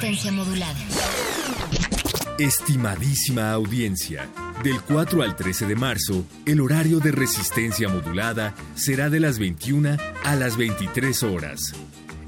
Resistencia modulada. Estimadísima audiencia, del 4 al 13 de marzo, el horario de resistencia modulada será de las 21 a las 23 horas.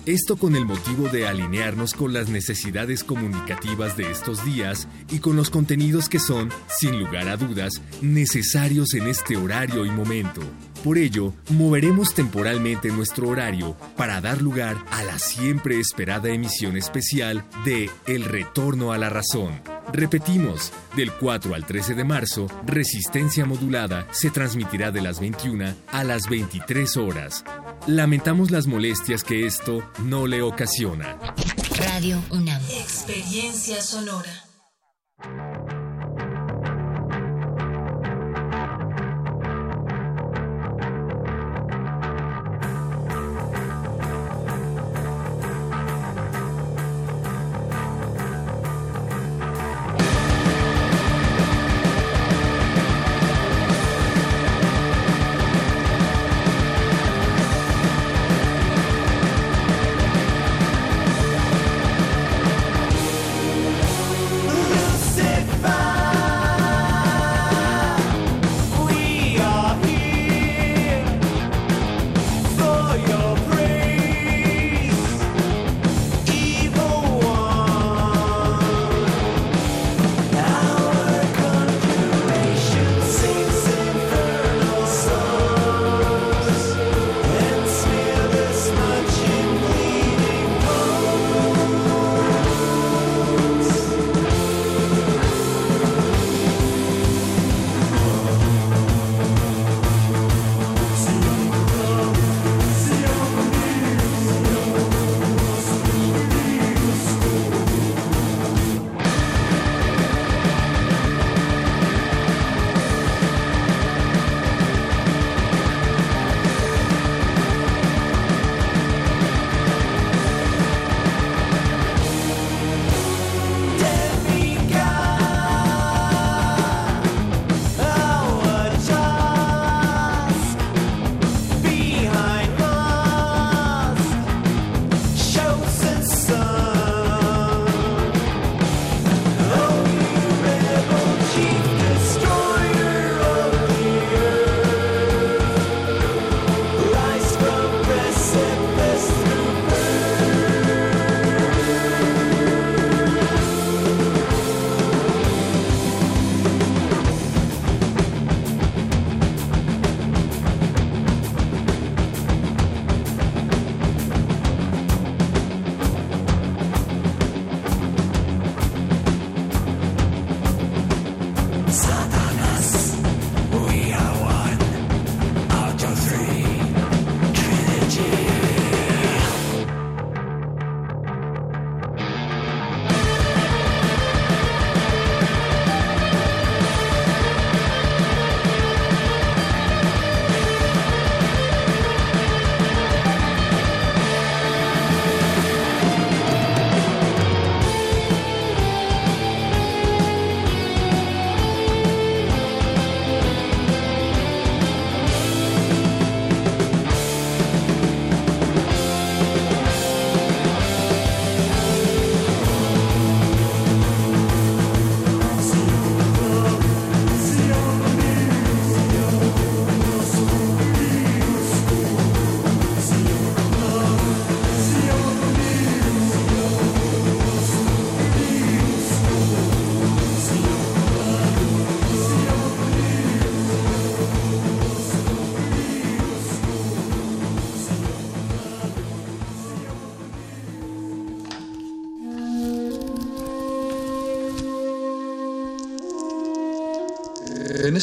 Esto con el motivo de alinearnos con las necesidades comunicativas de estos días y con los contenidos que son, sin lugar a dudas, necesarios en este horario y momento. Por ello, moveremos temporalmente nuestro horario para dar lugar a la siempre esperada emisión especial de El Retorno a la Razón. Repetimos, del 4 al 13 de marzo, Resistencia Modulada se transmitirá de las 21 a las 23 horas. Lamentamos las molestias que esto no le ocasiona. Radio UNAM. Experiencia sonora.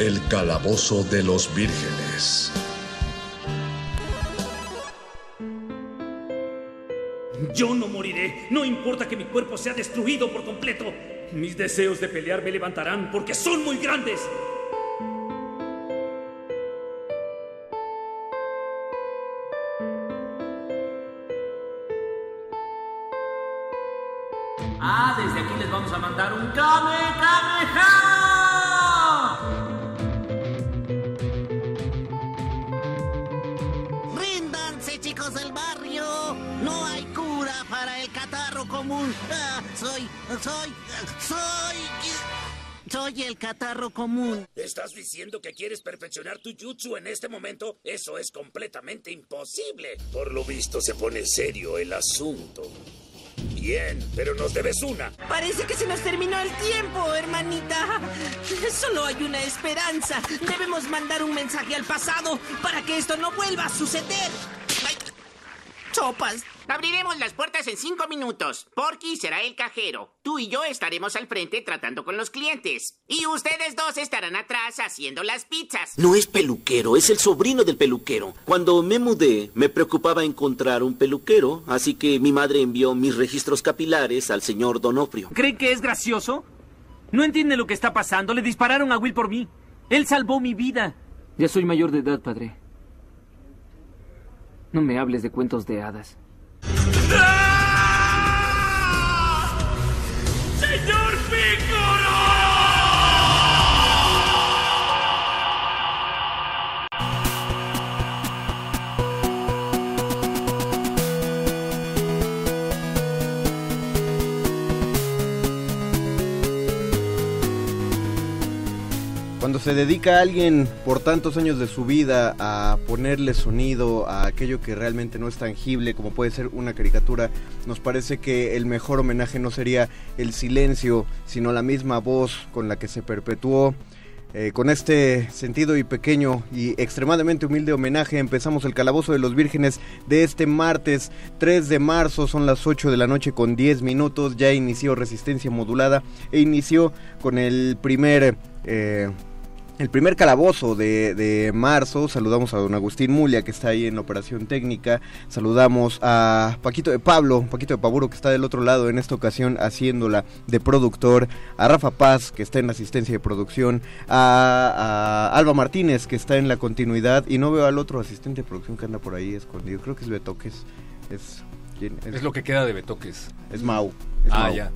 El calabozo de los vírgenes. Yo no moriré, no importa que mi cuerpo sea destruido por completo. Mis deseos de pelear me levantarán porque son muy grandes. Ah, desde aquí les vamos a mandar un Kame Kameha. Ah, soy, soy, soy. Soy el catarro común. ¿Estás diciendo que quieres perfeccionar tu jutsu en este momento? Eso es completamente imposible. Por lo visto se pone serio el asunto. Bien, pero nos debes una. Parece que se nos terminó el tiempo, hermanita. Solo hay una esperanza. Debemos mandar un mensaje al pasado para que esto no vuelva a suceder. Sopas. Abriremos las puertas en cinco minutos. Porky será el cajero. Tú y yo estaremos al frente tratando con los clientes. Y ustedes dos estarán atrás haciendo las pizzas. No es peluquero, es el sobrino del peluquero. Cuando me mudé, me preocupaba encontrar un peluquero, así que mi madre envió mis registros capilares al señor Donofrio. ¿Cree que es gracioso? No entiende lo que está pasando. Le dispararon a Will por mí. Él salvó mi vida. Ya soy mayor de edad, padre. No me hables de cuentos de hadas. ¡Señor Cuando se dedica a alguien por tantos años de su vida a ponerle sonido a aquello que realmente no es tangible, como puede ser una caricatura, nos parece que el mejor homenaje no sería el silencio, sino la misma voz con la que se perpetuó. Eh, con este sentido y pequeño y extremadamente humilde homenaje empezamos el Calabozo de los Vírgenes de este martes 3 de marzo, son las 8 de la noche con 10 minutos, ya inició resistencia modulada e inició con el primer... eh, el primer calabozo de, de marzo, saludamos a don Agustín Mulia que está ahí en operación técnica, saludamos a Paquito de Pablo, Paquito de Paburo que está del otro lado en esta ocasión haciéndola de productor, a Rafa Paz que está en asistencia de producción, a, a Alba Martínez que está en la continuidad. Y no veo al otro asistente de producción que anda por ahí escondido, creo que es Betoques, es... ¿quién? Es lo que queda de Betoques. Es Mau. es Ah, Mau. ya.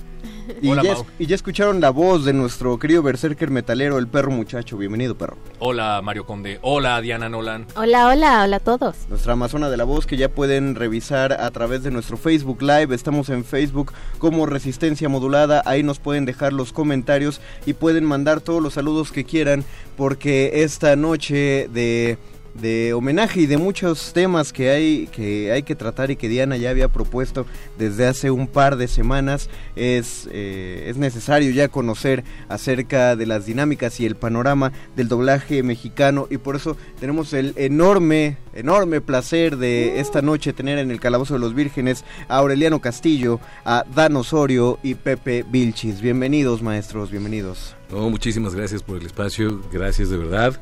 Y, Hola, ya, Mau. y ya escucharon la voz de nuestro querido berserker metalero, el perro muchacho. Bienvenido, perro. Hola Mario Conde. Hola Diana Nolan. Hola, hola, hola a todos. Nuestra Amazona de la Voz que ya pueden revisar a través de nuestro Facebook Live. Estamos en Facebook como Resistencia Modulada. Ahí nos pueden dejar los comentarios y pueden mandar todos los saludos que quieran porque esta noche de de homenaje y de muchos temas que hay que hay que tratar y que Diana ya había propuesto desde hace un par de semanas es eh, es necesario ya conocer acerca de las dinámicas y el panorama del doblaje mexicano y por eso tenemos el enorme enorme placer de esta noche tener en el calabozo de los vírgenes a Aureliano Castillo a Dan Osorio y Pepe Vilchis bienvenidos maestros bienvenidos No, muchísimas gracias por el espacio, gracias de verdad.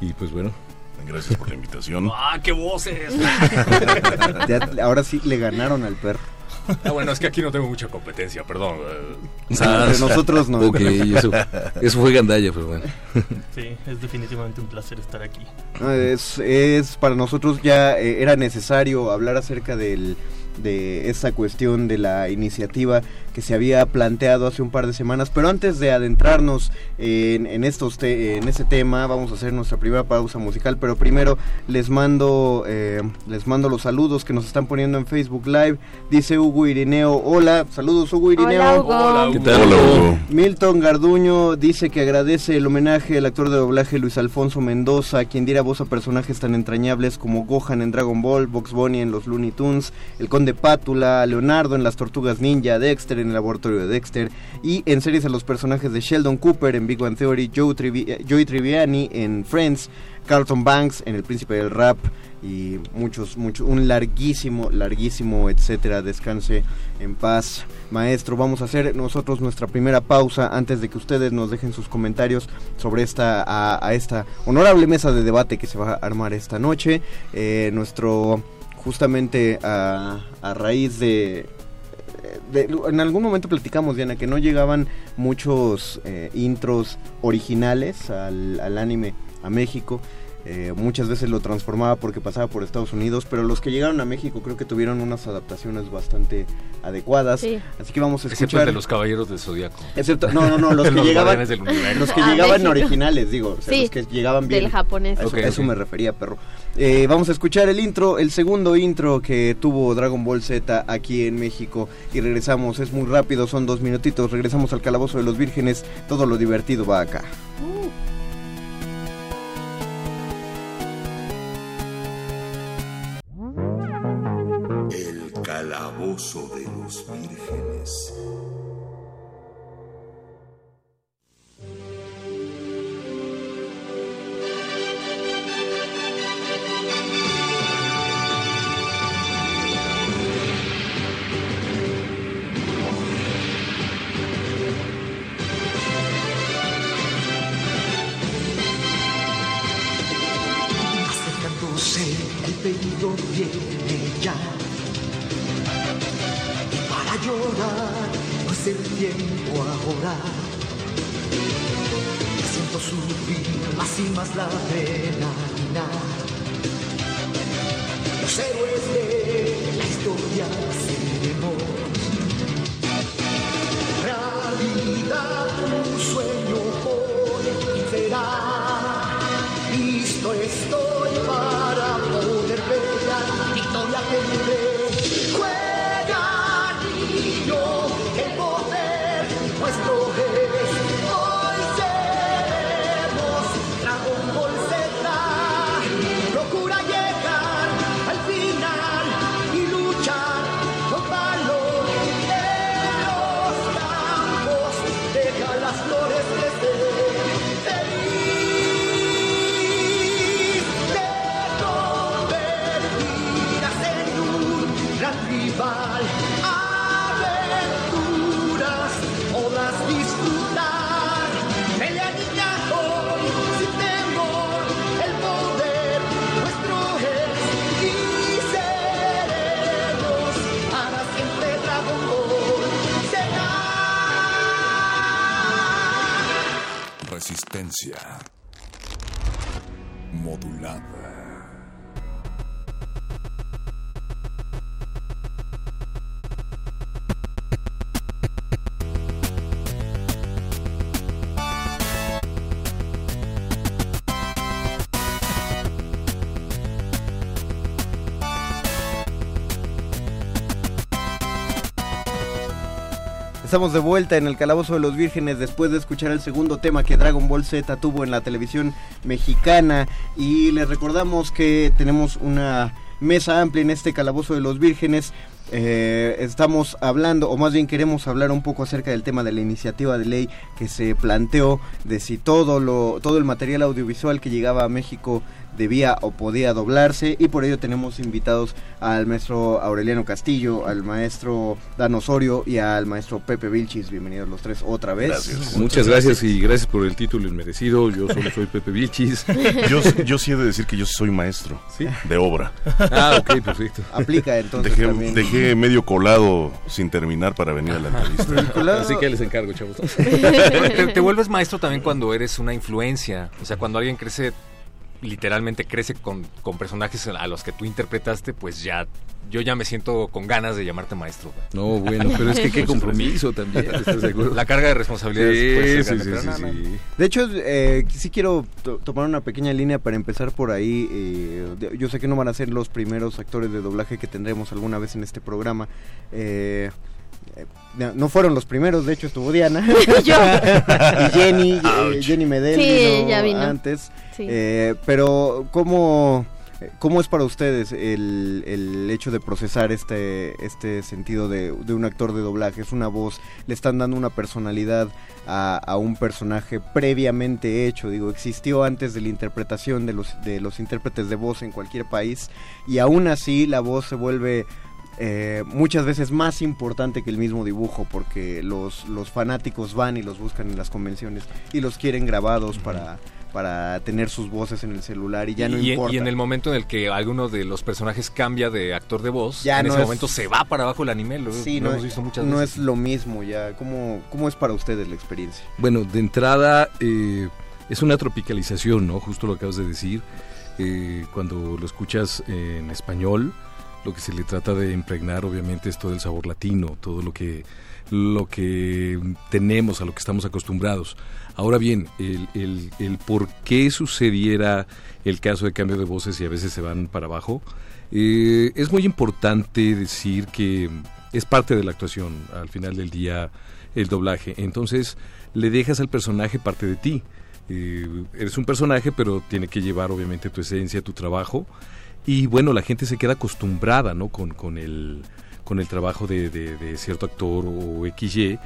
Y pues bueno. Gracias por la invitación. ¡Ah, qué voces! Ya, ahora sí le ganaron al perro Ah, bueno, es que aquí no tengo mucha competencia, perdón. eh. Entre nosotros no. Ok, eso, eso fue gandalla, pero bueno. Sí, es definitivamente un placer estar aquí. Es, es para nosotros ya eh, era necesario hablar acerca del, de esta cuestión de la iniciativa que se había planteado hace un par de semanas. Pero antes de adentrarnos en, en estos te- en ese tema, vamos a hacer nuestra primera pausa musical. Pero primero les mando eh, les mando los saludos que nos están poniendo en Facebook Live. Dice Hugo Irineo, hola, saludos Hugo Irineo. Hola, Hugo. Hola, Hugo. ¿Qué tal, Hola, Hugo? Milton Garduño dice que agradece el homenaje al actor de doblaje Luis Alfonso Mendoza, quien diera voz a personajes tan entrañables como Gohan en Dragon Ball, Box Bunny en los Looney Tunes, el Conde Pátula, Leonardo en las Tortugas Ninja, Dexter en el laboratorio de Dexter y en series a los personajes de Sheldon Cooper en Big Bang Theory, eh, Joey Triviani en Friends, Carlton Banks en El Príncipe del Rap y muchos, muchos, un larguísimo, larguísimo, etcétera. Descanse en paz, maestro. Vamos a hacer nosotros nuestra primera pausa antes de que ustedes nos dejen sus comentarios sobre esta, a, a esta honorable mesa de debate que se va a armar esta noche. Eh, nuestro, justamente a, a raíz de en algún momento platicamos, Diana, que no llegaban muchos eh, intros originales al, al anime a México. Eh, muchas veces lo transformaba porque pasaba por Estados Unidos, pero los que llegaron a México creo que tuvieron unas adaptaciones bastante adecuadas. Sí. Así que vamos a Excepto escuchar. el de los Caballeros del Zodíaco. Excepto, no, no, no, los que Los llegaban, Universo. los que Ah, llegaban México. originales, digo, o sea, Sí, los que llegaban bien. del japonés. A eso, a eso me refería, perro. Eh, vamos a escuchar el intro, el segundo intro que tuvo Dragon Ball Z aquí en México y regresamos. Es muy rápido, son dos minutitos. Regresamos al calabozo de los vírgenes. Todo lo divertido va acá. El calabozo de los vírgenes. Más Estamos de vuelta en el Calabozo de los Vírgenes después de escuchar el segundo tema que Dragon Ball Z tuvo en la televisión mexicana y les recordamos que tenemos una mesa amplia en este Calabozo de los Vírgenes. Eh, estamos hablando, o más bien queremos hablar un poco acerca del tema de la iniciativa de ley que se planteó de si todo lo, todo el material audiovisual que llegaba a México debía o podía doblarse y por ello tenemos invitados al maestro Aureliano Castillo, al maestro Dan Osorio y al maestro Pepe Vilchis. Bienvenidos los tres otra vez. Muchas gracias y gracias por el título inmerecido. Yo solo soy Pepe Vilchis. Yo, yo sí he de decir que yo soy maestro de obra. Ah, ok, perfecto. Aplica entonces Dejé, también. dejé medio colado sin terminar para venir a la entrevista. Así que les encargo, chavos. te, te vuelves maestro también cuando eres una influencia. O sea, cuando alguien crece literalmente crece con, con personajes a los que tú interpretaste, pues ya yo ya me siento con ganas de llamarte maestro. No, bueno, pero es que qué compromiso también, ¿estás seguro? La carga de responsabilidades Sí, puede ser sí, grande, sí, no, no. De hecho, eh, sí quiero to- tomar una pequeña línea para empezar por ahí. eh, yo sé que no van a ser los primeros actores de doblaje que tendremos alguna vez en este programa. Eh, no- no fueron los primeros, de hecho estuvo Diana. Yo. y Jenny, eh, Ouch. Jenny Medel Sí, vino ella vino. antes. Sí. Eh, pero, ¿cómo, ¿cómo es para ustedes el, el hecho de procesar este, este sentido de, de un actor de doblaje? Es una voz, le están dando una personalidad a, a un personaje previamente hecho. Digo, existió antes de la interpretación de los, de los intérpretes de voz en cualquier país y aún así la voz se vuelve eh, muchas veces más importante que el mismo dibujo porque los, los fanáticos van y los buscan en las convenciones y los quieren grabados para, para tener sus voces en el celular y ya no y, importa. y en el momento en el que alguno de los personajes cambia de actor de voz, Ya en no ese es- momento se va para abajo el anime. Lo, Sí, lo no, hemos visto muchas no veces. es lo mismo ya. ¿Cómo, ¿Cómo es para ustedes la experiencia? Bueno, de entrada eh, es una tropicalización, ¿no? Justo lo acabas de decir. Eh, cuando lo escuchas en español, lo que se le trata de impregnar obviamente es todo el sabor latino, todo lo que, lo que tenemos, a lo que estamos acostumbrados. Ahora bien, el, el, el por qué sucediera el caso de cambio de voces y a veces se van para abajo, eh, es muy importante decir que es parte de la actuación, al final del día, el doblaje. Entonces, le dejas al personaje parte de ti. Eh, eres un personaje, pero tiene que llevar obviamente tu esencia, tu trabajo. Y bueno, la gente se queda acostumbrada ¿no? con, con, el, con el trabajo de, de- de cierto actor o XY.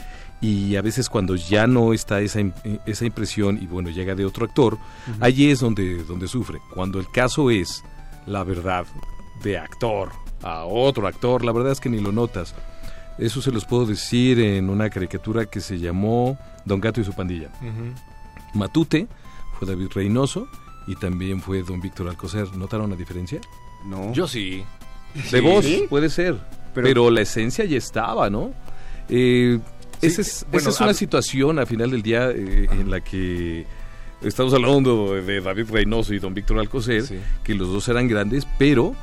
Y a veces cuando ya no está esa, im- esa impresión y bueno, llega de otro actor, allí es donde, donde sufre. Cuando el caso es la verdad de actor a otro actor, la verdad es que ni lo notas. Eso se los puedo decir en una caricatura que se llamó Don Gato y su pandilla. Matute fue David Reynoso y también fue Don Víctor Alcocer. ¿Notaron la diferencia? No. Yo sí. De voz, ¿Sí? puede ser. Pero- Pero, la esencia ya estaba, ¿no? Eh, Sí, esa es, bueno, esa es una situación al final del día eh, en la que estamos hablando de, de David Reynoso y Don Víctor Alcocer, que los dos eran grandes, pero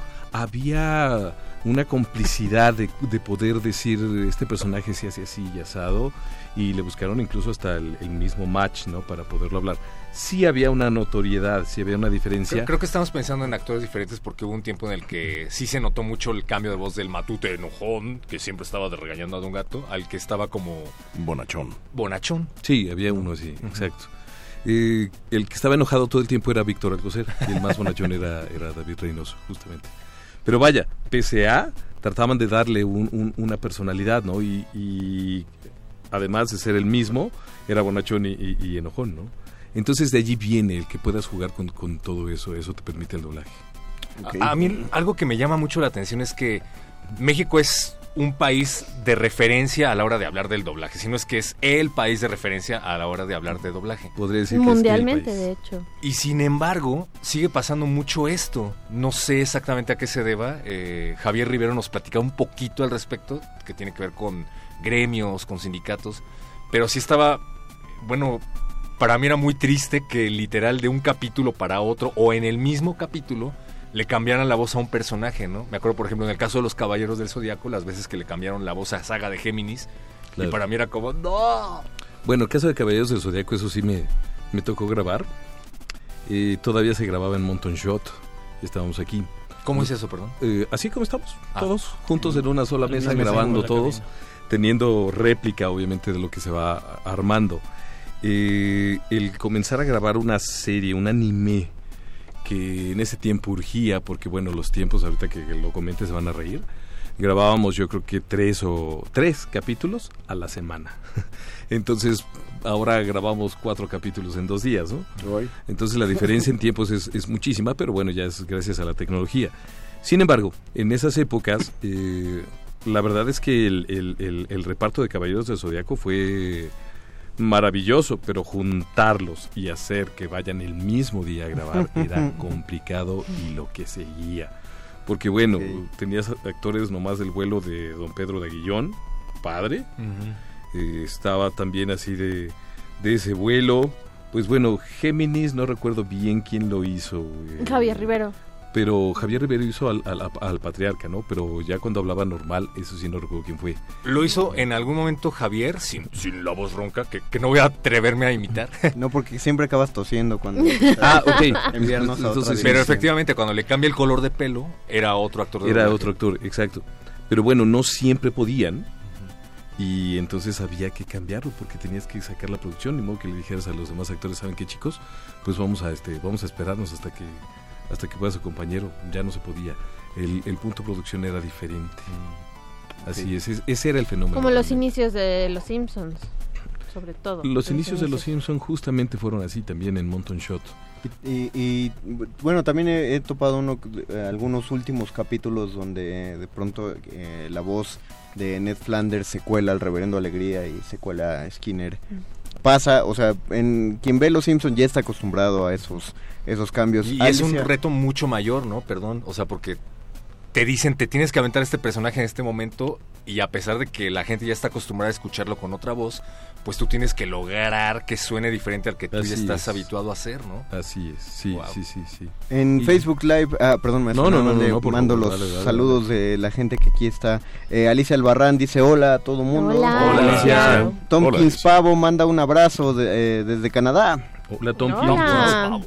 había una complicidad de, de poder decir este personaje se hace así y asado y le buscaron incluso hasta el, el mismo match no para poderlo hablar sí había una notoriedad sí había una diferencia Creo, creo que estamos pensando en actores diferentes porque hubo un tiempo en el que sí se notó mucho el cambio de voz del matute enojón, que siempre estaba de regañando a Don Gato, al que estaba como... Bonachón. Bonachón. Sí, había uno así, exacto. Eh, el que estaba enojado todo el tiempo era Víctor Alcocer y el más bonachón era, era David Reynoso, justamente. Pero vaya, pese a, trataban de darle un- un- una personalidad, ¿no? Y, y además de ser el mismo, era bonachón y, y- y enojón, ¿no? Entonces de allí viene el que puedas jugar con, con todo eso, eso te permite el doblaje. A, a mí algo que me llama mucho la atención es que México es un país de referencia a la hora de hablar del doblaje, sino es que es el país de referencia a la hora de hablar de doblaje. Podría decir Mundialmente, de hecho. Y sin embargo, sigue pasando mucho esto. No sé exactamente a qué se deba. Eh, Javier Rivero nos platicaba un poquito al respecto, que tiene que ver con gremios, con sindicatos. Pero sí estaba, bueno, para mí era muy triste que literal de un capítulo para otro, o en el mismo capítulo, le cambiaran la voz a un personaje, ¿no? Me acuerdo, por ejemplo, en el caso de los Caballeros del Zodiaco, las veces que le cambiaron la voz a Saga de Géminis. Claro. Y para mí era como, ¡no! Bueno, el caso de Caballeros del Zodíaco, eso sí me, me tocó grabar. Eh, todavía se grababa en Monton Shot. Estábamos aquí. ¿Cómo es eso, perdón? Eh, así como estamos, Ah. todos juntos en una sola mesa, mesa grabando todos, cabina. teniendo réplica, obviamente, de lo que se va armando. Eh, el comenzar a grabar una serie, un anime, que en ese tiempo urgía, porque bueno, los tiempos ahorita que lo comente se van a reír. Grabábamos yo creo que tres o tres capítulos a la semana. Entonces ahora grabamos cuatro capítulos en dos días, ¿no? Entonces la diferencia en tiempos es, es muchísima, pero bueno, ya es gracias a la tecnología. Sin embargo, en esas épocas, eh, la verdad es que el, el- el- el reparto de Caballeros del Zodiaco fue maravilloso, pero juntarlos y hacer que vayan el mismo día a grabar era complicado y lo que seguía. Porque bueno, tenías actores nomás del vuelo de don Pedro de Aguillón, padre. Eh, estaba también así de, de ese vuelo. Pues bueno, Géminis, no recuerdo bien quién lo hizo. eh, Javier Rivero. Pero Javier Rivero hizo al, al- al patriarca, ¿no? Pero ya cuando hablaba normal, eso sí no recuerdo quién fue. Lo hizo en algún momento Javier, sin, sin la voz ronca, que, que no voy a atreverme a imitar. No, porque siempre acabas tosiendo cuando... Ah, ok. Enviarnos a otra Entonces, Pero efectivamente, cuando le cambia el color de pelo, era otro actor de Era doblaje. otro actor, exacto. Pero bueno, no siempre podían. Y entonces había que cambiarlo porque tenías que sacar la producción. Ni modo que le dijeras a los demás actores, ¿saben qué chicos? Pues vamos a este, vamos a esperarnos hasta que hasta que pueda su compañero. Ya no se podía. El, el punto de producción era diferente. Así es, es- ese era el fenómeno. Como los inicios de Los Simpsons, sobre todo. Los inicios de los Simpson justamente fueron así también en Monton Shot. Y, y, bueno, también he, he topado uno, eh, algunos últimos capítulos donde de pronto eh, la voz de Ned Flanders se cuela al Reverendo Alegría y se cuela a Skinner. Pasa, o sea, en quien ve Los Simpson ya está acostumbrado a esos esos cambios. Y es un reto mucho mayor, ¿no? Perdón. O sea, porque te dicen, te tienes que aventar este personaje en este momento y a pesar de que la gente ya está acostumbrada a escucharlo con otra voz, pues tú tienes que lograr que suene diferente al que tú ya estás es. habituado a hacer, ¿no? Así es, sí, Wow. sí, sí, sí. En Y- Facebook Live, ah, perdón, maestro, No, no, no, no, mando los dale, dale, saludos de la gente que aquí está. Eh, Alicia Albarrán dice hola a todo mundo. Hola. Hola, Alicia. Tompkins Hola. Pavo manda un abrazo de- eh, desde Canadá. Hola, Tom Hola.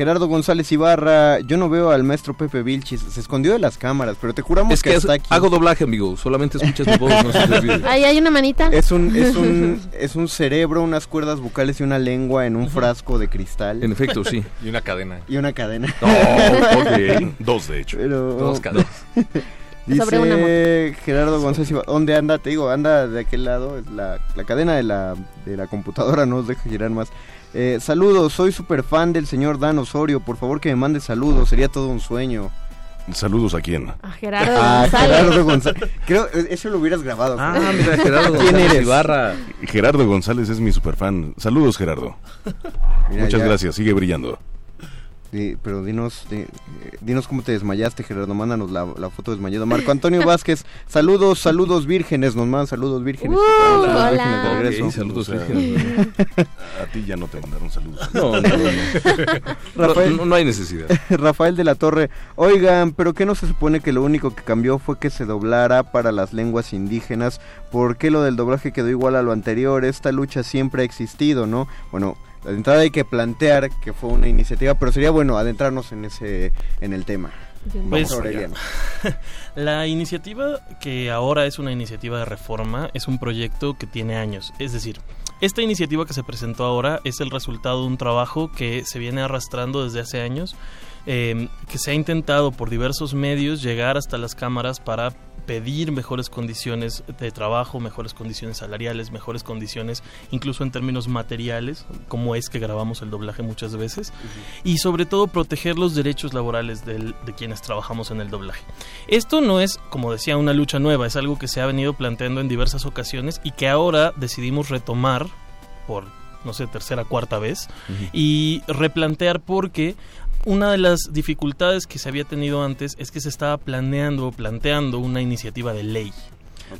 Gerardo González Ibarra, yo no veo al maestro Pepe Vilchis, se escondió de las cámaras, pero te juramos Es que está es- aquí. hago doblaje, amigo. Solamente escuchas mi voz, no se. Ahí hay una manita. Es un, es un, es un cerebro, unas cuerdas vocales y una lengua en un frasco de cristal. En efecto, sí. Y una cadena. Y una cadena. No, ok. Dos, de hecho. Pero- Dos cadenas. Dice Sobre una Gerardo González Ibarra, ¿dónde anda? Te digo, anda de aquel lado, la, la cadena de la, de la computadora no nos deja girar más. Eh, saludos, soy súper fan del señor Dan Osorio, por favor que me mande saludos, sería todo un sueño. Saludos a quién. A Gerardo Ah, González. Gerardo González. Creo, eh, eso lo hubieras grabado. Ah, mira, Gerardo ¿Quién González eres? Ibarra. Gerardo González es mi superfan. Saludos, Gerardo. Mira, Muchas ya. gracias, sigue brillando. Di- pero dinos, di- eh, dinos cómo te desmayaste, Gerardo. Mándanos la, la foto desmayada. Marco Antonio Vázquez, saludos, saludos vírgenes. Nos mandan saludos vírgenes. Uh, Saludos hola. vírgenes de regreso. Saludos, O sea, vírgenes. A ti ya no te mandaron saludos. No, no, no. no. Rafael- No, no hay necesidad. Rafael de la Torre, oigan, pero ¿qué no se supone que lo único que cambió fue que se doblara para las lenguas indígenas? ¿Por qué lo del doblaje quedó igual a lo anterior? Esta lucha siempre ha existido, ¿no? Bueno, de entrada hay que plantear que fue una iniciativa, pero sería bueno adentrarnos en ese, en el tema. Pues. La iniciativa que ahora es una iniciativa de reforma es un proyecto que tiene años. Es decir, esta iniciativa que se presentó ahora es el resultado de un trabajo que se viene arrastrando desde hace años, eh, que se ha intentado por diversos medios llegar hasta las cámaras para pedir mejores condiciones de trabajo, mejores condiciones salariales, mejores condiciones incluso en términos materiales, como es que grabamos el doblaje muchas veces, y sobre todo proteger los derechos laborales del- de quienes trabajamos en el doblaje. Esto no es, como decía, una lucha nueva, es algo que se ha venido planteando en diversas ocasiones y que ahora decidimos retomar por, no sé, tercera, cuarta vez y replantear porque una de las dificultades que se había tenido antes es que se estaba planeando o planteando una iniciativa de ley.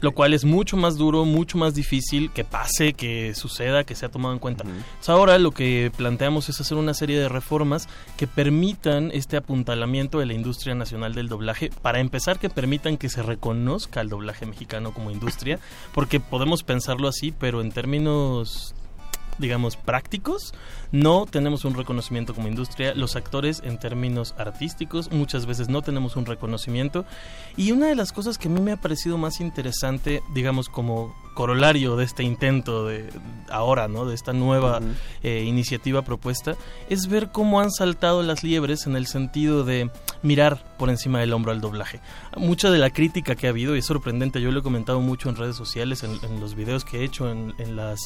Lo cual es mucho más duro, mucho más difícil que pase, que suceda, que sea tomado en cuenta. Entonces ahora lo que planteamos es hacer una serie de reformas que permitan este apuntalamiento de la industria nacional del doblaje. Para empezar, que permitan que se reconozca el doblaje mexicano como industria, porque podemos pensarlo así, pero en términos digamos, prácticos, no tenemos un reconocimiento como industria. Los actores, en términos artísticos, muchas veces no tenemos un reconocimiento. Y una de las cosas que a mí me ha parecido más interesante, digamos, como corolario de este intento de ahora, ¿no? De esta nueva eh, iniciativa propuesta, es ver cómo han saltado las liebres en el sentido de mirar por encima del hombro al doblaje. Mucha de la crítica que ha habido, y es sorprendente, yo lo he comentado mucho en redes sociales, en, en los videos que he hecho, en, en las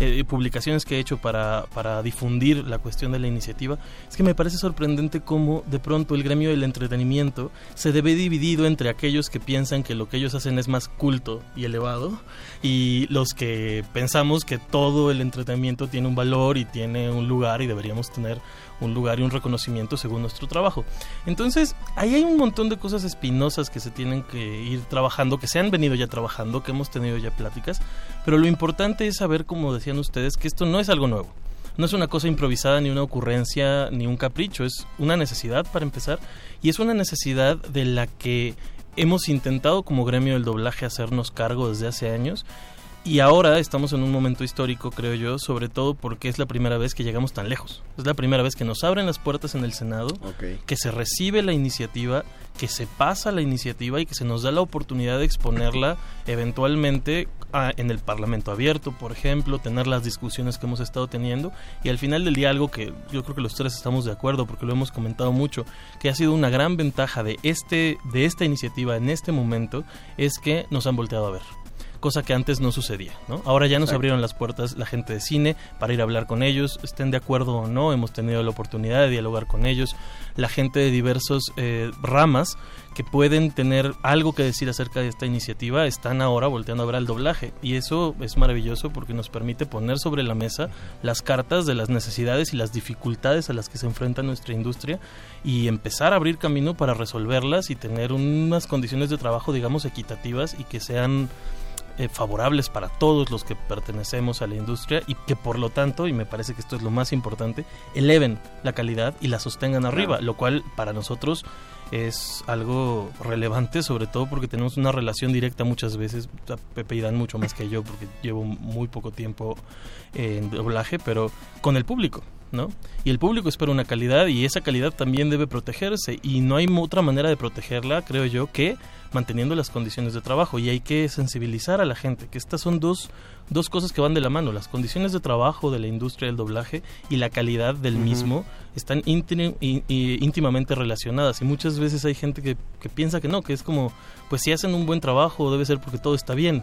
eh, publicaciones que he hecho para, para difundir la cuestión de la iniciativa, es que me parece sorprendente cómo de pronto el gremio del entretenimiento se debe dividido entre aquellos que piensan que lo que ellos hacen es más culto y elevado y los que pensamos que todo el entretenimiento tiene un valor y tiene un lugar y deberíamos tener un lugar y un reconocimiento según nuestro trabajo. Entonces, ahí hay un montón de cosas espinosas que se tienen que ir trabajando, que se han venido ya trabajando, que hemos tenido ya pláticas, pero lo importante es saber, como decían ustedes, que esto no es algo nuevo. no es una cosa improvisada ni una ocurrencia ni un capricho, es una necesidad para empezar y es una necesidad de la que hemos intentado como gremio del doblaje hacernos cargo desde hace años y ahora estamos en un momento histórico, creo yo, sobre todo porque es la primera vez que llegamos tan lejos. Es la primera vez que nos abren las puertas en el Senado, que se recibe la iniciativa, que se pasa la iniciativa y que se nos da la oportunidad de exponerla eventualmente a- en el Parlamento abierto, por ejemplo, tener las discusiones que hemos estado teniendo. Y al final del día algo que yo creo que los tres estamos de acuerdo porque lo hemos comentado mucho, que ha sido una gran ventaja de este de esta iniciativa en este momento es que nos han volteado a ver cosa que antes no sucedía, ¿no? Ahora ya nos Exacto. abrieron las puertas la gente de cine para ir a hablar con ellos, estén de acuerdo o no, hemos tenido la oportunidad de dialogar con ellos, la gente de diversos eh, ramas que pueden tener algo que decir acerca de esta iniciativa están ahora volteando a ver al doblaje y eso es maravilloso porque nos permite poner sobre la mesa las cartas de las necesidades y las dificultades a las que se enfrenta nuestra industria y empezar a abrir camino para resolverlas y tener unas condiciones de trabajo digamos equitativas y que sean eh, favorables para todos los que pertenecemos a la industria y que por lo tanto, y me parece que esto es lo más importante, eleven la calidad y la sostengan arriba, Claro. lo cual para nosotros es algo relevante, sobre todo porque tenemos una relación directa muchas veces, Pepe y Dan mucho más que yo, porque llevo muy poco tiempo en doblaje, pero con el público. ¿No? Y el público espera una calidad y esa calidad también debe protegerse. Y no hay otra manera de protegerla, creo yo, que manteniendo las condiciones de trabajo. Y hay que sensibilizar a la gente, que estas son dos, dos cosas que van de la mano, las condiciones de trabajo de la industria del doblaje y la calidad del mismo están í- íntimamente relacionadas. Y muchas veces hay gente que, que piensa que no, que es como, pues si hacen un buen trabajo debe ser porque todo está bien.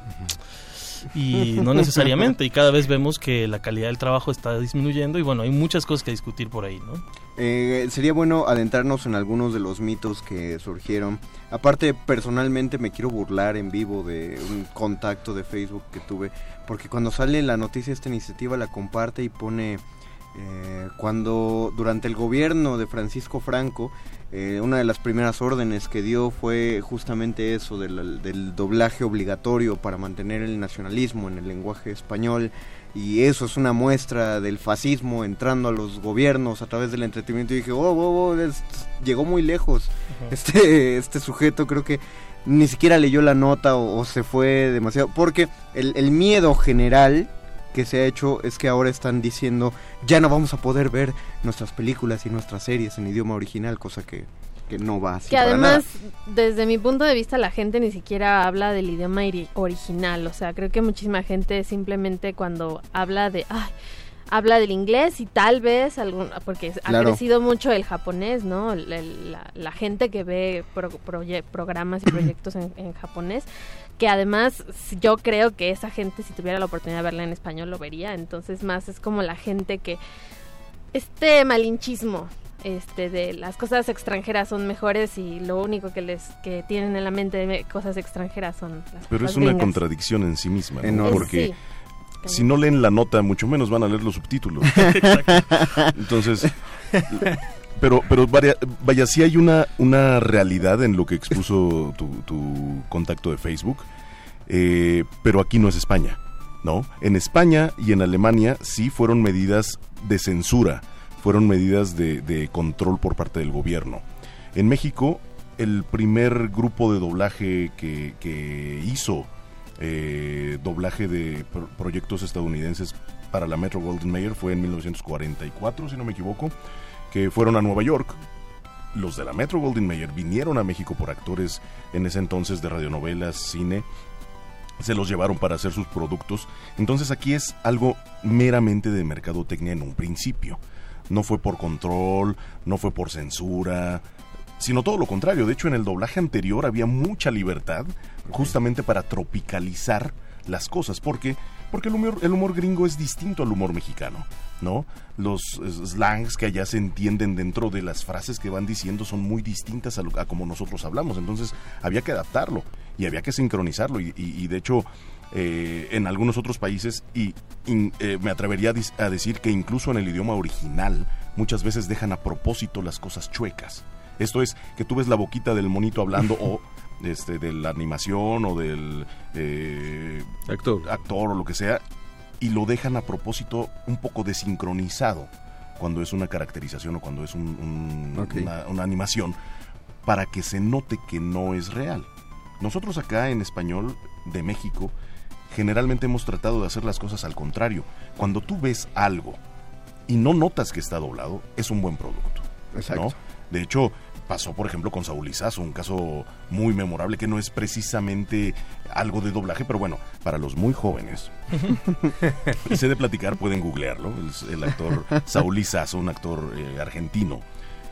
Y no necesariamente, y cada vez vemos que la calidad del trabajo está disminuyendo y bueno, hay muchas cosas que discutir por ahí, ¿no? Eh, sería bueno adentrarnos en algunos de los mitos que surgieron. Aparte, personalmente me quiero burlar en vivo de un contacto de Facebook que tuve, porque cuando sale la noticia esta iniciativa la comparte y pone eh, cuando durante el gobierno de Francisco Franco, eh, una de las primeras órdenes que dio fue justamente eso del, del doblaje obligatorio para mantener el nacionalismo en el lenguaje español. Y eso es una muestra del fascismo entrando a los gobiernos a través del entretenimiento. Y dije, oh, oh, oh, es- llegó muy lejos este, este sujeto creo que ni siquiera leyó la nota o, o se fue demasiado porque el, el miedo general que se ha hecho es que ahora están diciendo ya no vamos a poder ver nuestras películas y nuestras series en idioma original, cosa que, que no va así. Que para además, nada. desde mi punto de vista, la gente ni siquiera habla del idioma iri- original. O sea, creo que muchísima gente simplemente cuando habla de... Ay, habla del inglés y tal vez algún porque ha Claro. crecido mucho el japonés, ¿no? El- la, la gente que ve pro- proye- programas y proyectos en, en japonés, que además yo creo que esa gente si tuviera la oportunidad de verla en español lo vería, entonces más es como la gente que este malinchismo este de las cosas extranjeras son mejores y lo único que les que tienen en la mente de cosas extranjeras son las Pero cosas es una gringas. contradicción en sí misma, ¿no? Enorme. Porque Sí. si no leen la nota, mucho menos van a leer los subtítulos. Entonces, pero, pero vaya, sí hay una, una realidad en lo que expuso tu, tu contacto de Facebook, eh, pero aquí no es España, ¿no? En España y en Alemania sí fueron medidas de censura, fueron medidas de, de control por parte del gobierno. En México, el primer grupo de doblaje que, que hizo eh, doblaje de pro- proyectos estadounidenses para la Metro Golden Mayer fue en 1944, si no me equivoco, que fueron a Nueva York. Los de la Metro Golden Mayer vinieron a México por actores en ese entonces de radionovelas, cine, se los llevaron para hacer sus productos. Entonces aquí es algo meramente de mercadotecnia en un principio. No fue por control, no fue por censura, sino todo lo contrario. De hecho, en el doblaje anterior había mucha libertad justamente para tropicalizar las cosas, porque porque el humor, el humor gringo es distinto al humor mexicano, ¿no? Los slangs que allá se entienden dentro de las frases que van diciendo son muy distintas a, lo- a como nosotros hablamos, entonces había que adaptarlo y había que sincronizarlo y, y- y de hecho eh, en algunos otros países y in- eh, me atrevería a decir que incluso en el idioma original muchas veces dejan a propósito las cosas chuecas. Esto es que tú ves la boquita del monito hablando o este de la animación o del eh, actor. actor o lo que sea y lo dejan a propósito un poco desincronizado cuando es una caracterización o cuando es un- una, una animación para que se note que no es real. Nosotros acá en español de México generalmente hemos tratado de hacer las cosas al contrario. Cuando tú ves algo y no notas que está doblado, es un buen producto. Exacto. ¿no? De hecho, pasó por ejemplo con Saúl Izazo, un caso muy memorable que no es precisamente algo de doblaje, pero bueno, para los muy jóvenes, sé de platicar, pueden googlearlo, el, el actor Saúl Izazo, un actor eh, argentino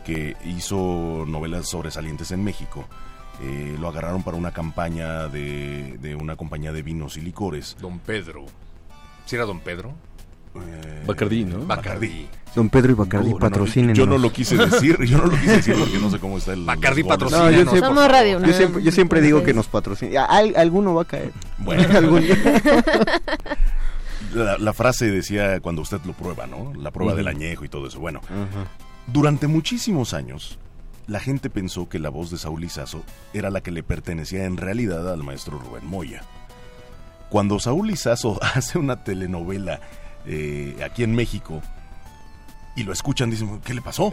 que hizo novelas sobresalientes en México. Eh, lo agarraron para una campaña de, de una compañía de vinos y licores. Don Pedro. ¿Sí era Don Pedro? Bacardí, ¿no? Bacardí. Don Pedro y Bacardi No, no, patrocínenos. yo no lo quise decir, yo no lo quise decir porque no sé cómo está el. Bacardí goles. No, yo, siempre, Somos Radio yo siempre, yo siempre digo que nos patrocina. Al- alguno va a caer. Bueno. Algún. La, la frase decía cuando usted lo prueba, ¿no? La prueba del añejo y todo eso. Bueno, durante muchísimos años, la gente pensó que la voz de Saúl Izazo era la que le pertenecía en realidad al maestro Rubén Moya. Cuando Saúl Izazo hace una telenovela eh, aquí en México y lo escuchan, dicen, ¿qué le pasó?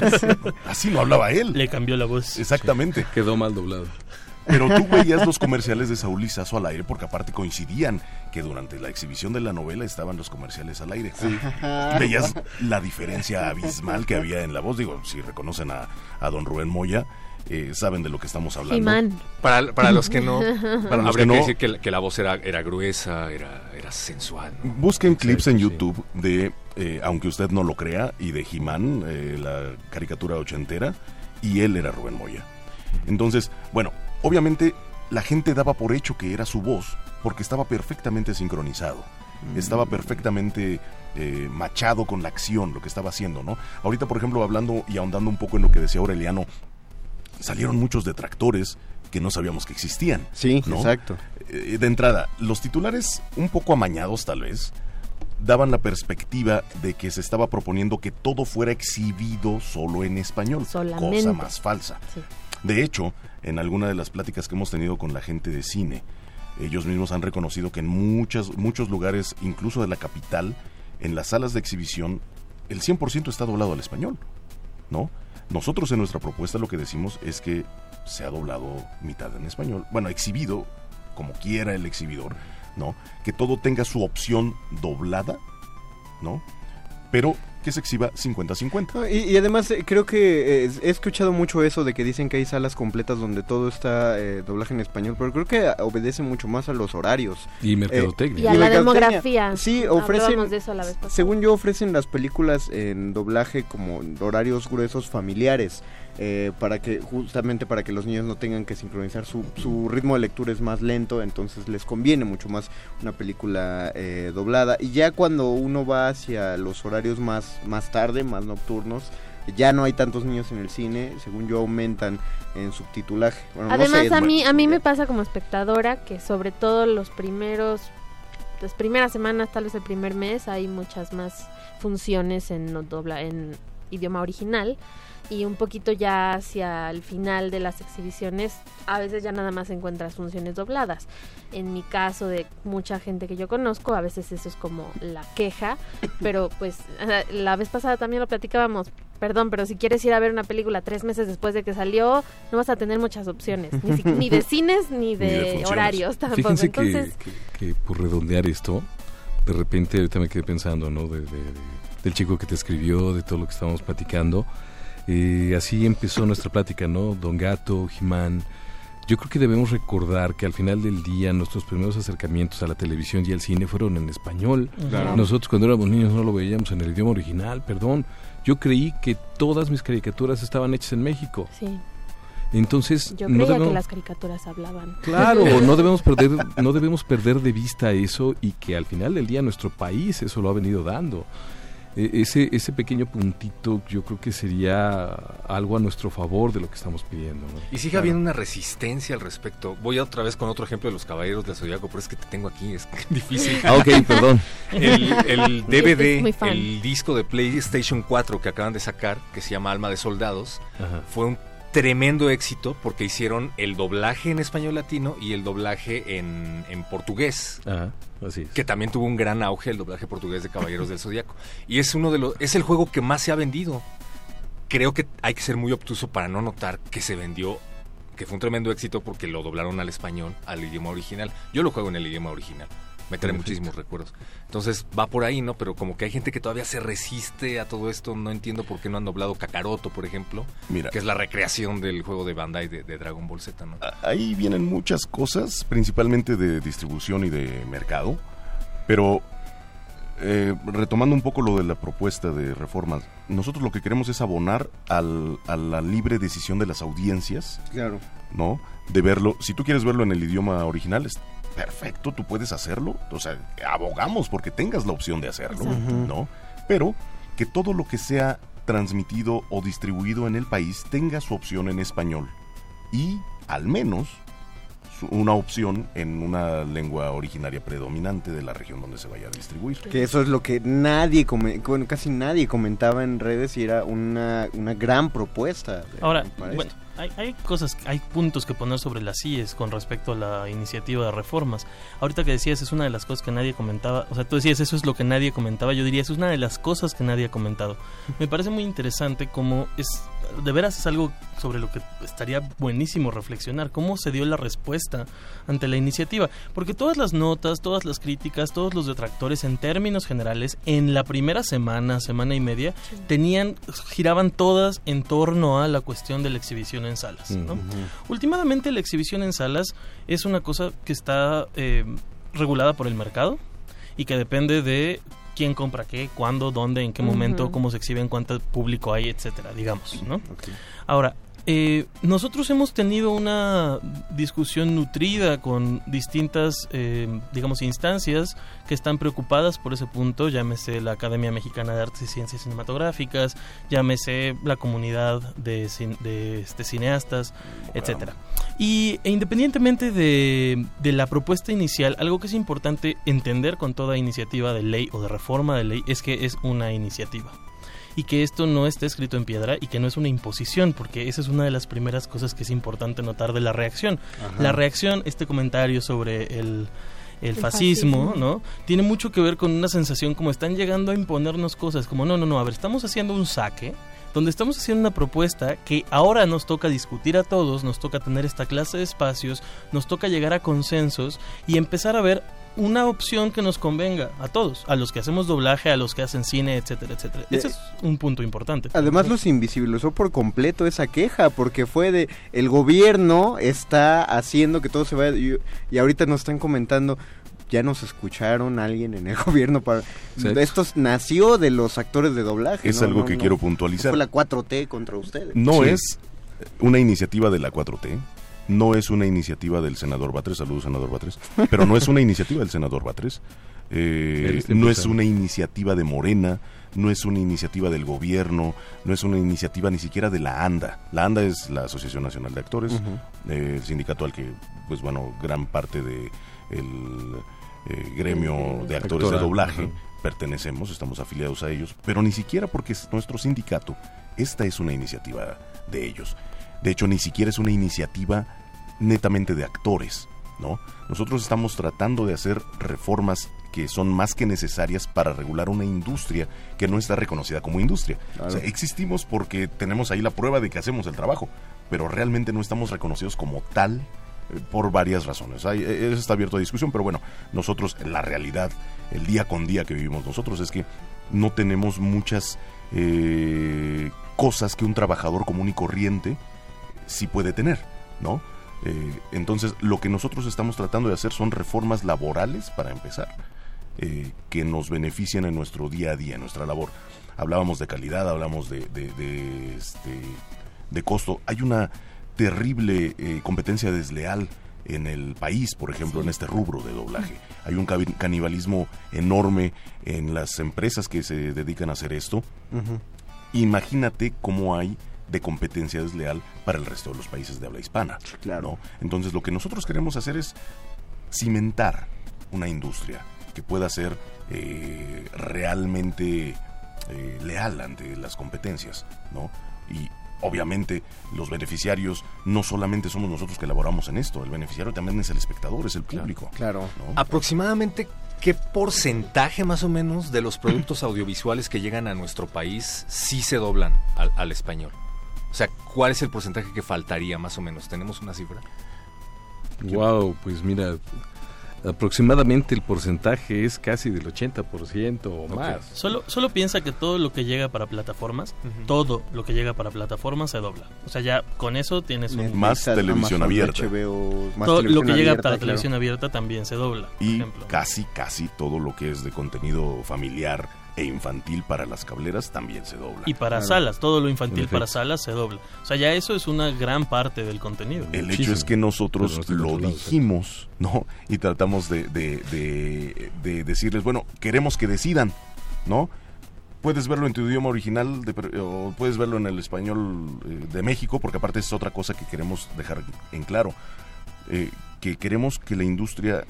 Así no hablaba él. Le cambió la voz. Exactamente. Quedó mal doblado. Pero tú veías los comerciales de Saúl Lizazo al aire porque aparte coincidían que durante la exhibición de la novela estaban los comerciales al aire. Y veías la diferencia abismal que había en la voz. Digo, si reconocen a, a don Rubén Moya, eh, saben de lo que estamos hablando. He-Man. Para, para los que no, Para los habría que que, no- decir que, la- que la voz era, era gruesa, era, era sensual. ¿no? Busquen clips en YouTube de, eh, aunque usted no lo crea, y de He-Man, eh, la caricatura ochentera, y él era Rubén Moya. Entonces, bueno, obviamente la gente daba por hecho que era su voz, porque estaba perfectamente sincronizado. Estaba perfectamente eh, machado con la acción, lo que estaba haciendo, ¿no? Ahorita, por ejemplo, hablando y ahondando un poco en lo que decía Aureliano, salieron muchos detractores que no sabíamos que existían. Sí, ¿no? exacto. Eh, de entrada, los titulares un poco amañados tal vez daban la perspectiva de que se estaba proponiendo que todo fuera exhibido solo en español, Solamente. cosa más falsa. Sí. De hecho, en alguna de las pláticas que hemos tenido con la gente de cine, ellos mismos han reconocido que en muchas, muchos lugares, incluso de la capital, en las salas de exhibición, el 100% está doblado al español, ¿no? Nosotros en nuestra propuesta lo que decimos es que se ha doblado mitad en español, bueno, exhibido como quiera el exhibidor, ¿no? Que todo tenga su opción doblada, ¿no? Pero que se exhiba 50-50. No, y, y además eh, creo que eh, he escuchado mucho eso de que dicen que hay salas completas donde todo está eh, doblaje en español, pero creo que obedece mucho más a los horarios. Y mercadotecnia. Y a la mercadotecnia. demografía. Sí, ofrecen, de eso la vez según yo, ofrecen las películas en doblaje como horarios gruesos familiares. Eh, para que justamente para que los niños no tengan que sincronizar su, su ritmo de lectura es más lento entonces les conviene mucho más una película eh, doblada. Y ya cuando uno va hacia los horarios más más tarde más nocturnos ya no hay tantos niños en el cine según yo aumentan en subtitulaje. Bueno, no Además, sé, a mí, a mí me pasa como espectadora que sobre todo los primeros, las primeras semanas, tal vez el primer mes, hay muchas más funciones en, no dobla, en idioma original y un poquito ya hacia el final de las exhibiciones a veces ya nada más encuentras funciones dobladas. En mi caso de mucha gente que yo conozco, a veces eso es como la queja, pero pues la vez pasada también lo platicábamos. Perdón, pero si quieres ir a ver una película tres meses después de que salió, no vas a tener muchas opciones, ni, si- ni de cines ni de, Ni de horarios tampoco. Fíjense que- Entonces, que, que por redondear esto, de repente ahorita me quedé pensando, ¿no? De, de- de- del chico que te escribió, de todo lo que estábamos platicando. Eh, así empezó nuestra plática, ¿no? Don Gato, Jimán. Yo creo que debemos recordar que al final del día nuestros primeros acercamientos a la televisión y al cine fueron en español. Claro. Nosotros cuando éramos niños no lo veíamos en el idioma original, perdón. Yo creí que todas mis caricaturas estaban hechas en México. sí, Entonces, yo no creía debemos... que las caricaturas hablaban. Claro, no debemos perder, no debemos perder de vista eso y que al final del día nuestro país eso lo ha venido dando. E- Ese, ese pequeño puntito yo creo que sería algo a nuestro favor de lo que estamos pidiendo. ¿no? Y sigue habiendo una resistencia al respecto. Voy otra vez con otro ejemplo de los Caballeros del Zodiaco, pero es que te tengo aquí, es difícil. Ah, ok, perdón. El, DVD, el disco de PlayStation 4 que acaban de sacar, que se llama Alma de Soldados, Ajá. fue un tremendo éxito porque hicieron el doblaje en español latino y el doblaje en, en portugués. Ajá, así es. Que también tuvo un gran auge el doblaje portugués de Caballeros del Zodíaco. Y es uno de los, es el juego que más se ha vendido. Creo que hay que ser muy obtuso para no notar que se vendió, que fue un tremendo éxito porque lo doblaron al español, al idioma original. Yo lo juego en el idioma original. Me trae Perfecto. muchísimos recuerdos. Entonces va por ahí, ¿no? Pero como que hay gente que todavía se resiste a todo esto. No entiendo por qué no han doblado Kakaroto, por ejemplo. Mira. Que es la recreación del juego de Bandai de, de Dragon Ball Z, ¿no? Ahí vienen muchas cosas, principalmente de distribución y de mercado, pero eh, retomando un poco lo de la propuesta de reformas, nosotros lo que queremos es abonar al- a la libre decisión de las audiencias, Claro. ¿no? De verlo, si tú quieres verlo en el idioma original, es perfecto, tú puedes hacerlo, o sea, abogamos porque tengas la opción de hacerlo, Exacto. ¿no? Pero que todo lo que sea transmitido o distribuido en el país tenga su opción en español y al menos su- una opción en una lengua originaria predominante de la región donde se vaya a distribuir. Que eso es lo que nadie, bueno, casi nadie comentaba en redes y era una, una gran propuesta. Ahora, bueno, hay, hay cosas, hay puntos que poner sobre las CIES con respecto a la iniciativa de reformas. Ahorita que decías, es una de las cosas que nadie comentaba. O sea, tú decías, eso es lo que nadie comentaba. Yo diría, es una de las cosas que nadie ha comentado. Me parece muy interesante cómo es, de veras es algo sobre lo que estaría buenísimo reflexionar. Cómo se dio la respuesta ante la iniciativa. Porque todas las notas, todas las críticas, todos los detractores, en términos generales, en la primera semana, semana y media, tenían, giraban todas en torno a la cuestión de la exhibición en salas. Últimamente la exhibición en salas es una cosa que está eh, regulada por el mercado y que depende de quién compra qué, cuándo, dónde, en qué momento, Ujú. cómo se exhiben, cuánto público hay, etcétera, digamos, ¿no? Ahora, eh, nosotros hemos tenido una discusión nutrida con distintas, eh, digamos, instancias que están preocupadas por ese punto, llámese la Academia Mexicana de Artes y Ciencias Cinematográficas, llámese la comunidad de, este, cineastas, etcétera. Y e independientemente de, de la propuesta inicial, algo que es importante entender con toda iniciativa de ley o de reforma de ley es que es una iniciativa y que esto no está escrito en piedra y que no es una imposición, porque esa es una de las primeras cosas que es importante notar de la reacción. Ajá. La reacción, este comentario sobre el, el fascismo. ¿no? Tiene mucho que ver con una sensación como están llegando a imponernos cosas, como no, no, no, a ver, estamos haciendo un saque donde estamos haciendo una propuesta que ahora nos toca discutir a todos, nos toca tener esta clase de espacios, nos toca llegar a consensos y empezar a ver una opción que nos convenga a todos, a los que hacemos doblaje, a los que hacen cine, etcétera, etcétera. Eh, Ese es un punto importante. Además los invisibilizó por completo esa queja, porque fue de el gobierno está haciendo que todo se vaya y, y ahorita nos están comentando ya nos escucharon alguien en el gobierno para Exacto. esto nació de los actores de doblaje. Es ¿no? algo No, que no. quiero puntualizar. Fue la 4T contra ustedes. No Sí. es una iniciativa de la 4T, no es una iniciativa del senador Batres, saludos senador Batres, pero no es una iniciativa del senador Batres, eh, no es una iniciativa de Morena, no es una iniciativa del gobierno, no es una iniciativa ni siquiera de la ANDA. La ANDA es la Asociación Nacional de Actores, eh, el sindicato al que, pues bueno, gran parte de el eh, gremio de actores de doblaje pertenecemos, estamos afiliados a ellos, pero ni siquiera porque es nuestro sindicato, esta es una iniciativa de ellos. De hecho, ni siquiera es una iniciativa netamente de actores, ¿no? Nosotros estamos tratando de hacer reformas que son más que necesarias para regular una industria que no está reconocida como industria. O sea, existimos porque tenemos ahí la prueba de que hacemos el trabajo, pero realmente no estamos reconocidos como tal eh, por varias razones. Hay- eh, eso está abierto a discusión, pero bueno, nosotros, la realidad, el día con día que vivimos nosotros es que no tenemos muchas eh, cosas que un trabajador común y corriente sí puede tener, ¿no? Eh, entonces, lo que nosotros estamos tratando de hacer son reformas laborales, para empezar, eh, que nos benefician en nuestro día a día, en nuestra labor. Hablábamos de calidad, hablamos de, de, de, este, de costo. Hay una terrible eh, competencia desleal en el país, por ejemplo, en este rubro de doblaje. Hay un canibalismo enorme en las empresas que se dedican a hacer esto. Imagínate cómo hay de competencia desleal para el resto de los países de habla hispana. Claro. Entonces, lo que nosotros queremos hacer es cimentar una industria que pueda ser eh, realmente eh, leal ante las competencias, ¿no? Y obviamente los beneficiarios no solamente somos nosotros que elaboramos en esto, el beneficiario también es el espectador, es el público. Claro. ¿no? Aproximadamente, ¿qué porcentaje más o menos de los productos audiovisuales que llegan a nuestro país sí se doblan al, al español? O sea, ¿cuál es el porcentaje que faltaría más o menos? ¿Tenemos una cifra? Wow, pues mira, aproximadamente el porcentaje es casi del 80% o más. Solo, solo piensa que todo lo que llega para plataformas, todo lo que llega para plataformas se dobla. O sea, ya con eso tienes un... Más televisión abierta. HBO, más todo lo televisión que llega abierta, para claro. televisión abierta también se dobla. por Y ejemplo. casi, casi todo lo que es de contenido familiar e infantil para las cableras también se dobla. Y para salas, todo lo infantil para salas se dobla. O sea, ya eso es una gran parte del contenido. El hecho es que nosotros no lo dijimos, ¿no? Y tratamos de, de- de- de decirles, bueno, queremos que decidan, ¿no? Puedes verlo en tu idioma original o puedes verlo en el español eh, de México, porque aparte es otra cosa que queremos dejar en claro. Eh, que queremos que la industria,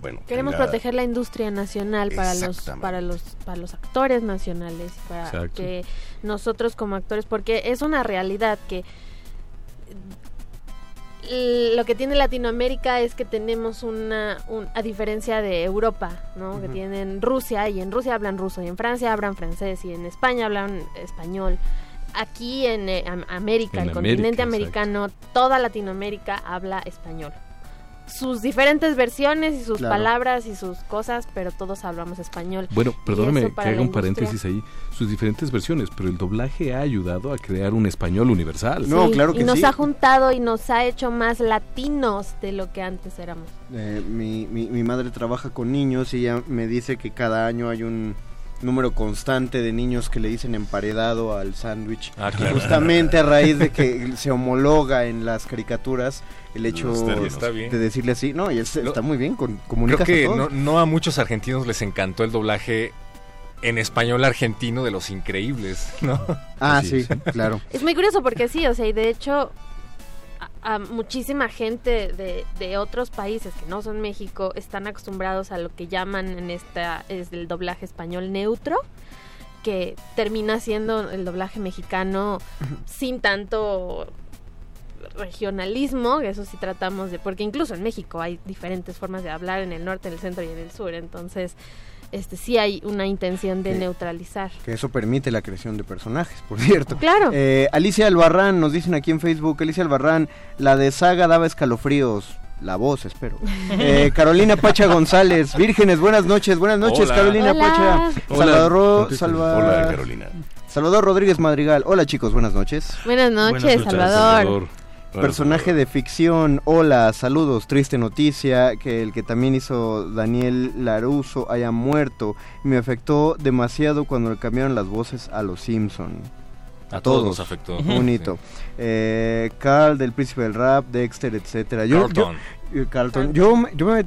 bueno, Queremos tenga- proteger la industria nacional para los para los para los actores nacionales, para Exacto. que nosotros como actores, porque es una realidad que lo que tiene Latinoamérica es que tenemos una, un- a diferencia de Europa, ¿no? Que tienen Rusia y en Rusia hablan ruso y en Francia hablan francés y en España hablan español. Aquí en eh, Am- América, En el América, continente exacto. americano, toda Latinoamérica habla español. Sus diferentes versiones y sus Claro. palabras y sus cosas, pero todos hablamos español. Bueno, perdóname que haga un paréntesis ahí. Sus diferentes versiones, pero el doblaje ha ayudado a crear un español universal. Sí, y nos ha juntado y nos ha hecho más latinos de lo que antes éramos. Eh, mi, mi, mi madre trabaja con niños y ella me dice que cada año hay un número constante de niños que le dicen emparedado al sándwich. Ah, claro. Justamente a raíz de que se homologa en las caricaturas el hecho de decirle así. No, y es- está muy bien, con, Creo que a todos. no, no a muchos argentinos les encantó el doblaje en español argentino de Los Increíbles, ¿no? Ah, sí, claro. Es muy curioso porque sí, o sea, y de hecho a, muchísima gente de, de otros países que no son México están acostumbrados a lo que llaman en esta es el doblaje español neutro que termina siendo el doblaje mexicano sin tanto regionalismo, eso sí tratamos de, porque incluso en México hay diferentes formas de hablar en el norte, en el centro y en el sur, entonces este sí hay una intención de neutralizar. Que eso permite la creación de personajes, por cierto. Claro. Eh, Alicia Albarrán, nos dicen aquí en Facebook, Alicia Albarrán, la de Saga daba escalofríos. La voz, espero. Eh, Carolina Pacha González, vírgenes, buenas noches, buenas noches, Hola. Carolina Hola. Pacha. Hola. Salvador, Contéstale. Salva- Hola, Carolina. Salvador Rodríguez Madrigal. Hola chicos, buenas noches. Buenas noches, Salvador. Personaje de ficción, hola, saludos, triste noticia, que el que también hizo Daniel Laruso haya muerto. Me afectó demasiado cuando le cambiaron las voces a los Simpson. A todos nos afectó. Bonito. Eh, Carl del Príncipe del Rap, Dexter, etcétera. Yo, Carlton. yo- eh, Carlton. Yo, me- yo me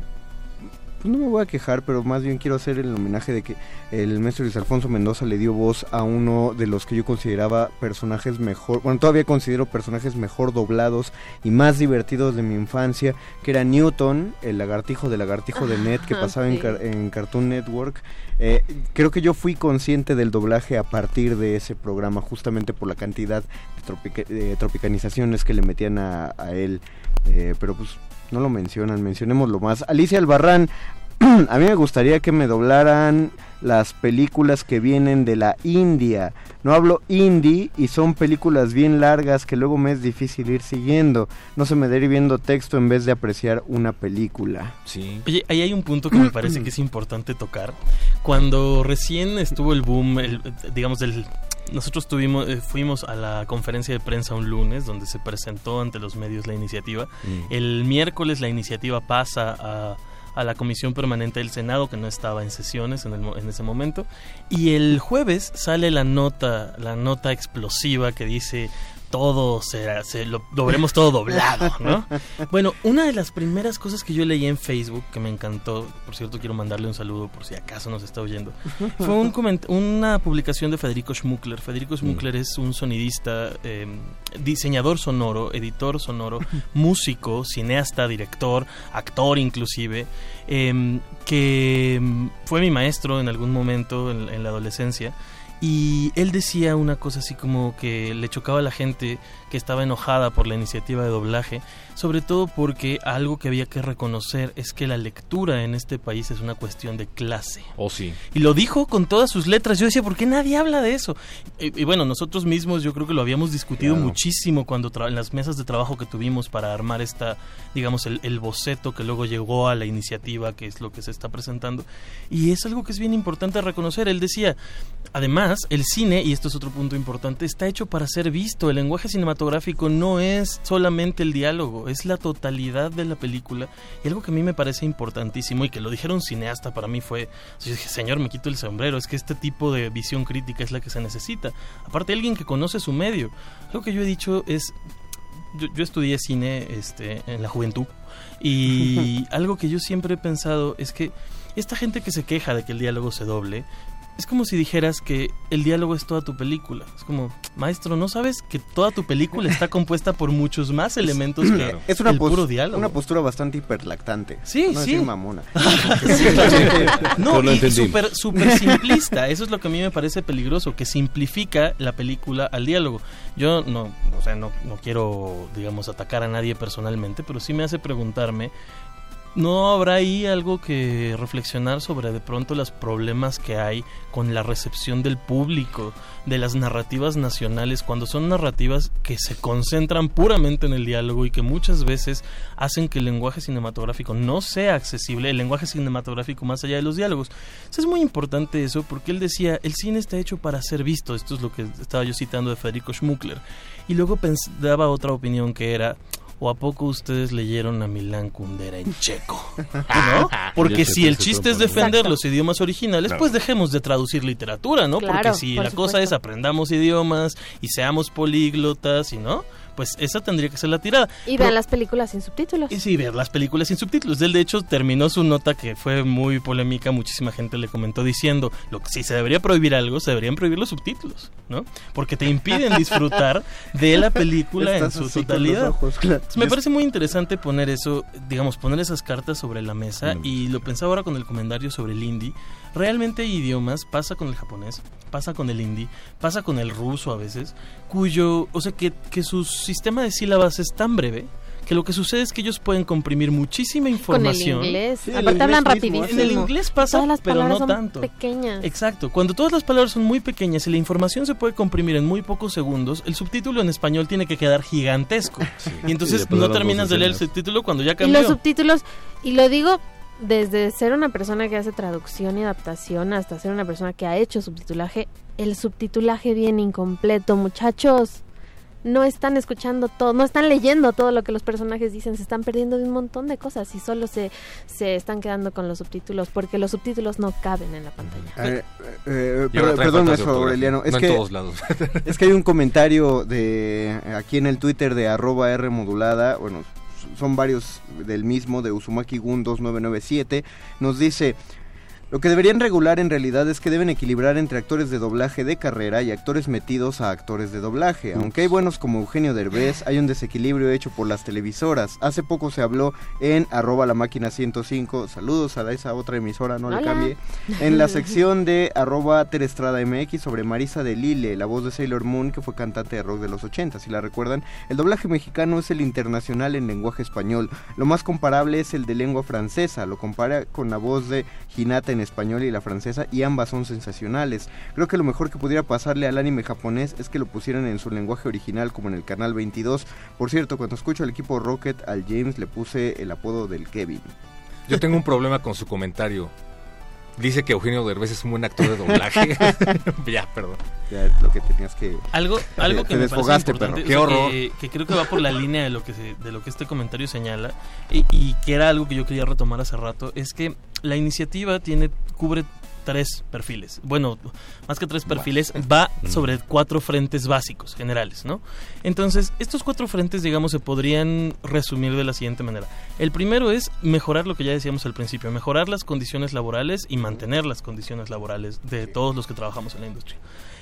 pues no me voy a quejar, pero más bien quiero hacer el homenaje de que el maestro Luis Alfonso Mendoza le dio voz a uno de los que yo consideraba personajes mejor, bueno, todavía considero personajes mejor doblados y más divertidos de mi infancia, que era Newton, el lagartijo de lagartijo de Net que Ah, pasaba en. Car- en Cartoon Network. Eh, creo que yo fui consciente del doblaje a partir de ese programa, justamente por la cantidad de, tropica- de tropicanizaciones que le metían a, a él. Eh, pero pues no lo mencionan, mencionémoslo más. Alicia Albarrán, a mí me gustaría que me doblaran las películas que vienen de la India. No hablo indie y son películas bien largas que luego me es difícil ir siguiendo. No se me dé viendo texto en vez de apreciar una película. Sí. Oye, ahí hay un punto que me parece que es importante tocar. Cuando recién estuvo el boom, el, digamos, del, nosotros tuvimos, eh, fuimos a la conferencia de prensa un lunes donde se presentó ante los medios la iniciativa. Mm. El miércoles la iniciativa pasa a, a la Comisión Permanente del Senado, que no estaba en sesiones en, el en ese momento. Y el jueves sale la nota, la nota explosiva que dice todo será, se lo, lo veremos todo doblado, ¿no? Bueno, una de las primeras cosas que yo leí en Facebook que me encantó, por cierto quiero mandarle un saludo por si acaso nos está oyendo, fue un una publicación de Federico Schmuckler. Federico Schmuckler es un sonidista, eh, diseñador sonoro, editor sonoro, músico, cineasta, director, actor inclusive, eh, que mm, fue mi maestro en algún momento en, en la adolescencia Y él decía una cosa así como que le chocaba a la gente que estaba enojada por la iniciativa de doblaje, sobre todo porque algo que había que reconocer es que la lectura en este país es una cuestión de clase. Oh, sí. Y lo dijo con todas sus letras. Yo decía, ¿por qué nadie habla de eso? Y, y bueno, nosotros mismos yo creo que lo habíamos discutido Claro. muchísimo cuando en las mesas de trabajo que tuvimos para armar esta, digamos, el, el boceto que luego llegó a la iniciativa, que es lo que se está presentando. Y es algo que es bien importante reconocer. Él decía, además, el cine, y esto es otro punto importante, está hecho para ser visto. El lenguaje cinematográfico no es solamente el diálogo, es la totalidad de la película. Y algo que a mí me parece importantísimo y que lo dijera un cineasta para mí fue, yo dije, señor, me quito el sombrero, es que este tipo de visión crítica es la que se necesita. Aparte, alguien que conoce su medio. Algo que yo he dicho es, yo, yo estudié cine este, en la juventud y algo que yo siempre he pensado es que esta gente que se queja de que el diálogo se doble, es como si dijeras que el diálogo es toda tu película. Es como, maestro, ¿no sabes que toda tu película está compuesta por muchos más elementos que Es una, el puro diálogo? una postura bastante hiperlactante. Sí, no sí. decir mamona. No, lo y entendí. súper súper simplista. Eso es lo que a mí me parece peligroso, que simplifica la película al diálogo. Yo no, o sea, no, no quiero, digamos, atacar a nadie personalmente, pero sí me hace preguntarme, ¿no habrá ahí algo que reflexionar sobre de pronto los problemas que hay con la recepción del público de las narrativas nacionales cuando son narrativas que se concentran puramente en el diálogo y que muchas veces hacen que el lenguaje cinematográfico no sea accesible, el lenguaje cinematográfico más allá de los diálogos. Es muy importante eso porque él decía, el cine está hecho para ser visto, esto es lo que estaba yo citando de Federico Schmuckler. Y luego daba otra opinión que era, ¿o a poco ustedes leyeron a Milán Kundera en checo? ¿No? Porque si el chiste es defender los idiomas originales, Claro. pues dejemos de traducir literatura, ¿no? Claro, Porque si por la cosa es aprendamos idiomas y seamos políglotas y no, pues esa tendría que ser la tirada. Y vean las películas sin subtítulos. y sí, ver las películas sin subtítulos. Él, de hecho, terminó su nota que fue muy polémica. Muchísima gente le comentó diciendo: lo que si se debería prohibir algo, se deberían prohibir los subtítulos, ¿no? Porque te impiden disfrutar de la película en su totalidad. los ojos, claro. Entonces, me parece muy interesante poner eso, digamos, poner esas cartas sobre la mesa. Y lo pensaba ahora con el comentario sobre el hindi. Realmente hay idiomas, pasa con el japonés, pasa con el hindi, pasa con el ruso a veces, cuyo, o sea, que, que su sistema de sílabas es tan breve que lo que sucede es que ellos pueden comprimir muchísima Con el información. inglés. Aparte hablan rapidísimo. En el inglés pasa, Todas las pero palabras no son tanto. pequeñas. Exacto. Cuando todas las palabras son muy pequeñas y la información se puede comprimir en muy pocos segundos, el subtítulo en español tiene que quedar gigantesco. Y Y entonces no terminas de leer el subtítulo cuando ya Y cambió. los subtítulos, y lo digo desde ser una persona que hace traducción y adaptación hasta ser una persona que ha hecho subtitulaje, el subtitulaje viene incompleto, muchachos. No están escuchando todo, no están leyendo todo lo que los personajes dicen, se están perdiendo de un montón de cosas y solo se, se están quedando con los subtítulos porque los subtítulos no caben en la pantalla. Eh, eh, ahora perdón, ortografía. Aureliano. Es No en que, todos lados. es que hay un comentario de aquí en el Twitter de arroba R modulada, bueno, son varios del mismo, de Uzumaki Gun 2997, nos dice... Lo que deberían regular en realidad es que deben equilibrar entre actores de doblaje de carrera y actores metidos a actores de doblaje. Aunque hay buenos como Eugenio Derbez, hay un desequilibrio hecho por las televisoras. Hace poco se habló en arroba la máquina 105, saludos a esa otra emisora, no le cambie, en la sección de arroba Terestrada MX sobre Marisa de Lille, la voz de Sailor Moon que fue cantante de rock de los 80, si la recuerdan. El doblaje mexicano es el internacional en lenguaje español. Lo más comparable es el de lengua francesa, lo compara con la voz de Hinata en español y la francesa y ambas son sensacionales. Creo que lo mejor que pudiera pasarle al anime japonés es que lo pusieran en su lenguaje original como en el canal 22. Por cierto, cuando escucho al equipo Rocket, al James le puse el apodo del Kevin. Yo tengo un problema con su comentario. Dice que Eugenio Derbez es un buen actor de doblaje. ya, perdón. Ya es lo que tenías que... Algo, algo te que me parece desfogaste, importante, perro. o Qué sea, horror. Que, que creo que va por la línea de lo que se- de lo que este comentario señala y, y que era algo que yo quería retomar hace rato es que la iniciativa tiene cubre tres perfiles. Bueno, más que tres perfiles, va sobre cuatro frentes básicos, generales, ¿no? Entonces, estos cuatro frentes, digamos, se podrían resumir de la siguiente manera. El primero es mejorar lo que ya decíamos al principio, mejorar las condiciones laborales y mantener las condiciones laborales de todos los que trabajamos en la industria.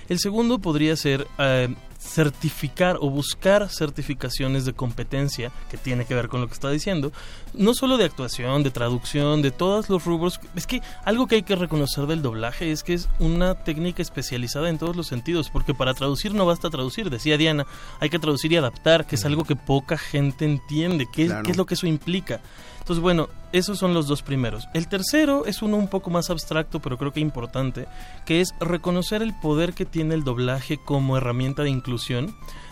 El segundo podría ser eh, certificar o buscar certificaciones de competencia que tiene que ver con lo que está diciendo, no solo de actuación, de traducción, de todos los rubros. Es que algo que hay que reconocer del doblaje es que es una técnica especializada en todos los sentidos, porque para traducir no basta traducir, decía Diana, hay que traducir y adaptar, que es algo que poca gente entiende, qué, Claro. qué es lo que eso implica. Entonces, bueno, esos son los dos primeros. El tercero es uno un poco más abstracto, pero creo que importante, que es reconocer el poder que tiene el doblaje como herramienta de inclusión,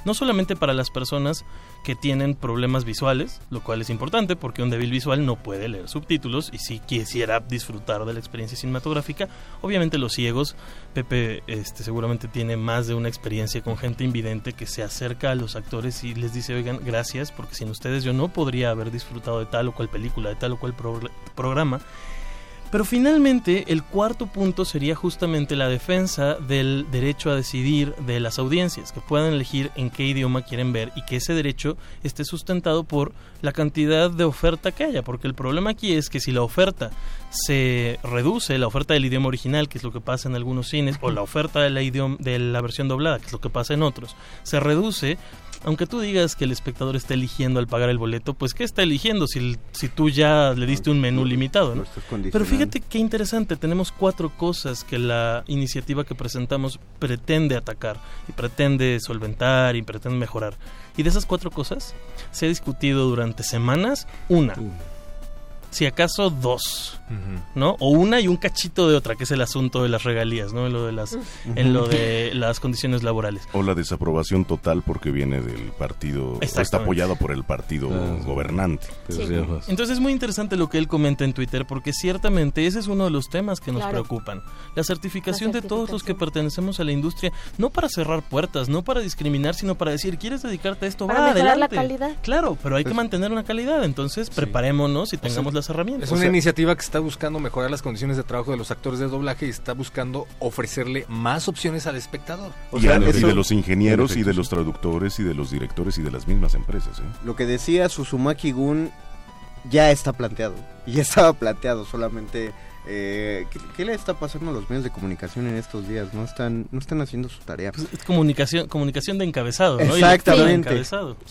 no solamente para las personas que tienen problemas visuales, lo cual es importante porque un débil visual no puede leer subtítulos y si quisiera disfrutar de la experiencia cinematográfica, obviamente los ciegos, Pepe este, seguramente tiene más de una experiencia con gente invidente que se acerca a los actores y les dice, oigan, gracias, porque sin ustedes yo no podría haber disfrutado de tal o cual película, de tal o cual pro- programa. Pero finalmente el cuarto punto sería justamente la defensa del derecho a decidir de las audiencias, que puedan elegir en qué idioma quieren ver y que ese derecho esté sustentado por la cantidad de oferta que haya, porque el problema aquí es que si la oferta se reduce, la oferta del idioma original, que es lo que pasa en algunos cines, o la oferta de la, idioma, de la versión doblada, que es lo que pasa en otros, se reduce, aunque tú digas que el espectador está eligiendo al pagar el boleto, pues ¿qué está eligiendo si, si tú ya le diste un menú limitado? ¿no? Pero fíjate qué interesante, tenemos cuatro cosas que la iniciativa que presentamos pretende atacar y pretende solventar y pretende mejorar. Y de esas cuatro cosas se ha discutido durante semanas una. Si acaso dos, ¿no? O una y un cachito de otra, que es el asunto de las regalías, ¿no? En lo de las, en lo de las condiciones laborales. O la desaprobación total porque viene del partido, o está apoyado por el partido gobernante. Entonces es muy interesante lo que él comenta en Twitter porque ciertamente ese es uno de los temas que nos Claro. preocupan. La certificación de todos los que pertenecemos a la industria, no para cerrar puertas, no para discriminar, sino para decir, ¿quieres dedicarte a esto? Para Va, mejorar la adelante. calidad. Claro, pero hay que mantener una calidad, entonces preparémonos y tengamos las herramientas. Es una iniciativa que está buscando mejorar las condiciones de trabajo de los actores de doblaje y está buscando ofrecerle más opciones al espectador. y, de los ingenieros y de los traductores y de los directores y de las mismas empresas. ¿eh? Lo que decía Susumaki Gun ya está planteado. Y ya estaba planteado, solamente... eh, ¿qué, qué le está pasando a los medios de comunicación en estos días? No están, no están haciendo su tarea. Es comunicación, comunicación de encabezado, Exactamente.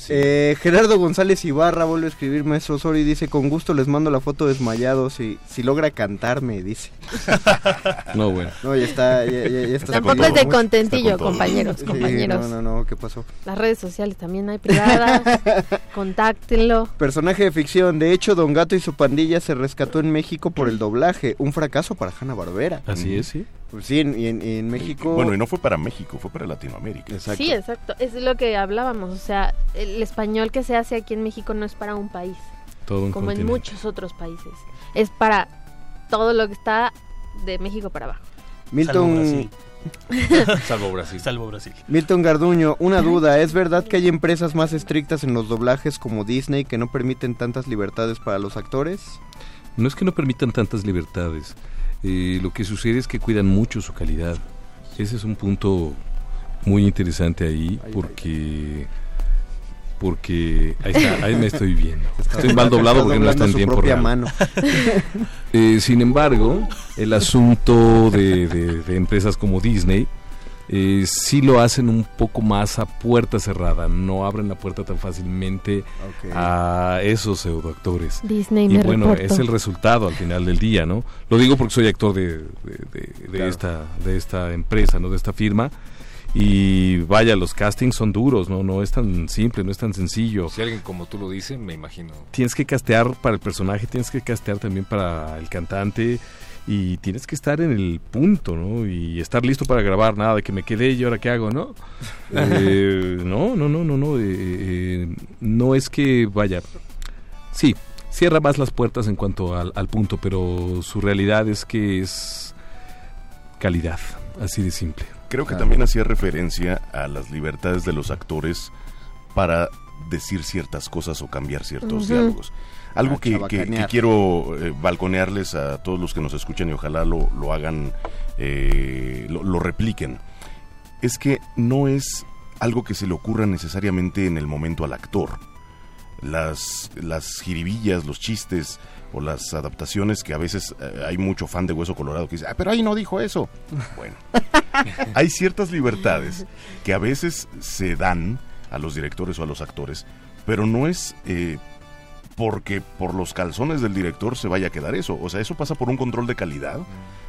Eh, Gerardo González Ibarra vuelve a escribir Maestro Osorio y dice, con gusto les mando la foto desmayado si, si logra cantarme, dice. No, bueno. No, ya está, ya, ya- ya está Tampoco es de contentillo, todo. compañeros, Sí, compañeros. No, no, no, ¿qué pasó? Las redes sociales también hay privadas. Contáctenlo. Personaje de ficción, de hecho, Don Gato y su pandilla se rescató en México por el doblaje, un fracaso para Hanna Barbera. Así es, sí. Pues sí, en- y en, México... Bueno, y no fue para México, fue para Latinoamérica. Sí, exacto. Es lo que hablábamos. O sea, el español que se hace aquí en México no es para un país. Todo un como en muchos otros países. Es para todo lo que está de México para abajo. Milton... Salvo Brasil. Salvo Brasil. Milton Garduño, una duda, ¿es verdad que hay empresas más estrictas en los doblajes como Disney que no permiten tantas libertades para los actores? No es que no permitan tantas libertades. Eh, lo que sucede es que cuidan mucho su calidad. Ese es un punto muy interesante ahí porque porque ahí está, ahí me estoy viendo. Estoy mal doblado porque no está en tiempo real. mano. Eh, sin embargo, el asunto de, de- de empresas como Disney eh, sí lo hacen un poco más a puerta cerrada, no abren la puerta tan fácilmente a esos pseudoactores. Disney, y me bueno, reporto. es el resultado al final del día, ¿no? Lo digo porque soy actor de, de- de- de Claro. esta de esta empresa, ¿no? De esta firma. Y vaya, los castings son duros, ¿no? No es tan simple, no es tan sencillo. Si alguien como tú lo dice, me imagino. Tienes que castear para el personaje, tienes que castear también para el cantante y tienes que estar en el punto, ¿no? Y estar listo para grabar, nada de que me quedé y ahora qué hago, ¿no? Eh, no, no, no, no, no. eh, eh, no es que vaya. Sí, cierra más las puertas en cuanto al, al punto, pero su realidad es que es calidad, así de simple. Creo que también hacía referencia a las libertades de los actores para decir ciertas cosas o cambiar ciertos diálogos. Algo que, que- quiero eh, balconearles a todos los que nos escuchan y ojalá lo, lo hagan, eh, lo, lo repliquen. Es que no es algo que se le ocurra necesariamente en el momento al actor. las, las jiribillas, los chistes o las adaptaciones que a veces eh, hay mucho fan de Hueso Colorado que dice, ah, pero ahí no dijo eso. Bueno, hay ciertas libertades que a veces se dan a los directores o a los actores, pero no es eh, porque por los calzones del director se vaya a quedar eso. O sea, eso pasa por un control de calidad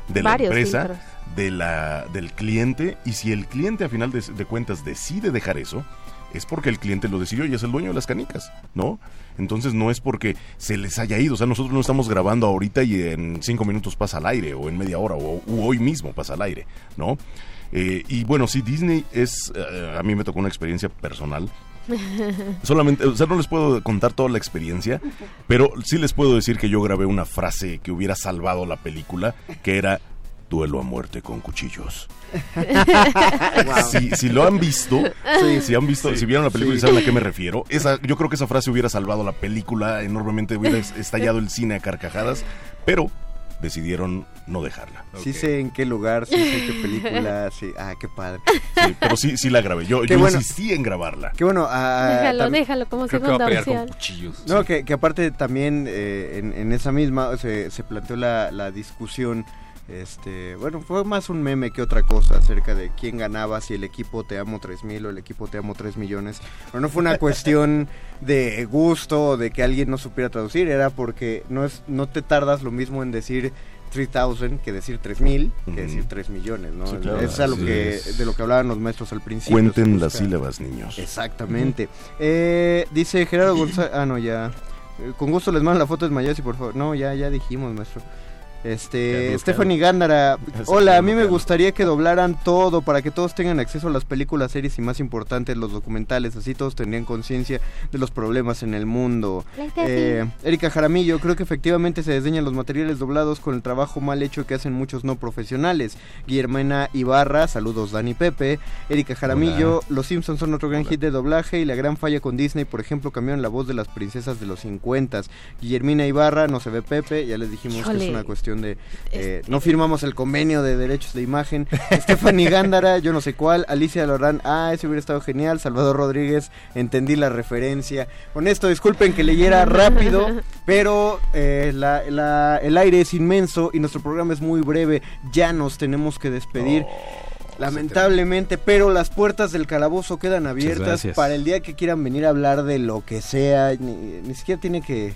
de la Varios empresa, filtros. de la, del cliente, y si el cliente a final de, de cuentas decide dejar eso, es porque el cliente lo decidió y es el dueño de las canicas, ¿no? Entonces no es porque se les haya ido, o sea, nosotros no estamos grabando ahorita y en cinco minutos pasa al aire, o en media hora, o hoy mismo pasa al aire, ¿no? Eh, y bueno, sí, Disney es, eh, a mí me tocó una experiencia personal. Solamente, o sea, no les puedo contar toda la experiencia, pero sí les puedo decir que yo grabé una frase que hubiera salvado la película, que era duelo a muerte con cuchillos. si, si lo han visto, Sí. si han visto, Sí. si vieron la película y saben a qué me refiero, esa, yo creo que esa frase hubiera salvado la película enormemente, hubiera es- estallado el cine a carcajadas, pero decidieron no dejarla. Sí sé en qué lugar, sí sé qué película, sí. Ah, qué padre. Sí, pero sí, sí la grabé. Yo, Qué yo bueno. insistí en grabarla. Qué bueno. ah, déjalo, tam- déjalo como segunda opción. No, que, que aparte también eh, en, en esa misma se, se planteó la, la discusión. Este, bueno, fue más un meme que otra cosa acerca de quién ganaba, si el equipo Te Amo 3000 o el equipo Te Amo 3 millones. Pero no fue una cuestión de gusto o de que alguien no supiera traducir, era porque no, es, no te tardas lo mismo en decir 3000 que decir 3000 que decir 3 millones, ¿no? Sí, claro. es a lo Así que, es. de lo que hablaban los maestros al principio. Cuenten las sílabas, niños. Exactamente. Eh, dice Gerardo González. Ah, no, ya. Eh, Con gusto les mando la foto de Mayasi, por favor. No, ya, ya dijimos, maestro. Este, Stephanie Gándara. Hola, a mí me gustaría que doblaran todo para que todos tengan acceso a las películas, series y más importantes, los documentales. Así todos tendrían conciencia de los problemas en el mundo. Eh, Erika Jaramillo, creo que efectivamente se desdeñan los materiales doblados con el trabajo mal hecho que hacen muchos no profesionales. Guillermena Ibarra, saludos Dani Pepe. Erika Jaramillo, Los Simpsons son otro gran hit de doblaje y la gran falla con Disney, por ejemplo, cambiaron la voz de las princesas de los 50. Guillermina Ibarra, no se ve Pepe, ya les dijimos que es una cuestión de... eh, no firmamos el convenio de derechos de imagen. Stephanie Gándara, yo no sé cuál. Alicia Lorán, ah, ese hubiera estado genial. Salvador Rodríguez, entendí la referencia. Con esto, disculpen que leyera rápido, pero eh, la- la- el aire es inmenso y nuestro programa es muy breve. Ya nos tenemos que despedir. Lamentablemente, pero las puertas del calabozo quedan abiertas para el día que quieran venir a hablar de lo que sea. Ni, ni siquiera tiene que,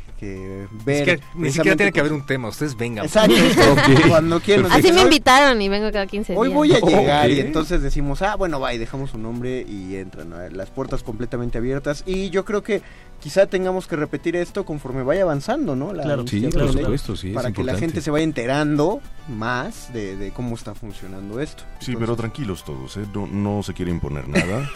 ver. ni siquiera tiene que haber un tema, ustedes vengan. Exacto, cuando quieran. Así dicen, me "Hoy- invitaron y vengo cada 15 Hoy días. voy a llegar y entonces decimos, ah, bueno, va y dejamos su nombre y entran. Las puertas completamente abiertas. Y yo creo que quizá tengamos que repetir esto conforme vaya avanzando, ¿no? La Claro, sí, por supuesto, sí, es Para que la gente se vaya enterando más de, de cómo está funcionando esto. Sí, pero tranquilos todos, ¿eh? no, no se quiere imponer nada.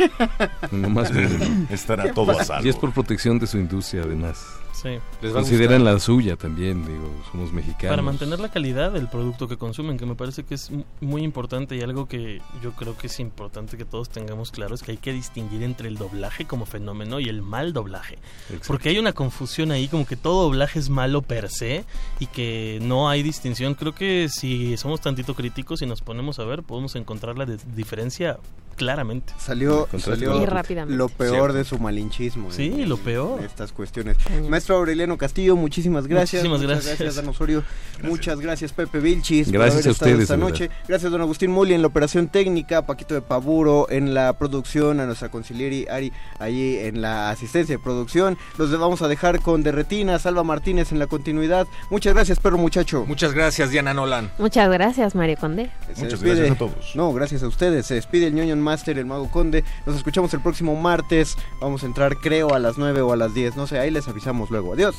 No más bien. Estará todo a salvo. Y es por protección de su industria, además. Sí. Les va a Consideran la suya también, digo, somos mexicanos. Para mantener la calidad del producto que consumen, que me parece que es mu- muy importante y algo que yo creo que es importante que todos tengamos claro es que hay que distinguir entre el doblaje como fenómeno y el mal doblaje. Exacto. Porque hay una confusión ahí, como que todo doblaje es malo per se y que no hay distinción. Creo que si somos tantito críticos y nos ponemos a ver, podemos encontrar la diferencia claramente. Salió, salió Y rápidamente. lo peor de su malinchismo. Sí, en- lo peor. Estas cuestiones. Maestro Aureliano Castillo, muchísimas gracias. Muchísimas Muchas gracias. gracias, Dan Osorio. Muchas gracias, Pepe Vilchis. por Gracias haber a estado ustedes, esta noche. Gracias, don Agustín Muli, en la operación técnica. Paquito de Paburo en la producción. A nuestra concilieri Ari, allí en la asistencia de producción. Los vamos a dejar con Derretina. Salva Martínez en la continuidad. Muchas gracias, perro muchacho. Muchas gracias, Diana Nolan. Muchas gracias, Mario Conde. Se Muchas despide- gracias a todos. No, gracias a ustedes. Se despide el ñoño Master, el Mago Conde. Nos escuchamos el próximo martes. Vamos a entrar, creo, a las 9 o a las 10. No sé, ahí les avisamos luego. Adiós.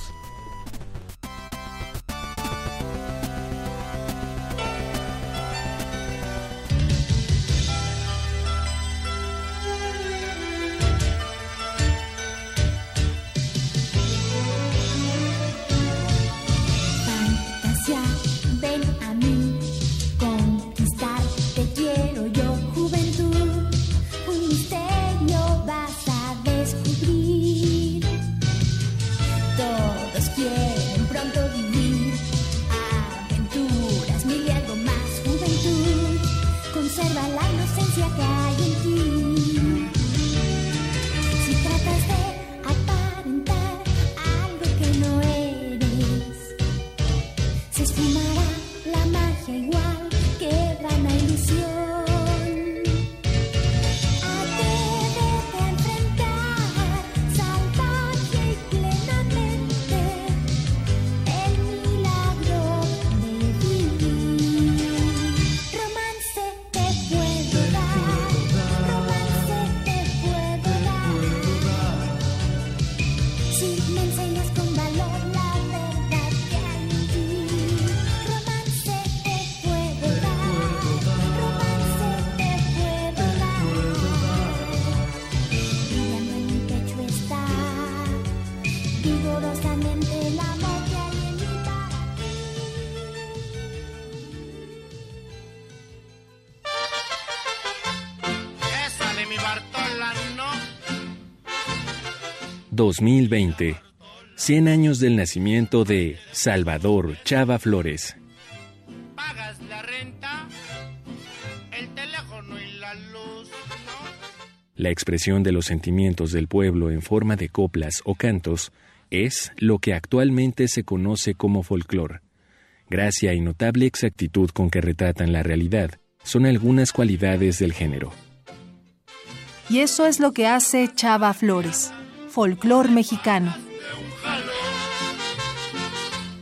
2020. 100 años del nacimiento de Salvador Chava Flores. Pagas la renta, el teléfono y la luz. La expresión de los sentimientos del pueblo en forma de coplas o cantos es lo que actualmente se conoce como folclore. Gracia y notable exactitud con que retratan la realidad son algunas cualidades del género. Y eso es lo que hace Chava Flores, folclor mexicano.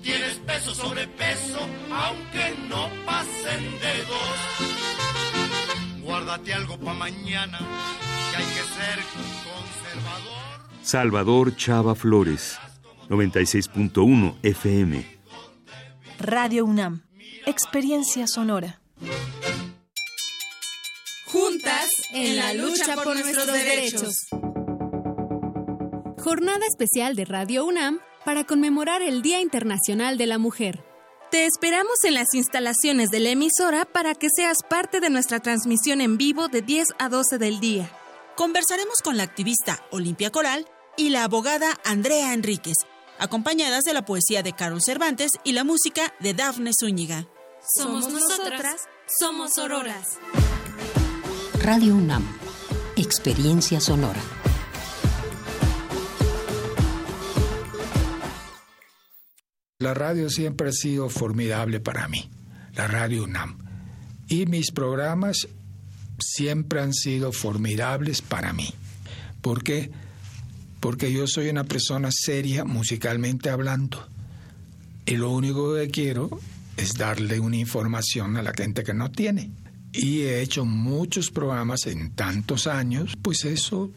Tienes peso sobre peso, aunque no pasen dedos. Guárdate algo para mañana, que hay que ser conservador. Salvador Chava Flores, 96.1 FM. Radio UNAM, experiencia sonora. Juntas en la lucha por nuestros derechos. Jornada especial de Radio UNAM para conmemorar el Día Internacional de la Mujer. Te esperamos en las instalaciones de la emisora para que seas parte de nuestra transmisión en vivo de 10 a 12 del día. Conversaremos con la activista Olimpia Coral y la abogada Andrea Enríquez, acompañadas de la poesía de Carol Cervantes y la música de Dafne Zúñiga. Somos nosotras, somos auroras. Radio UNAM, experiencia sonora. La radio siempre ha sido formidable para mí, la radio UNAM. Y mis programas siempre han sido formidables para mí. ¿Por qué? Porque yo soy una persona seria musicalmente hablando. Y lo único que quiero es darle una información a la gente que no tiene. Y he hecho muchos programas en tantos años, pues eso,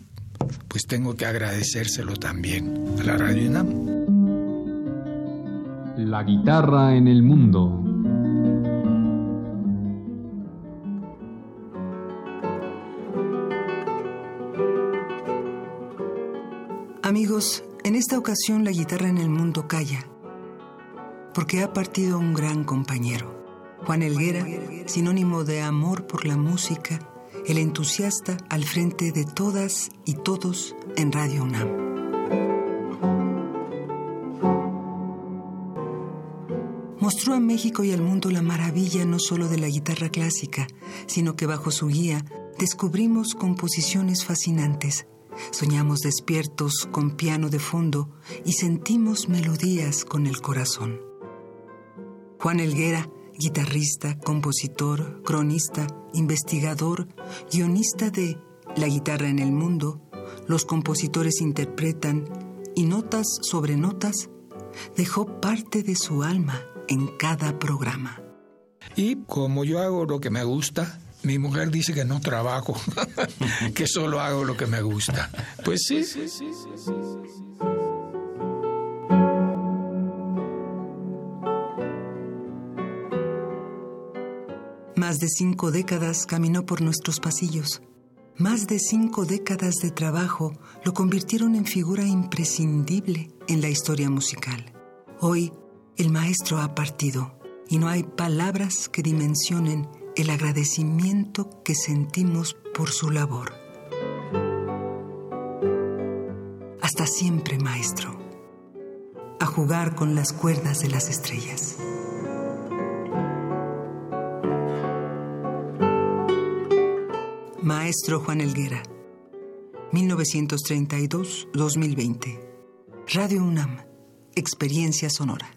pues tengo que agradecérselo también a la Radio UNAM. La guitarra en el mundo. Amigos, en esta ocasión la guitarra en el mundo calla, porque ha partido un gran compañero. Juan Elguera, sinónimo de amor por la música, el entusiasta al frente de todas y todos en Radio UNAM. Mostró a México y al mundo la maravilla no solo de la guitarra clásica, sino que bajo su guía descubrimos composiciones fascinantes. Soñamos despiertos con piano de fondo y sentimos melodías con el corazón. Juan Elguera, guitarrista, compositor, cronista, investigador, guionista de La guitarra en el mundo, los compositores interpretan y notas sobre notas, dejó parte de su alma en cada programa. Y como yo hago lo que me gusta, mi mujer dice que no trabajo, que solo hago lo que me gusta. Pues sí. Más de cinco décadas caminó por nuestros pasillos. Más de cinco décadas de trabajo lo convirtieron en figura imprescindible en la historia musical. Hoy, el maestro ha partido y no hay palabras que dimensionen el agradecimiento que sentimos por su labor. Hasta siempre, maestro. A jugar con las cuerdas de las estrellas. Maestro Juan Elguera, 1932-2020. Radio UNAM, Experiencia Sonora.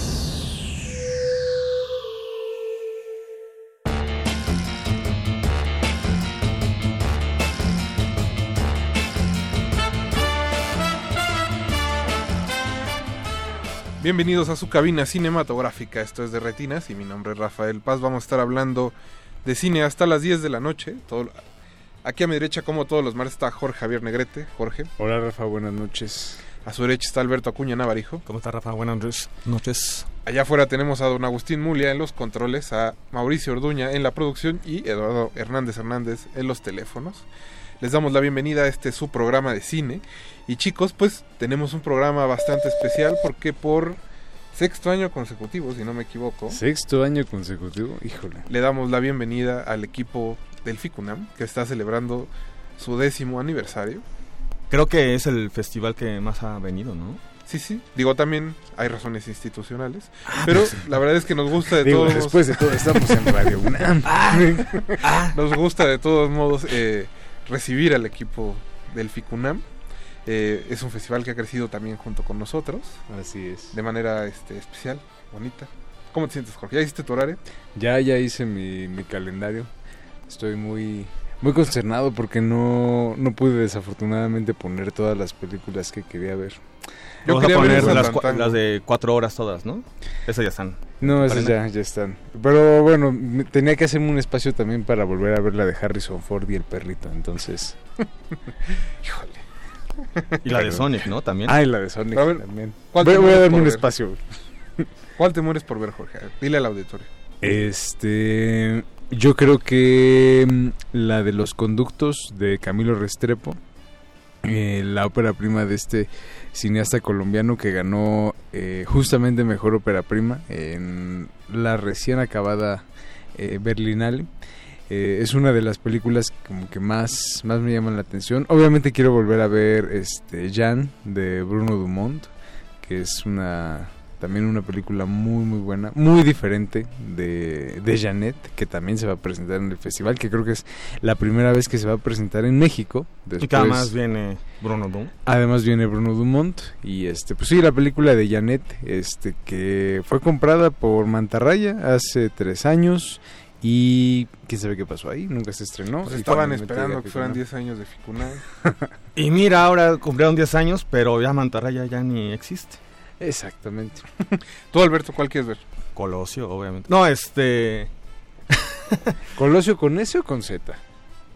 Bienvenidos a su cabina cinematográfica. Esto es de Retinas y mi nombre es Rafael Paz. Vamos a estar hablando de cine hasta las 10 de la noche. Todo, Aquí a mi derecha, como todos los martes, está Jorge Javier Negrete. Jorge. Hola Rafa, buenas noches. A su derecha está Alberto Acuña Navarijo. ¿Cómo está Rafa? Buenas noches. Allá afuera tenemos a don Agustín Mulia en los controles, a Mauricio Orduña en la producción y Eduardo Hernández Hernández en los teléfonos. Les damos la bienvenida a este su programa de cine. Y chicos, pues tenemos un programa bastante especial porque por sexto año consecutivo, si no me equivoco, Sexto año consecutivo, híjole. le damos la bienvenida al equipo del FICUNAM que está celebrando su décimo aniversario. Creo que es el festival que más ha venido, ¿no? Sí, sí. Digo, también hay razones institucionales. pero la verdad es que nos gusta de Digo, todos después de todo, estamos en Radio UNAM. Ah. nos gusta de todos modos eh, recibir al equipo del FICUNAM. Eh, es un festival que ha crecido también junto con nosotros. Así es. De manera este, especial, bonita. ¿Cómo te sientes, Jorge? ¿Ya hiciste tu horario? Ya, ya hice mi, mi calendario. Estoy muy, muy consternado porque no, no pude desafortunadamente poner todas las películas que quería ver. Yo quería poner las, de cuatro horas todas, ¿no? Esas ya están. No, esas ya, ya están. Pero bueno, me- tenía que hacerme un espacio también para volver a ver la de Harrison Ford y el perrito, entonces... Y la de Sonic, ¿no? También. Ah, y la de Sonic A ver, también. ¿cuál Voy, a darme un ver? espacio. ¿Cuál te mueres por ver, Jorge? A Dile al auditorio. Este, yo creo que mm, la de los conductos de Camilo Restrepo, eh, la ópera prima de este cineasta colombiano que ganó eh, justamente mejor ópera prima en la recién acabada eh, Berlinale. Eh, es una de las películas como que más, más me llaman la atención. Obviamente quiero volver a ver este Jan de Bruno Dumont, que es una también una película muy muy buena, muy diferente de, de Janet, que también se va a presentar en el festival, que creo que es la primera vez que se va a presentar en México. Y que además viene Bruno Dum. Además viene Bruno Dumont y este pues sí la película de Janet este que fue comprada por Mantarraya hace tres años y quién sabe qué pasó ahí nunca se estrenó Pues y estaban esperando que fueran ficunó. 10 años de FICUNAM. Y mira, ahora cumplieron 10 años, pero ya Mantarraya ya ni existe. Exactamente Tú, Alberto, ¿cuál quieres ver? Colosio, obviamente. No, este... Colosio con S o con Z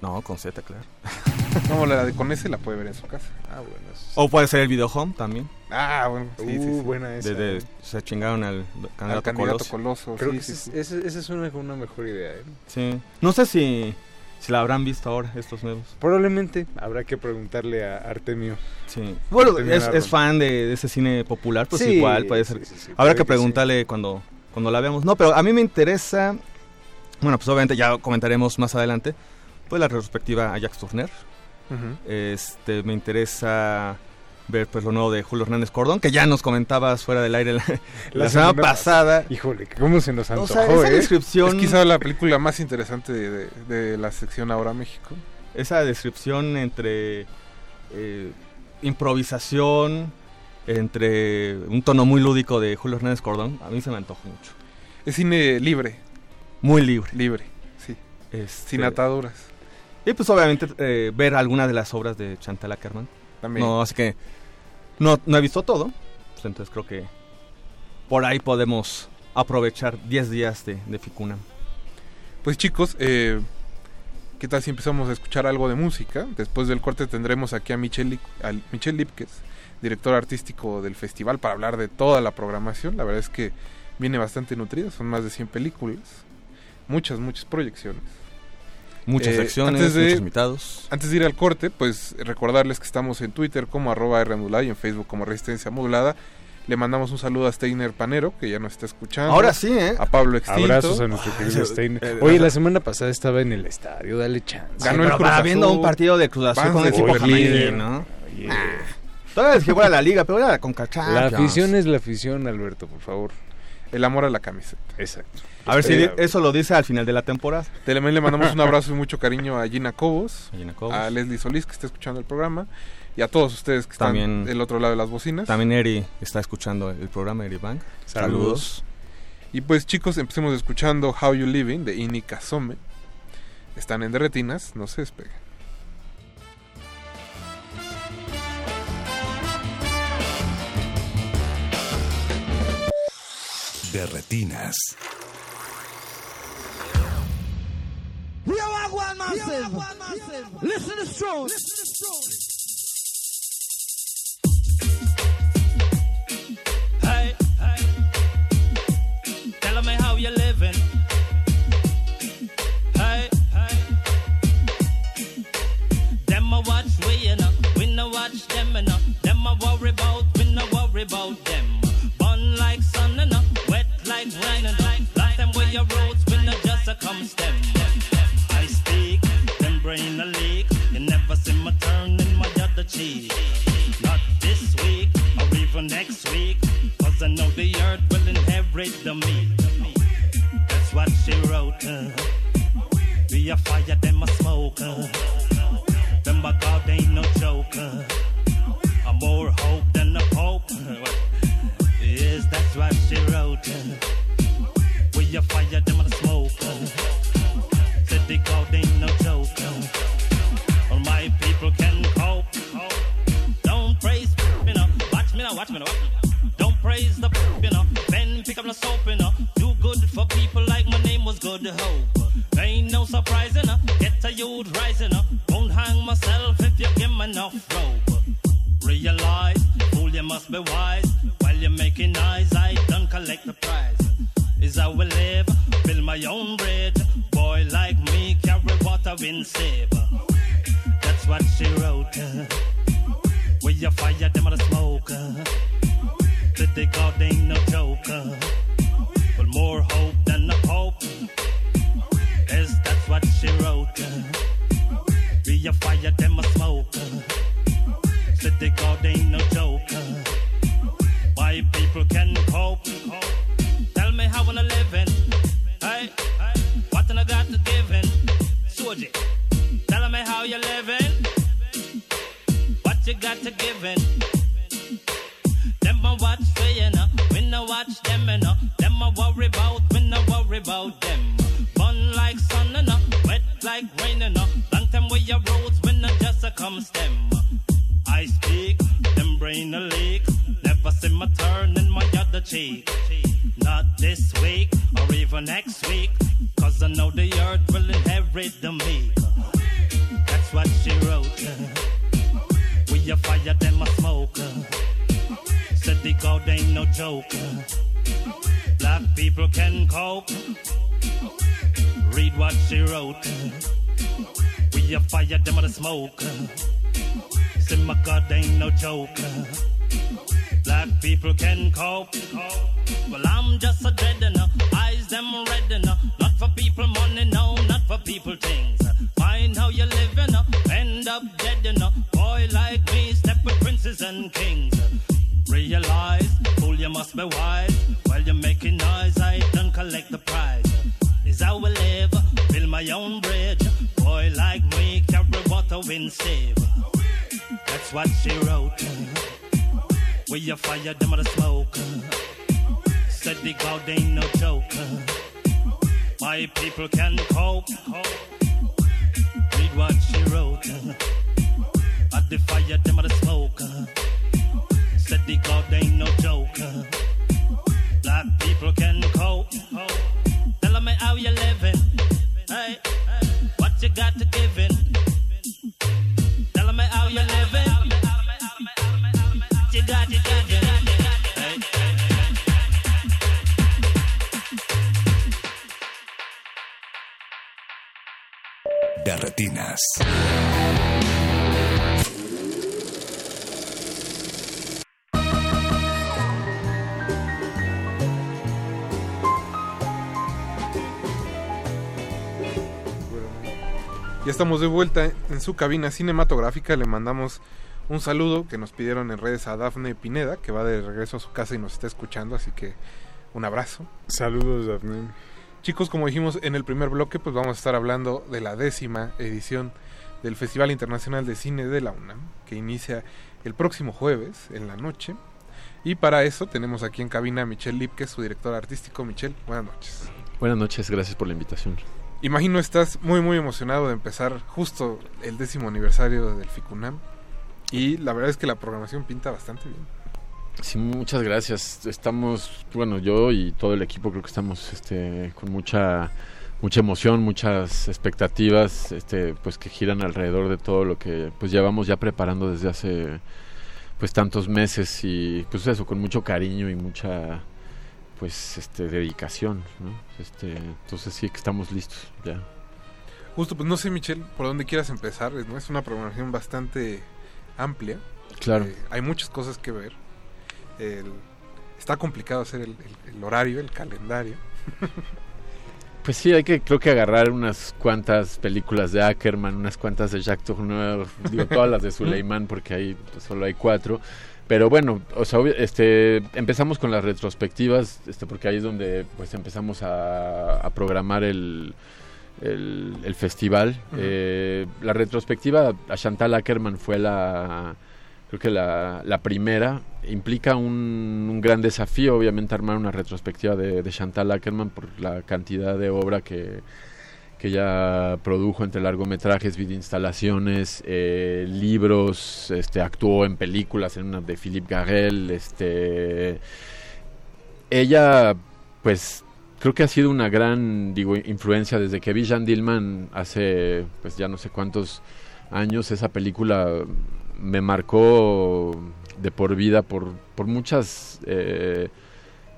No, con Z, claro. No, la de con ese la puede ver en su casa. ah bueno O puede ser el video home también. Ah, bueno, sí, sí, Uh, sí. buena esa De, de- se chingaron al candidato, Al candidato Colosio. Coloso. creo sí, que sí, esa, sí. esa- esa es una, una mejor idea ¿eh? Sí. No sé si, si la habrán visto ahora, estos nuevos. probablemente habrá que preguntarle a Artemio Sí. Bueno, Artemio es, es fan de, de ese cine popular, pues Sí, igual puede ser. sí, sí, sí, Habrá que que preguntarle cuando, cuando la veamos. No, pero a mí me interesa, bueno, pues obviamente ya comentaremos más adelante, pues la retrospectiva a Jacques Tourner. Ujú. Este, me interesa ver pues lo nuevo de Julio Hernández Cordón, que ya nos comentabas fuera del aire la, la semana pasada. híjole cómo se nos O antojó sea, esa ¿eh? descripción, Es quizá la película más interesante de, de- de la sección Ahora México. esa descripción entre eh, improvisación, entre un tono muy lúdico de Julio Hernández Cordón, a mí se me antojó mucho. Es cine libre, Muy libre. libre, sí. Este, Sin ataduras. Y pues obviamente eh, ver alguna de las obras de Chantal Ackerman. También. No, así que no, no he visto todo. pues entonces creo que por ahí podemos aprovechar 10 días de, de Ficuna. Pues chicos, eh, ¿qué tal si empezamos a escuchar algo de música? Después del corte tendremos aquí a Michel, Lip- a Lipkes, director artístico del festival, para hablar de toda la programación. La verdad es que viene bastante nutrida, son más de 100 películas, muchas, muchas proyecciones. Muchas Eh, antes de- muchos invitados. Antes de ir al corte, pues recordarles que estamos en Twitter como arroba R modulada y en Facebook como Resistencia Modulada. Le mandamos un saludo a Steiner Panero, que ya nos está escuchando. Ahora sí, ¿eh? A Pablo Extinto. Abrazos a nuestro querido ese- Steiner. eh, Oye, ajá. la semana pasada estaba en el estadio, dale chance. Ganó Sí, el Cruz viendo un partido de Cruz Azul con de equipo líder. ¿no? Oye, Todavía es que fuera la liga, pero era con Cachá. La afición es la afición, Alberto, por favor. El amor a la camiseta. Exacto. A ver si di- eso lo dice al final de la temporada. También le mandamos un abrazo y mucho cariño a Gina Cobos, A Gina Cobos. a Leslie Solís, que está escuchando el programa, y a todos ustedes que están También- del otro lado de las bocinas. También Eri está escuchando el programa, Eri Bank. Saludos. Y pues chicos, empecemos escuchando How You Living de Ini Kazome. Están en Derretinas, no se despeguen. De retinas. Here I go on myself. Listen to Strong. Listen Strong. Hey, hey. Tell me how you're living. Hey, hey. Them I watch we enough. We no watch them enough. Them I worry about. We no worry about them. Burn like sun enough. Wet like rain enough. Like them where you roll. See my turn in my other cheek. Not this week or even next week. Cause I know the earth will inherit the meat. That's what she wrote. Uh. Be a fire, them a smoke. Uh. Them a God ain't no joker. I'm more hope than the Pope. yes, that's what she wrote. Uh. We a fire, them a smoke. Uh. Said the God ain't Watch me now. Don't praise the, you know. Then pick up the soap, you know. Do good for people like my name was Good Hope. Ain't no surprise, you know. Get a youth rising up. Won't hang myself if you give me enough rope. Realize, fool, you must be wise. While you're making eyes, I don't collect the prize. Is how we live, build my own bridge. Boy like me, carry water in save. That's what she wrote. Where you fire them on the smoke. That they God ain't no joker. But more hope than the Pope. Yes, that's what she wrote. Be a fire them a smoke. Said they God ain't no joker. My people can cope. Tell me how wanna living. Hey, what I got to give in? Soji, you got to give in? Them a watch for you know, we no watch them you know. Them a worry about, we no worry about them. Fun like sun you know, wet like rain you know. Long time where your roads, we no just a come stem. I speak, them brain a leak. Never see my turn in my other cheek. Not this week or even next week. Cause I know the earth will inherit the meek. That's what she wrote. We a fire, them a smoke. Said the God ain't no joker. Black people can cope. Read what she wrote. We a fire, them a smoke. Say my God ain't no joker. Black people can cope. Well, I'm just a dread enough. Eyes them red enough. Not for people money, no, not for people things. Find how you live enough. End up dead enough. Boy like me, step with princes and kings. Realize, fool, you must be wise. While you're making noise, I don't collect the prize. Is how we live, build my own bridge. Boy like me, carry water wind save. That's what she wrote. Where you fire them on the smoke. Said the God ain't no joker. My people can cope. Read what she wrote. The fire them on the smoke. Said the God ain't no joker. Black people can cope. Tell me how you living. Hey, what you got to give in. Tell me how you living. What you got to give in. Hey, de retinas. Ya estamos de vuelta en su cabina cinematográfica. Le mandamos un saludo que nos pidieron en redes a Dafne Pineda, que va de regreso a su casa y nos está escuchando. Así que un abrazo. Saludos, Dafne. Chicos, como dijimos en el primer bloque, pues vamos a estar hablando de la décima edición del Festival Internacional de Cine de la UNAM, que inicia el próximo jueves en la noche. Y para eso tenemos aquí en cabina a Michelle Lipke, su director artístico. Michelle, buenas noches. Buenas noches, gracias por la invitación. Imagino estás muy muy emocionado de empezar justo el décimo aniversario del FICUNAM y la verdad es que la programación pinta bastante bien. Sí, muchas gracias. Estamos, bueno, yo y todo el equipo creo que estamos este, con mucha mucha emoción, muchas expectativas, este, pues que giran alrededor de todo lo que pues llevamos ya preparando desde hace pues tantos meses y pues eso con mucho cariño y mucha pues este dedicación, ¿no? Este, entonces sí que estamos listos ya. Justo, pues no sé, Michelle, por dónde quieras empezar, ¿no? Es una programación bastante amplia. Claro. Eh, hay muchas cosas que ver. El- está complicado hacer el, el- el horario, el calendario. Pues sí, hay que creo que agarrar unas cuantas películas de Ackerman, unas cuantas de Jacques Tourneur, digo todas las de Suleiman porque ahí solo hay cuatro. Pero bueno, o sea, este, empezamos con las retrospectivas, este, porque ahí es donde pues empezamos a, a programar el, el, el festival. Eh, la retrospectiva a Chantal Ackerman fue la, creo que la, la primera. Implica un, un gran desafío, obviamente, armar una retrospectiva de, de Chantal Ackerman por la cantidad de obra que, que ella produjo entre largometrajes, videoinstalaciones, eh, libros, este, actuó en películas, en una de Philippe Garrel, este ella pues creo que ha sido una gran digo influencia desde que vi Jean Dillman hace pues ya no sé cuántos años esa película me marcó de por vida por por muchas eh,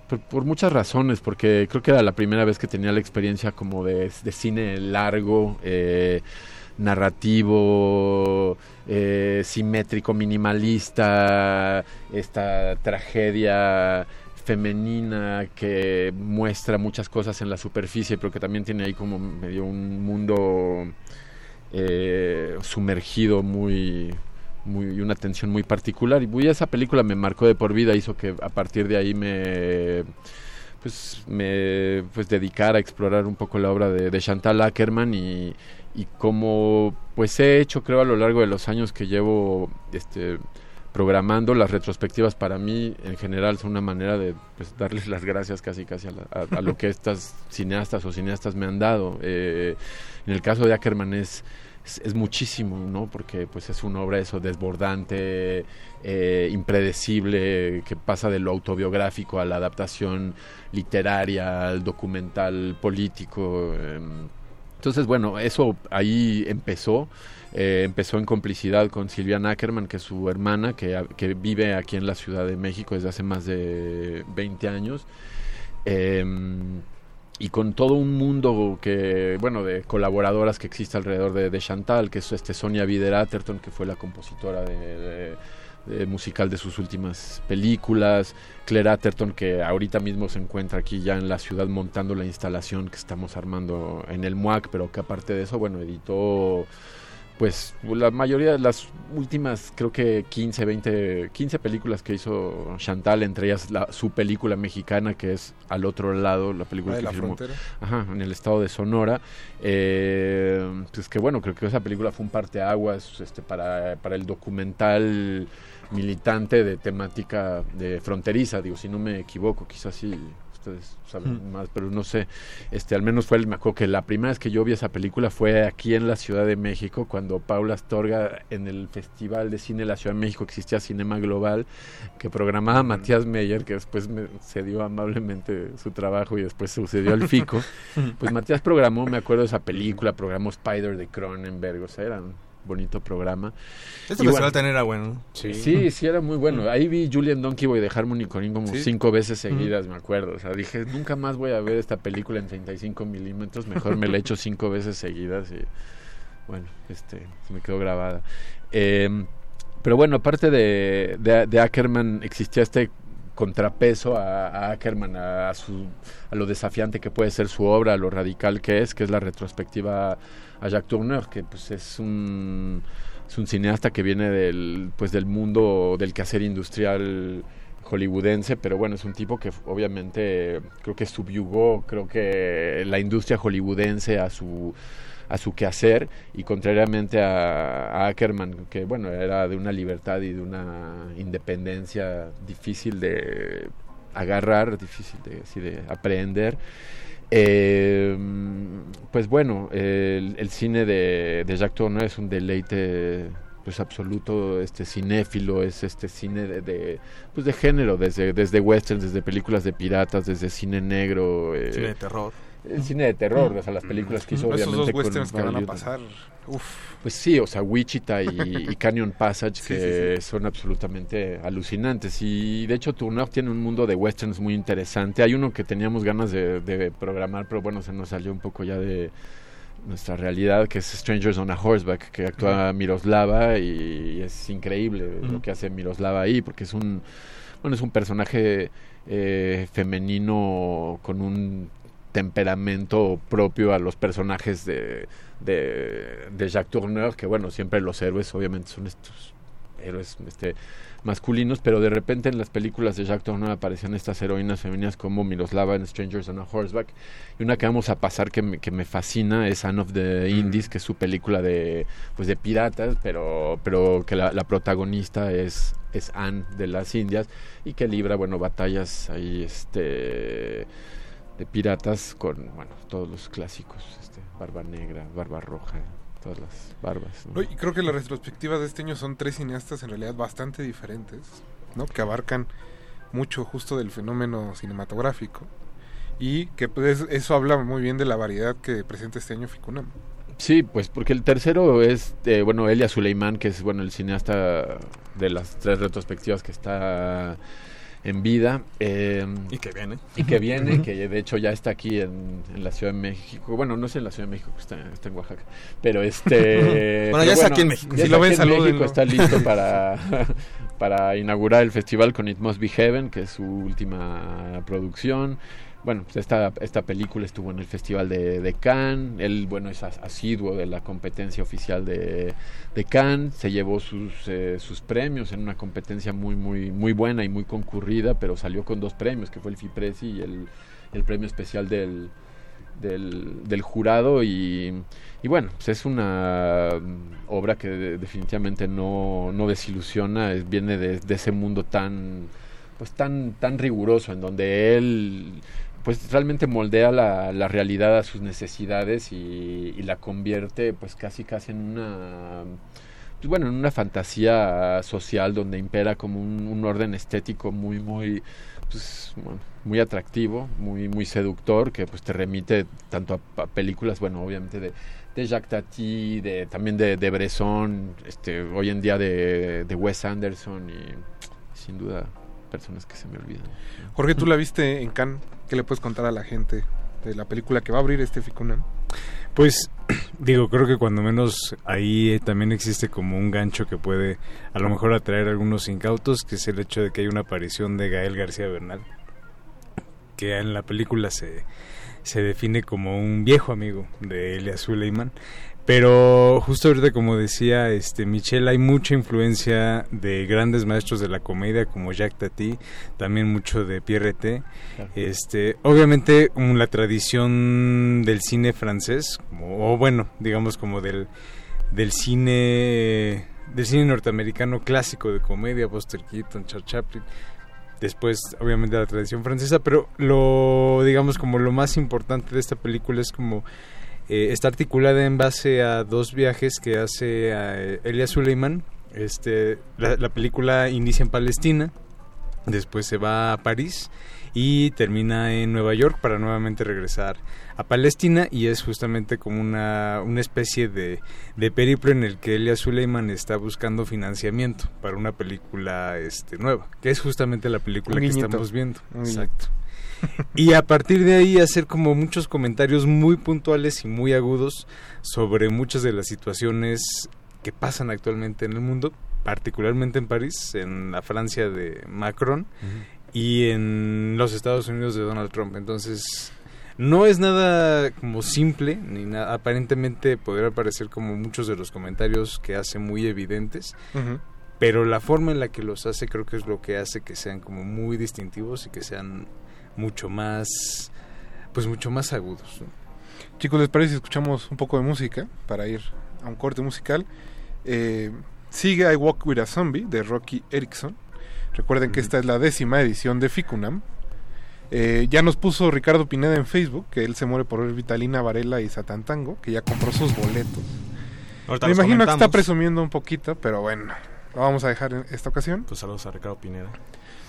por, muchas razones, porque creo que era la primera vez que tenía la experiencia como de, de cine largo, eh, narrativo, eh, simétrico, minimalista, esta tragedia femenina que muestra muchas cosas en la superficie, pero que también tiene ahí como medio un mundo eh, sumergido muy muy y una tensión muy particular. Y muy- esa película me marcó de por vida hizo que a partir de ahí me pues me pues dedicara a explorar un poco la obra de, de Chantal Ackerman y, y como pues he hecho creo a lo largo de los años que llevo este programando las retrospectivas para mí en general son una manera de pues, darles las gracias casi casi a, la- a- a lo que estas cineastas o cineastas me han dado. Eh, en el caso de Ackerman es es, muchísimo, ¿no? Porque pues es una obra eso desbordante, eh, impredecible, que pasa de lo autobiográfico a la adaptación literaria, al documental político. em. Entonces, bueno, eso ahí empezó. Eh, empezó en complicidad con Silvia Ackerman, que es su hermana, que, que vive aquí en la Ciudad de México desde hace más de 20 años. Em, y con todo un mundo que, bueno, de colaboradoras que existe alrededor de, de Chantal, que es este Sonia Vider Atherton, que fue la compositora de musical de sus últimas películas, Claire Atherton, que ahorita mismo se encuentra aquí ya en la ciudad montando la instalación que estamos armando en el MUAC, pero que aparte de eso, bueno, editó pues la mayoría de las últimas, creo que 15, 20, 15 películas que hizo Chantal, entre ellas la, su película mexicana que es Al otro lado, la película Ah, que la filmó ajá, en el estado de Sonora. Eh, pues que bueno, creo que esa película fue un parteaguas este, para, para el documental militante de temática de fronteriza, digo, si no me equivoco, quizás sí ustedes saben Mm. más, pero no sé, este, al menos fue el, me acuerdo que la primera vez que yo vi esa película fue aquí en la Ciudad de México, cuando Paula Astorga en el Festival de Cine de la Ciudad de México existía Cinema Global, que programaba Matías Meyer, que después me cedió amablemente su trabajo y después sucedió al FICO, pues Matías programó, me acuerdo de esa película, programó Spider de Cronenberg, o sea, era un bonito programa. Este Y festival bueno, también era bueno. Sí. sí, sí, era muy bueno. Ahí vi Julian Donkey Boy de Harmony Corinne como Sí. cinco veces seguidas, me acuerdo. O sea, dije, nunca más voy a ver esta película en 35 milímetros, mejor me la echo cinco veces seguidas y bueno, este, se me quedó grabada. Eh, pero bueno, aparte de, de, de Ackerman, existía este contrapeso a, Ackerman, a, a su, a lo desafiante que puede ser su obra, a lo radical que es, que es la retrospectiva a Jacques Tourneur, que pues es un, es un cineasta que viene del, pues, del mundo del quehacer industrial hollywoodense, pero bueno, es un tipo que obviamente creo que subyugó, creo que la industria hollywoodense a su a su quehacer y contrariamente a, Ackerman, que bueno, era de una libertad y de una independencia difícil de agarrar, difícil de, sí, de aprender. Eh, pues bueno, el, el cine de, de Jacques Tourneur es un deleite pues absoluto este cinéfilo es este cine de, de pues de género desde desde westerns desde películas de piratas desde cine negro eh, Cine de terror. El cine de terror, o sea, las películas que hizo Esos obviamente dos con westerns que van a pasar. Uf. Pues sí, o sea, Wichita y, y Canyon Passage, Sí, que sí, son absolutamente alucinantes. Y de hecho, Turnoff tiene un mundo de westerns muy interesante. Hay uno que teníamos ganas de, de programar, pero bueno, se nos salió un poco ya de nuestra realidad, que es Strangers on a Horseback, que actúa Miroslava y es increíble lo que hace Miroslava ahí, porque es un, bueno, es un personaje eh, femenino con un temperamento propio a los personajes de, de, de Jacques Tourneur, que bueno, siempre los héroes obviamente son estos héroes este, masculinos, pero de repente en las películas de Jacques Tourneur aparecían estas heroínas femeninas como Miroslava en Strangers on a Horseback, y una que vamos a pasar que me, que me fascina es Anne of the Indies, que es su película de, pues de piratas, pero, pero que la, la protagonista es, es Anne de las Indias, y que libra, bueno, batallas ahí, este de piratas con bueno todos los clásicos este barba negra barba roja todas las barbas y creo que las retrospectivas de este año son tres cineastas en realidad bastante diferentes, ¿no? Que abarcan mucho justo del fenómeno cinematográfico y que pues eso habla muy bien de la variedad que presenta este año Ficunam. sí pues porque el tercero es eh, bueno Elia Suleiman que es bueno el cineasta de las tres retrospectivas que está en vida eh, Y que viene. y que viene que de hecho ya está aquí en, en la Ciudad de México. Bueno no es en la Ciudad de México está, está en Oaxaca. Pero este Bueno, ya está aquí en México. Si lo ven, en México, está listo para para inaugurar el festival con It Must Be Heaven que es su última producción bueno, pues esta, esta película estuvo en el Festival de, de Cannes, él, bueno, es as- asiduo de la competencia oficial de, de Cannes, se llevó sus, eh, sus premios en una competencia muy, muy, muy buena y muy concurrida, pero salió con dos premios, que fue el FIPRESI y el, el premio especial del, del, jurado y, y bueno, pues es una mm, obra que de- definitivamente no, no desilusiona, es- viene de, de ese mundo tan pues tan tan riguroso en donde él pues realmente moldea la, la realidad a sus necesidades y, la convierte pues casi casi en una pues bueno en una fantasía social donde impera como un, un orden estético muy muy pues, muy atractivo muy muy seductor que pues te remite tanto a, a películas bueno obviamente de de Jacques Tati, de, también de, de Bresson, este, hoy en día de, de Wes Anderson y sin duda personas que se me olvidan. Jorge, tú la viste en Cannes, ¿qué le puedes contar a la gente de la película que va a abrir este Ficunam? Pues digo, creo que cuando menos ahí eh, también existe como un gancho que puede a lo mejor atraer a algunos incautos, que es el hecho de que hay una aparición de Gael García Bernal, que en la película se, se define como un viejo amigo de Elias Suleiman. Pero justo ahorita como decía este Michelle, hay mucha influencia de grandes maestros de la comedia como Jacques Tati, también mucho de Pierre T. Este, obviamente um, la tradición del cine francés, como- o bueno, digamos como del, del cine del cine norteamericano clásico de comedia, Buster Keaton, Charles Chaplin. Después, obviamente, la tradición francesa, pero lo, digamos, como lo más importante de esta película es como eh, está articulada en base a dos viajes que hace a Elia Suleiman. Este, la, la película inicia en Palestina, después se va a París y termina en Nueva York para nuevamente regresar a Palestina y es justamente como una, una especie de, de periplo en el que Elia Suleiman está buscando financiamiento para una película este, nueva, que es justamente la película que estamos viendo. Exacto. Y a partir de ahí hacer como muchos comentarios muy puntuales y muy agudos sobre muchas de las situaciones que pasan actualmente en el mundo, particularmente en París, en la Francia de Macron y en los Estados Unidos de Donald Trump. Entonces, no es nada como simple, ni nada, aparentemente podría parecer como muchos de los comentarios que hace muy evidentes, pero la forma en la que los hace creo que es lo que hace que sean como muy distintivos y que sean mucho más pues mucho más agudos. ¿no? Chicos, ¿les parece si escuchamos un poco de música para ir a un corte musical? Eh, sigue I Walk With a Zombie de Rocky Erickson. Recuerden que esta es la décima edición de Ficunam. Eh, ya nos puso Ricardo Pineda en Facebook que él se muere por ver Vitalina Varela y Satantango, que ya compró sus boletos. Ahorita Me imagino que está presumiendo un poquito, pero bueno, lo vamos a dejar en esta ocasión. Pues saludos a Ricardo Pineda.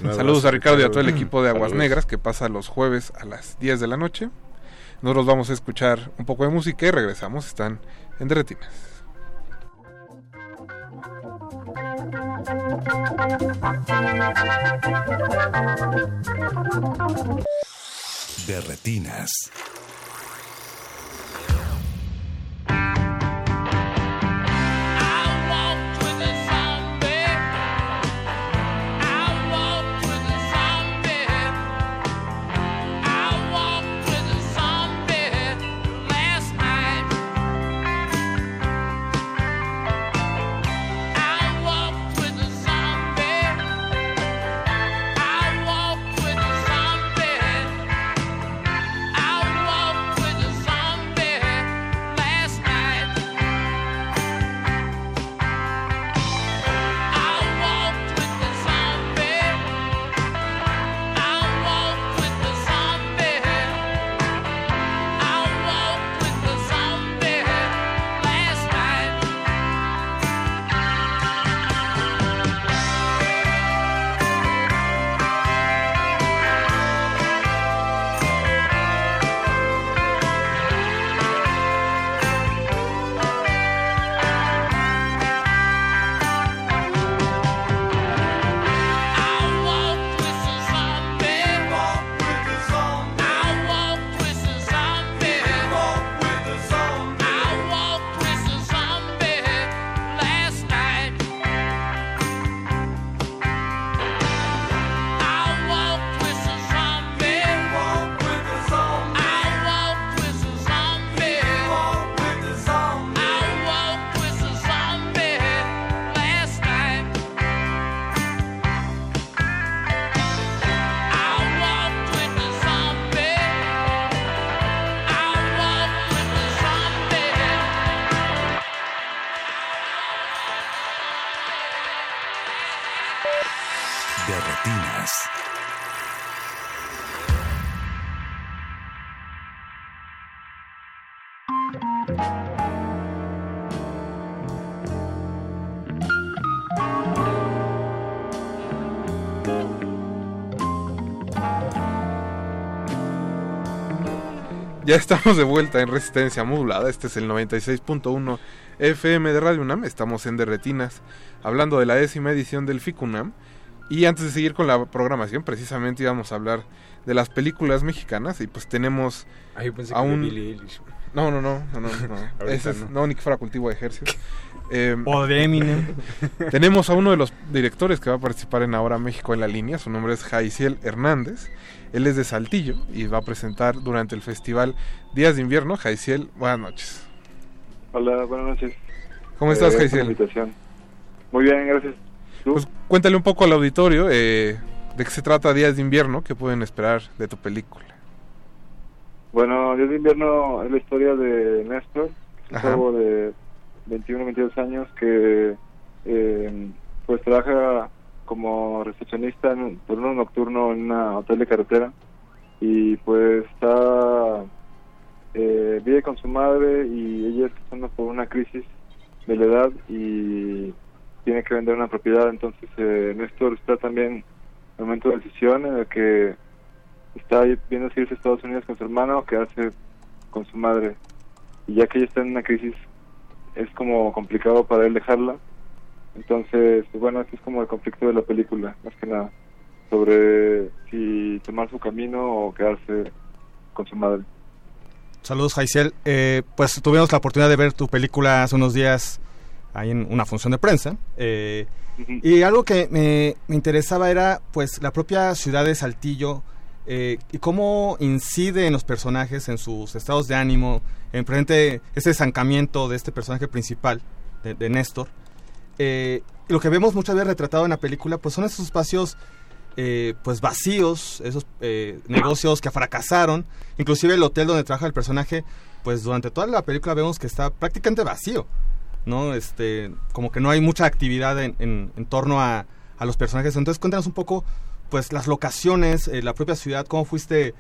Saludos a Ricardo y a todo el equipo de Aguas Saludos. Negras que pasa los jueves a las 10 de la noche. Nosotros vamos a escuchar un poco de música y regresamos. Están en Derretinas. De retinas. Ya estamos de vuelta en Resistencia Modulada. Este es el 96.1 FM de Radio UNAM. Estamos en Derretinas, hablando de la décima edición del FICUNAM. Y antes de seguir con la programación, precisamente íbamos a hablar de las películas mexicanas. Y pues tenemos Ah, yo pensé a que un... No, no, no, no, no, no. Ese es- no. ni que fuera cultivo de. Eh, O de Eminem. Tenemos a uno de los directores que va a participar en Ahora México en la línea. Su nombre es Jaiciel Hernández. Él es de Saltillo y va a presentar durante el festival Días de Invierno. Jaiciel, buenas noches. Hola, buenas noches. ¿Cómo estás, Eh, Jaiciel? Muy bien, gracias. Pues cuéntale un poco al auditorio eh, de qué se trata Días de Invierno, qué pueden esperar de tu película. Bueno, Días de Invierno es la historia de Néstor, un de 21, 22 años que eh, pues trabaja como recepcionista en un turno nocturno en un hotel de carretera. Y pues está eh, vive con su madre y ella está pasando por una crisis de la edad y tiene que vender una propiedad. Entonces eh, Néstor está también un momento de decisión en el que está viendo si irse a Estados Unidos con su hermano o quedarse con su madre. Y ya que ella está en una crisis es como complicado para él dejarla entonces pues bueno este es como el conflicto de la película más que nada sobre si tomar su camino o quedarse con su madre Saludos, Jaiciel. Eh, pues tuvimos la oportunidad de ver tu película hace unos días ahí en una función de prensa. eh, y algo que me, me interesaba era pues la propia ciudad de Saltillo eh, y cómo incide en los personajes, en sus estados de ánimo, en presente ese estancamiento de este personaje principal, de, Néstor. Eh, lo que vemos muchas veces retratado en la película pues son esos espacios eh, pues vacíos, esos eh, negocios que fracasaron, inclusive el hotel donde trabaja el personaje, pues durante toda la película vemos que está prácticamente vacío, ¿no? Este, como que no hay mucha actividad en, en- en torno a, a los personajes. Entonces cuéntanos un poco, pues las locaciones, eh, la propia ciudad, cómo fuiste,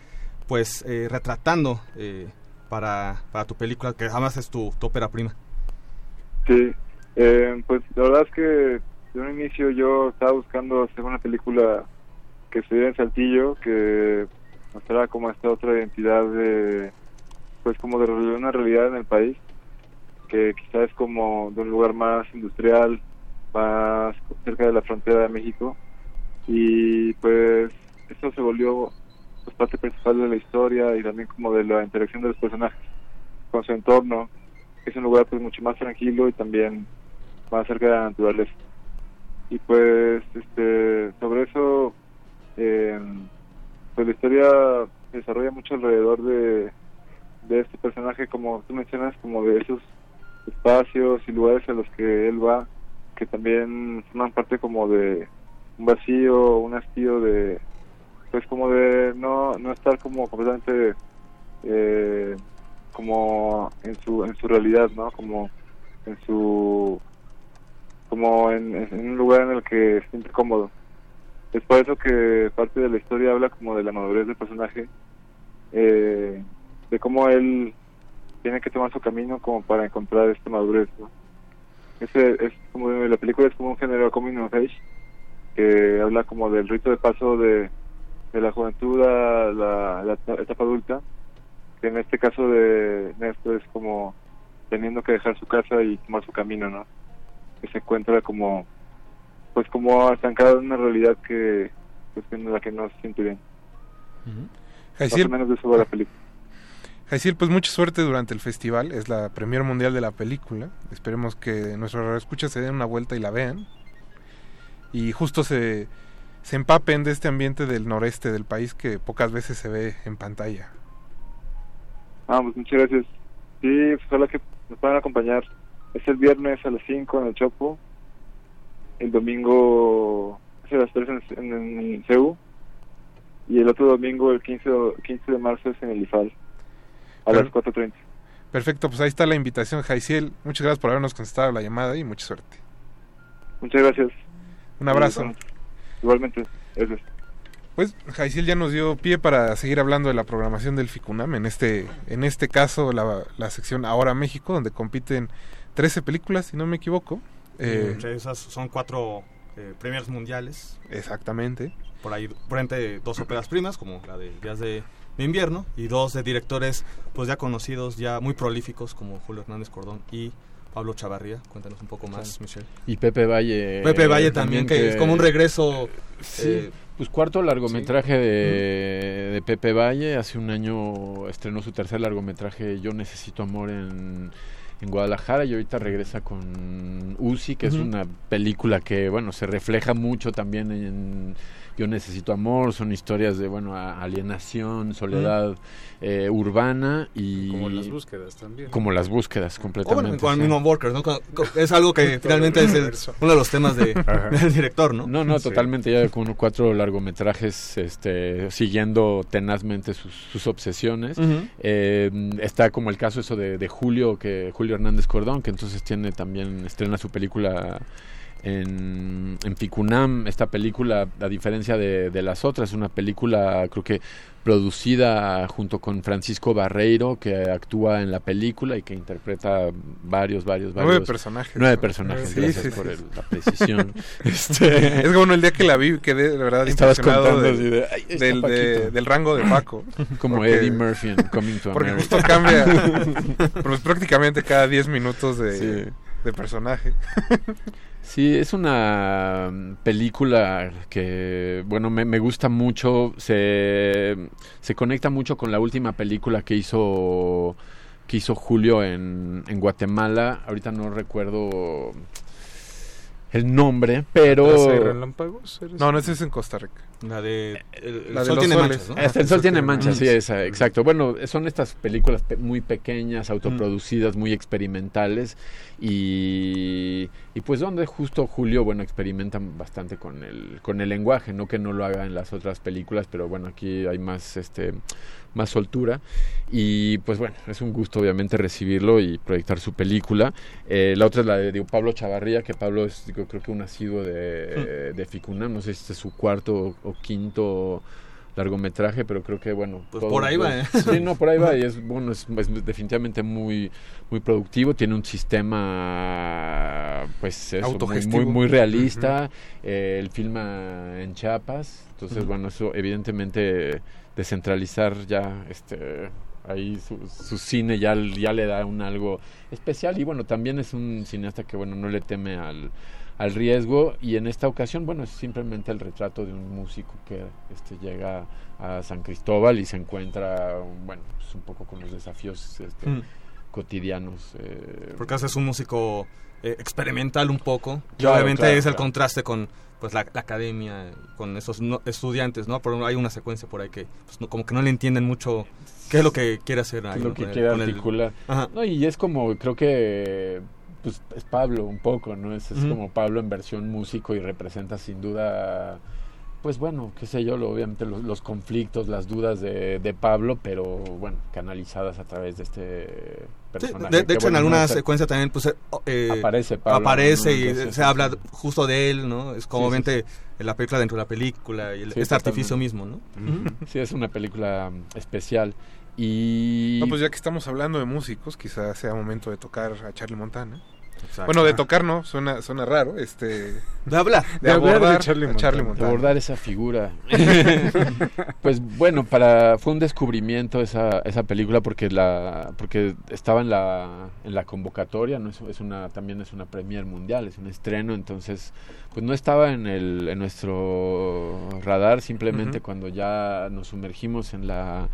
pues eh, retratando eh, para, para tu película, que además es tu, tu ópera prima. Sí, eh, pues la verdad es que de un inicio yo estaba buscando hacer una película que se diera en Saltillo, que mostrara como esta otra identidad de, pues como de una realidad en el país que quizás es como de un lugar más industrial, más cerca de la frontera de México y pues eso se volvió pues, parte principal de la historia y también como de la interacción de los personajes con su entorno. Es un lugar pues mucho más tranquilo y también más cerca de la naturaleza. Y pues este sobre eso eh, pues la historia se desarrolla mucho alrededor de, de este personaje como tú mencionas como de esos espacios y lugares a los que él va que también forman parte como de un vacío un hastío de pues como de no no estar como completamente eh, como en su en su realidad no como en su como en, un lugar en el que se siente cómodo. Es por eso que parte de la historia habla como de la madurez del personaje eh, de cómo él tiene que tomar su camino como para encontrar esta madurez ¿no? ese es como la película es como un género coming of age que habla como del rito de paso de, de la juventud a la, la etapa adulta que en este caso de Néstor es como teniendo que dejar su casa y tomar su camino no que se encuentra como pues como estancado en una realidad que pues en la que no se siente bien más o menos de eso va la película pues mucha suerte durante el festival. Es la premier mundial de la película. Esperemos que nuestros escuchas se den una vuelta y la vean. Y justo se, se empapen de este ambiente del noreste del país que pocas veces se ve en pantalla. Ah, pues muchas gracias. Sí, pues ojalá que nos puedan acompañar. Es el viernes a las 5 en el Chopo. El domingo es a las 3 en, en, en CEU. Y el otro domingo, el 15, 15 de marzo, es en el IFAL. A las 4.30. Perfecto, pues ahí está la invitación, Jaiciel. Muchas gracias por habernos contestado la llamada y mucha suerte. Muchas gracias. Un abrazo. Igualmente, gracias. Pues Jaiciel ya nos dio pie para seguir hablando de la programación del FICUNAM, en este, en este caso la, la sección Ahora México, donde compiten 13 películas, si no me equivoco. Eh, entre esas son cuatro eh, premios mundiales. Exactamente. Por ahí, frente dos óperas primas, como la de Días de, de Invierno, y dos de directores pues ya conocidos, ya muy prolíficos, como Julio Hernández Cordón y Pablo Chavarría. Cuéntanos un poco más, Sí. Michelle. Y Pepe Valle. Pepe Valle también, que, es como un regreso. Sí, eh, pues cuarto largometraje de, de Pepe Valle. Hace un año estrenó su tercer largometraje Yo Necesito Amor en, en Guadalajara y ahorita regresa con Uzi, que es una película que, bueno, se refleja mucho también en Yo Necesito Amor. Son historias de, bueno, alienación, soledad eh, urbana y... Como las búsquedas también. Como las búsquedas, o completamente. bueno, con sí. Animal Workers, ¿no? Con- con- Es algo que finalmente es el- uno de los temas de, del director, ¿no? No, no, Sí. totalmente ya con cuatro largometrajes este, siguiendo tenazmente sus, sus obsesiones. Eh, está como el caso eso de, de Julio, que Julio Hernández Cordón, que entonces tiene también, estrena su película en, en Ficunam. Esta película, a diferencia de, de las otras, es una película creo que producida junto con Francisco Barreiro, que actúa en la película y que interpreta varios, varios, varios. Nueve personajes. Nueve personajes, Sí, gracias sí, por el- la precisión. Este- Es bueno, el día que la vi quedé de verdad Estabas contando de, "Ay, ahí está del, de- Paquito". del rango de Paco. Como Porque- Eddie Murphy en Coming to Porque America. justo cambia pues prácticamente cada 10 minutos de personaje. Sí, es una película que, bueno, me, me gusta mucho, se, se conecta mucho con la última película que hizo, que hizo Julio en, en Guatemala. Ahorita no recuerdo el nombre, pero... No, no, ese es en Costa Rica. La de El, La de Sol los tiene soles. manchas, el sol tiene manchas, sí, esa, exacto. Bueno, son estas películas pe- muy pequeñas, autoproducidas, muy experimentales y, y pues donde justo Julio, bueno, experimentan bastante con el con el lenguaje, no que no lo haga en las otras películas, pero bueno, aquí hay más este más soltura. Y pues bueno, es un gusto obviamente recibirlo y proyectar su película. Eh, la otra es la de, digo, Pablo Chavarría, que Pablo es digo, creo que un asiduo de, de Ficunam, no sé si este es su cuarto o, o quinto largometraje, pero creo que bueno, Pues por ahí va, ¿eh? Sí, no, por ahí va y es bueno, es, es definitivamente muy muy productivo, tiene un sistema pues eso, muy, muy muy realista, eh, él filma en Chiapas, entonces bueno, eso evidentemente descentralizar ya este ahí su, su cine ya, ya le da un algo especial y bueno, también es un cineasta que bueno, no le teme al, al riesgo y en esta ocasión, bueno, es simplemente el retrato de un músico que este, llega a San Cristóbal y se encuentra, bueno, pues un poco con los desafíos este, Mm. cotidianos. eh, Porque es un músico eh, experimental un poco. Y Claro, obviamente claro, es el contraste con pues la, la academia, con esos no- estudiantes, ¿no? Pero hay una secuencia por ahí que pues, no- como que no le entienden mucho qué es lo que quiere hacer ahí. lo ¿no? que Con el- quiere con el- articular. Ajá. No, y es como, creo que pues es Pablo un poco, ¿no? Es, como Pablo en versión músico y representa sin duda, pues bueno, qué sé yo, lo- obviamente los, los conflictos, las dudas de, de Pablo, pero bueno, canalizadas a través de este Sí, personaje. de, hecho, en bueno, alguna secuencia también pues, eh, eh, Aparece Pablo, aparece y Entonces, se habla justo de él, ¿no? Es como Sí, sí, obviamente la película dentro de la película y el- Sí, este artificio mismo, ¿no? Sí, es una película mm, especial. Y... No, pues ya que estamos hablando de músicos, quizás sea momento de tocar a Charlie Montana. Exacto. Bueno, de tocar no, suena, suena raro, este... De hablar. De, abordar a Charlie Montana. De abordar esa figura. pues bueno, para fue un descubrimiento esa, esa película porque la porque estaba en la en la convocatoria, no es, es una también es una premier mundial, es un estreno, entonces pues no estaba en el en nuestro radar, simplemente cuando ya nos sumergimos en la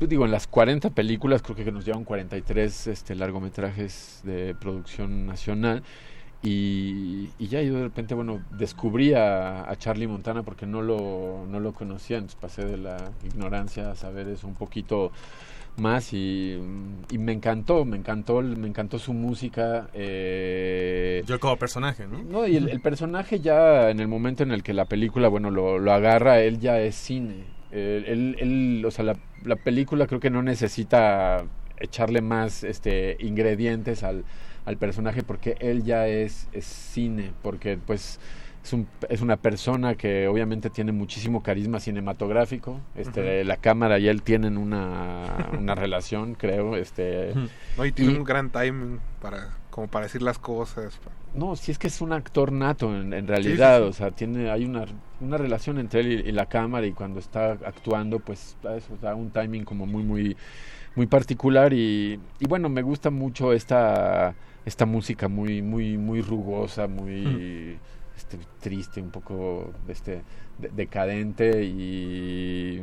digo, en las 40 películas, creo que nos llevan 43 este, largometrajes de producción nacional. Y, y ya yo de repente, bueno, descubrí a, a Charlie Montana porque no lo, no lo conocía, entonces pasé de la ignorancia a saber eso un poquito más y, y me encantó, me encantó, me encantó su música. Eh, Yo como personaje, ¿no? no, y el, el personaje ya en el momento en el que la película, bueno, lo, lo agarra, él ya es cine. Él, él, él, o sea, la, la película creo que no necesita echarle más este ingredientes al, al personaje porque él ya es, es cine, porque pues es, un, es una persona que obviamente tiene muchísimo carisma cinematográfico, este, la cámara y él tienen una, una relación, creo, este, No, y tiene y- un gran timing para, como para decir las cosas. no, si es que es un actor nato en, en realidad, sí. o sea, tiene hay una, una relación entre él y, y la cámara y cuando está actuando, pues da eso, da un timing como muy muy muy particular y, y bueno, me gusta mucho esta esta música muy muy muy rugosa, muy este, triste, un poco este de- decadente y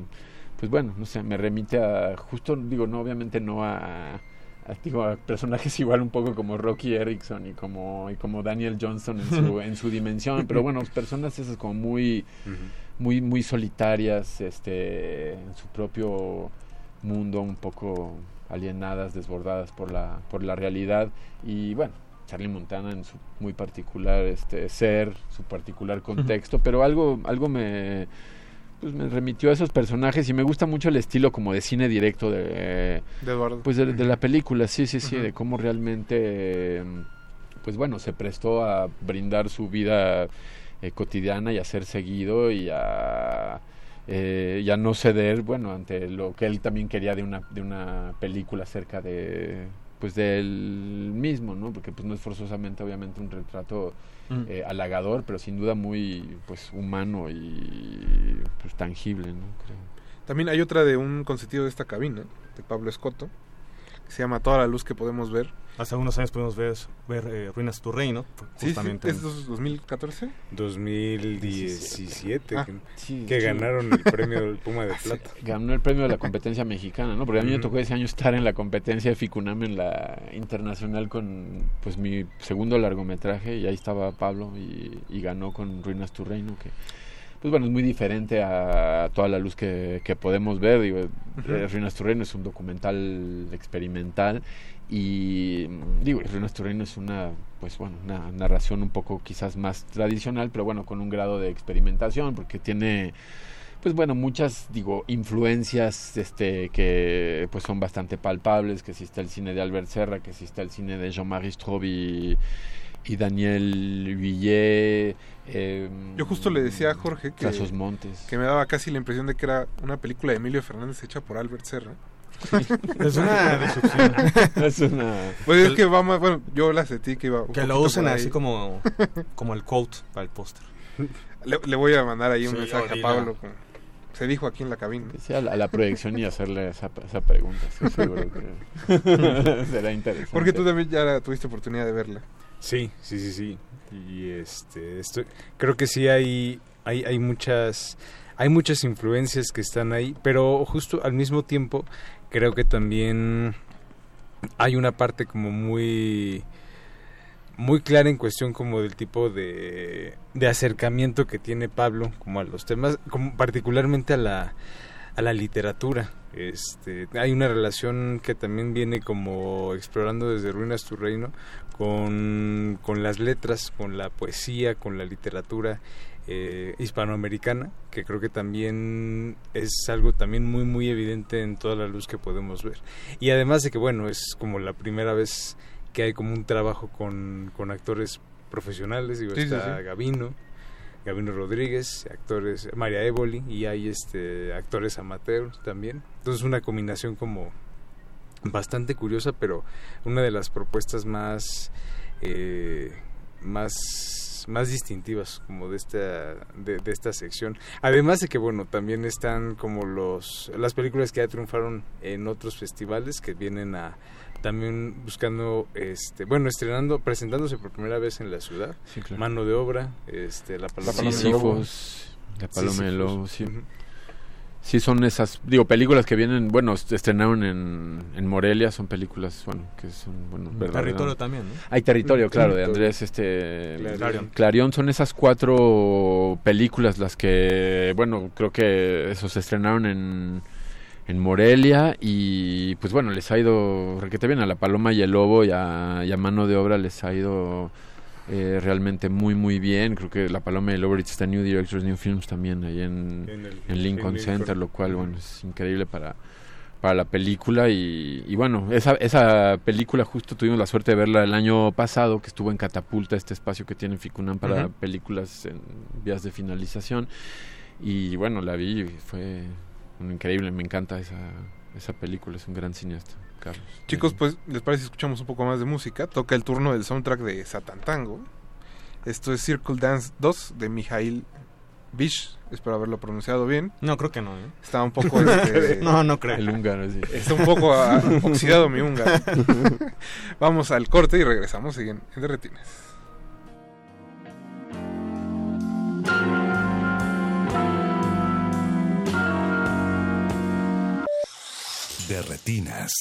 pues bueno, no sé, me remite a justo digo, no obviamente no a, digo, a personajes igual un poco como Rocky Erickson y como y como Daniel Johnson en su en su dimensión, pero bueno, personas esas como muy muy muy solitarias, este en su propio mundo, un poco alienadas, desbordadas por la por la realidad. Y bueno, Charlie Montana en su muy particular este ser, su particular contexto, pero algo algo me pues me remitió a esos personajes y me gusta mucho el estilo como de cine directo de De Eduardo. pues de, de la película, sí, sí, sí, de cómo realmente eh, pues bueno, se prestó a brindar su vida eh, cotidiana y a ser seguido y a eh, y a no ceder, bueno, ante lo que él también quería de una de una película acerca de pues del mismo, ¿no? Porque pues no es forzosamente obviamente un retrato Mm. eh, halagador, pero sin duda muy pues humano y pues tangible, ¿no? Creo. También hay otra de un consentido de esta cabina, de Pablo Escoto, que se llama Toda la luz que podemos ver. Hace unos años pudimos ver, ver eh, Ruinas tu Reino, Sí, justamente. sí, ¿es dos- 2014? 2017 Ah, que, sí, que sí. ganaron el premio del Puma de Plata. Ganó el premio de la competencia mexicana, ¿no? Porque a mí me tocó ese año estar en la competencia de Ficunam en la internacional con pues mi segundo largometraje y ahí estaba Pablo y, y ganó con Ruinas tu Reino, que pues bueno, es muy diferente a toda la luz que, que podemos ver. Digo, Ujú. eh, Ruinas tu Reino es un documental experimental y mm, digo, tu Reino es una pues bueno, una narración un poco quizás más tradicional, pero bueno, con un grado de experimentación porque tiene pues bueno, muchas, digo, influencias este, que pues son bastante palpables, que existe el cine de Albert Serra, que existe el cine de Jean-Marie Straub y, y Daniel Villet. eh, Yo justo le decía a Jorge que, Montes. que me daba casi la impresión de que era una película de Emilio Fernández hecha por Albert Serra. Es una decepción. es una... Pues es que vamos, bueno, yo la sentí que iba Que lo usen así como, como el quote para el póster. Le, le voy a mandar ahí un Sí, mensaje a. Pablo. con- se dijo aquí en la cabina. Sí, a la, a la proyección y hacerle esa, esa pregunta. estoy seguro que será interesante. Porque tú también ya tuviste oportunidad de verla. Sí, sí, sí, sí. Y este, estoy, creo que sí hay, hay, hay muchas, hay muchas influencias que están ahí, pero justo al mismo tiempo creo que también hay una parte como muy, muy clara en cuestión como del tipo de, de acercamiento que tiene Pablo como a los temas, como particularmente a la, a la literatura. Este, hay una relación que también viene como explorando desde Ruinas tu Reino con, con las letras, con la poesía, con la literatura eh, hispanoamericana, que creo que también es algo también muy muy evidente en toda la luz que podemos ver. Y además de que bueno, es como la primera vez que hay como un trabajo con, con actores profesionales, digo, Sí, está sí. Gavino, Gavino Rodríguez, actores, María Évoli y hay este actores amateurs también. Entonces una combinación como bastante curiosa, pero una de las propuestas más eh, más más distintivas como de esta de, de esta sección además de que bueno también están como los las películas que ya triunfaron en otros festivales que vienen a también buscando este bueno estrenando presentándose por primera vez en la ciudad Sí, claro. mano de obra este la paloma Sí. Sísifos, La Paloma del Sísifos. Lobo, sí. Sí, son esas, digo, películas que vienen, bueno, est- estrenaron en, en Morelia, son películas, bueno, que son, bueno, Mm, Territorio también, ¿no? Hay Territorio, Mm, claro, de. Andrés, este... Clarion. Clarion, son esas cuatro películas las que, bueno, creo que eso se estrenaron en, en Morelia y, pues bueno, les ha ido requete bien a La Paloma y el Lobo y a, y a Mano de Obra les ha ido eh, realmente muy, muy bien. Creo que La Paloma Lobo ahorita está en New Directors, New Films también, ahí en, En el- en Lincoln en Center, Lincoln. lo cual, bueno, es increíble para para la película y, y bueno, esa, esa película justo tuvimos la suerte de verla el año pasado, que estuvo en Catapulta, este espacio que tiene Ficunam para películas en vías de finalización y bueno, la vi y fue increíble, me encanta esa, esa película, es un gran cineasta, Carlos. Chicos, pues, ¿les parece si escuchamos un poco más de música? Toca el turno del soundtrack de Satantango. Esto es Circle Dance 2 de Mijail Bish. Espero haberlo pronunciado bien. No, creo que no, ¿eh? Está un poco... este, No, no creo. El húngaro, sí. Está un poco ah, oxidado mi húngaro. Vamos al corte y regresamos. Siguen en Derretines. De retinas.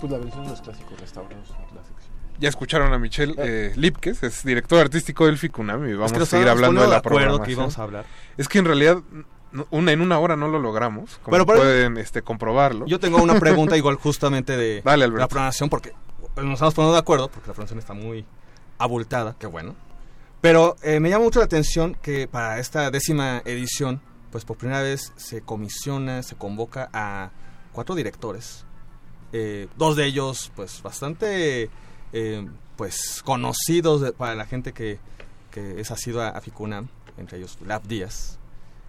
Pues la versión de los clásicos restaurados sección. Ya escucharon a Michelle eh, Lipkes, es director artístico del FICUNAM y vamos que a seguir hablando de la programación. que íbamos a hablar. Es que en realidad una, en una hora no lo logramos, como Bueno, pueden este, comprobarlo. Yo tengo una pregunta igual justamente de Dale, la programación, porque nos estamos poniendo de acuerdo, porque la programación está muy abultada, qué bueno. Pero eh, me llama mucho la atención que para esta décima edición, pues por primera vez se comisiona, se convoca a cuatro directores. Eh, dos de ellos, pues bastante eh, pues conocidos de- para la gente que, que es asiduo a, a Ficunam, entre ellos Lab Díaz.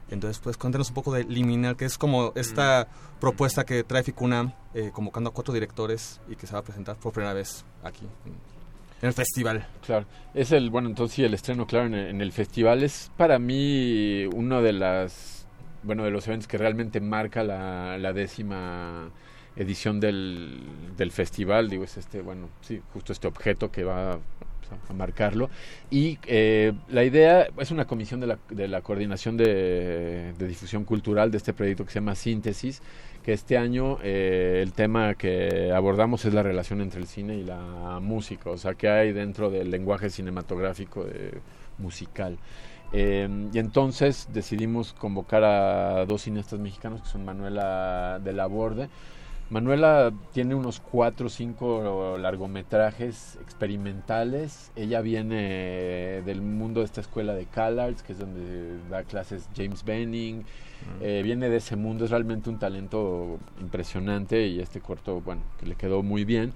Entonces, pues cuéntanos un poco de Liminal, que es como esta propuesta que trae Ficunam, eh, convocando a cuatro directores y que se va a presentar por primera vez aquí en, en el festival. Claro, es el, bueno, entonces sí, el estreno, claro, en el, en el festival es para mí uno de las, bueno, de los eventos que realmente marca la, la décima edición del, del festival, digo, es este, bueno, sí, justo este objeto que va a, a marcarlo. Y eh, la idea es una comisión de la, de la coordinación de, de difusión cultural de este proyecto que se llama Síntesis, que este año eh, el tema que abordamos es la relación entre el cine y la música, o sea, que hay dentro del lenguaje cinematográfico eh, musical. Eh, y entonces decidimos convocar a dos cineastas mexicanos que son Manuela de la Borde. Manuela tiene unos cuatro o cinco largometrajes experimentales. Ella viene del mundo de esta escuela de CalArts, que es donde da clases James Benning. Eh, viene de ese mundo, es realmente un talento impresionante y este corto, bueno, que le quedó muy bien.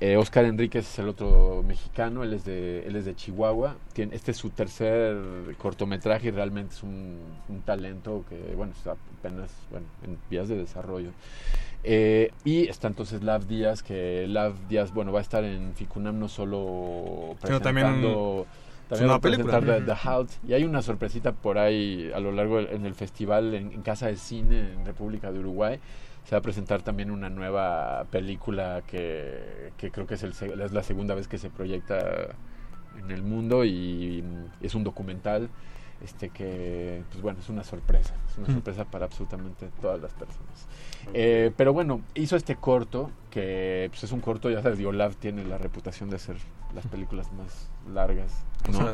Eh, Oscar Enríquez es el otro mexicano, él es de, él es de Chihuahua. Tiene, este es su tercer cortometraje y realmente es un, un talento que, bueno, está apenas bueno, en vías de desarrollo. Eh, y está entonces Lav Díaz, que Lav Díaz, bueno, va a estar en Ficunam no solo también presentando... es También una va a presentar. The, The Halt. Y hay una sorpresita por ahí a lo largo del en el festival en, en Casa de Cine en República de Uruguay. Se va a presentar también una nueva película que, que creo que es, el, es la segunda vez que se proyecta en el mundo y es un documental este que pues bueno es una sorpresa es una sorpresa para absolutamente todas las personas Eh, pero bueno hizo este corto que pues, es un corto ya sabes Diolav tiene la reputación de hacer las películas más largas no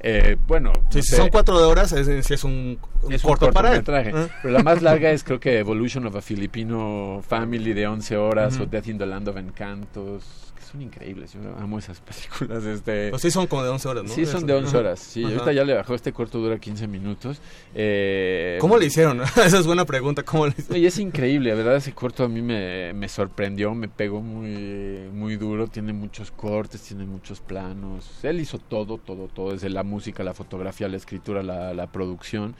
Eh, bueno Sí, no si sé, son cuatro de horas, es, sí es un, un es un corto para él. ¿Eh? Pero la más larga es creo que Evolution of a Filipino Family de 11 horas Ujú. o Death in the Land of Encantos, son increíbles. Yo amo esas películas. Este, Pues sí son como de 11 horas, ¿no? Sí, son de 11 Ajá. horas. Sí, Ajá. ahorita ya le bajó. Este corto dura 15 minutos. Eh, ¿Cómo le hicieron? Esa es buena pregunta. ¿Cómo le hicieron? y es increíble, la verdad ese corto a mí me, me sorprendió, me pegó muy, muy duro, tiene muchos cortes, tiene muchos planos, él hizo todo, todo, todo, desde la música, la fotografía, la escritura, la, la producción,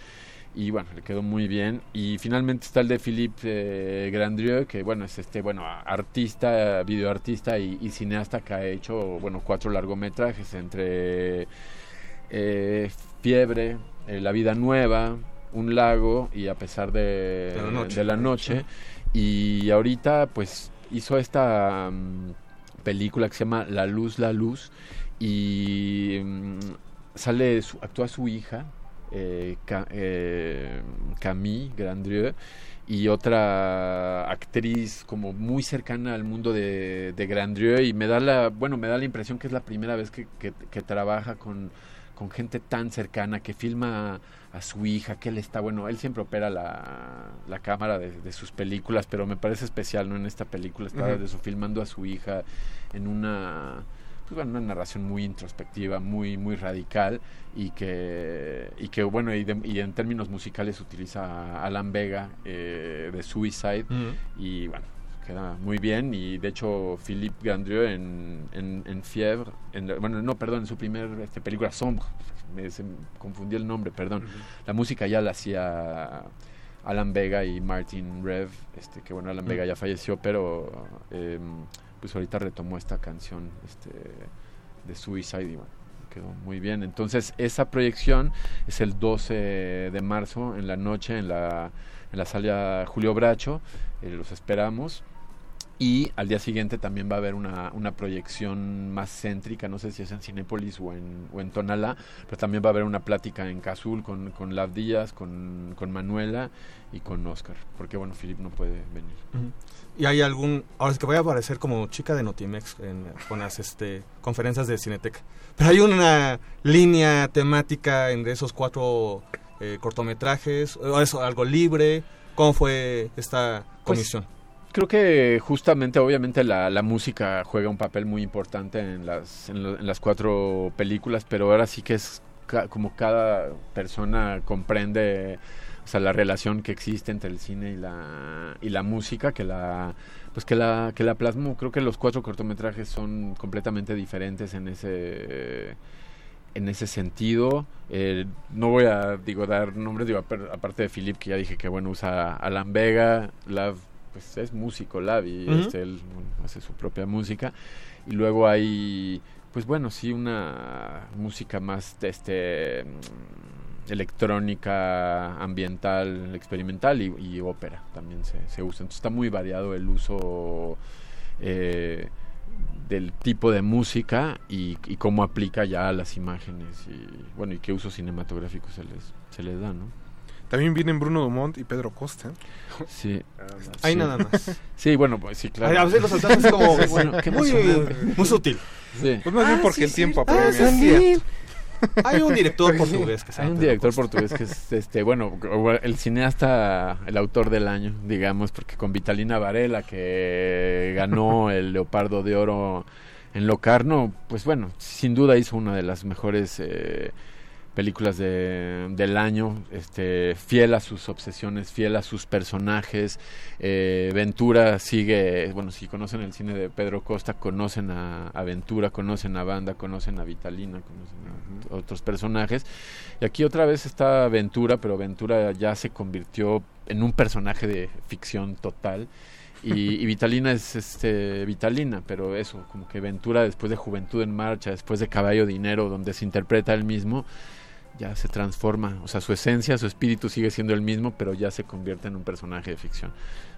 y bueno, le quedó muy bien, y finalmente está el de Philippe eh, Grandrieux, que bueno, es este, bueno, artista, videoartista y, y cineasta que ha hecho, bueno, cuatro largometrajes entre eh, Fiebre, eh, La Vida Nueva, Un Lago y A pesar de, De la noche. de la noche. Y ahorita pues hizo esta mm, película que se llama La Luz, La Luz y mm, sale, su- actúa su hija, eh, eh, Camille Grandrieux y otra actriz como muy cercana al mundo de, de Grandrieux y me da la bueno me da la impresión que es la primera vez que, que- que trabaja con, con gente tan cercana que filma a, su hija que él está bueno él siempre opera la, la cámara de, de sus películas pero me parece especial no en esta película está de su filmando a su hija en una pues, bueno, una narración muy introspectiva, muy muy radical y que y que bueno y, de- y en términos musicales utiliza Alan Vega eh, de Suicide y bueno queda muy bien y de hecho Philippe Grandrieux en, en, en Fiebre en bueno no perdón en su primer este, película Sombre me se confundí el nombre perdón. La música ya la hacía Alan Vega y Martin Rev este que bueno Alan Vega ya falleció pero em, pues ahorita retomó esta canción este de Suicide bueno quedó muy bien. Entonces esa proyección es el 12 de marzo en la noche en la en la sala Julio Bracho. Eh, los esperamos Y al día siguiente también va a haber una, una proyección más céntrica, no sé si es en Cinépolis o en, o en Tonalá, pero también va a haber una plática en Cazul con, con Lav Díaz, con, con Manuela y con Oscar, porque bueno, Philip no puede venir. ¿Y hay algún... Ahora es que voy a aparecer como chica de Notimex en, con las este, conferencias de Cineteca. Pero hay una línea temática entre esos cuatro eh, cortometrajes, o eso, algo libre. ¿Cómo fue esta Pues, comisión? Creo que justamente, obviamente, la, música juega un papel muy importante en las, en, lo- las cuatro películas, pero ahora sí que es ca- como cada persona comprende o sea, la relación que existe entre el cine y la, y la música, que la, pues que la, que la plasmó. Creo que los cuatro cortometrajes son completamente diferentes en ese en ese sentido. Eh, no voy a digo dar nombres, digo, apar- aparte de Philip, que ya dije que bueno, usa Alan Vega, Lav, pues es músico, Lav, y Ujú. este, él hace su propia música. Y luego hay, pues bueno, sí, una música más de este mm, electrónica, ambiental, experimental y, y ópera también se, se usa. Entonces está muy variado el uso eh, del tipo de música y, y cómo aplica ya a las imágenes y bueno y qué uso cinematográfico se les se les da, ¿no? También vienen Bruno Dumont y Pedro Costa. Sí. Ahí Sí. nada más. Sí, bueno, pues sí, claro. A veces lo saltamos como Sí, bueno, qué muy, muy sutil. Sí. Pues más bien Ah, porque sí, el tiempo Ah, apremia. sí, Hay un director portugués que se Hay un director Costa. portugués que es este bueno el cineasta el autor del año digamos porque con Vitalina Varela que ganó el Leopardo de Oro en Locarno pues bueno sin duda hizo una de las mejores eh, películas de, del año este fiel a sus obsesiones fiel a sus personajes. Eh, Ventura sigue bueno si conocen el cine de Pedro Costa conocen a, a Ventura conocen a Banda conocen a Vitalina conocen a otros personajes. Y aquí otra vez está Ventura pero Ventura ya se convirtió en un personaje de ficción total. Y, y Vitalina es este Vitalina, pero eso, como que Ventura después de Juventud en Marcha, después de Caballo Dinero, donde se interpreta él mismo, ya se transforma, o sea, su esencia, su espíritu sigue siendo el mismo, pero ya se convierte en un personaje de ficción.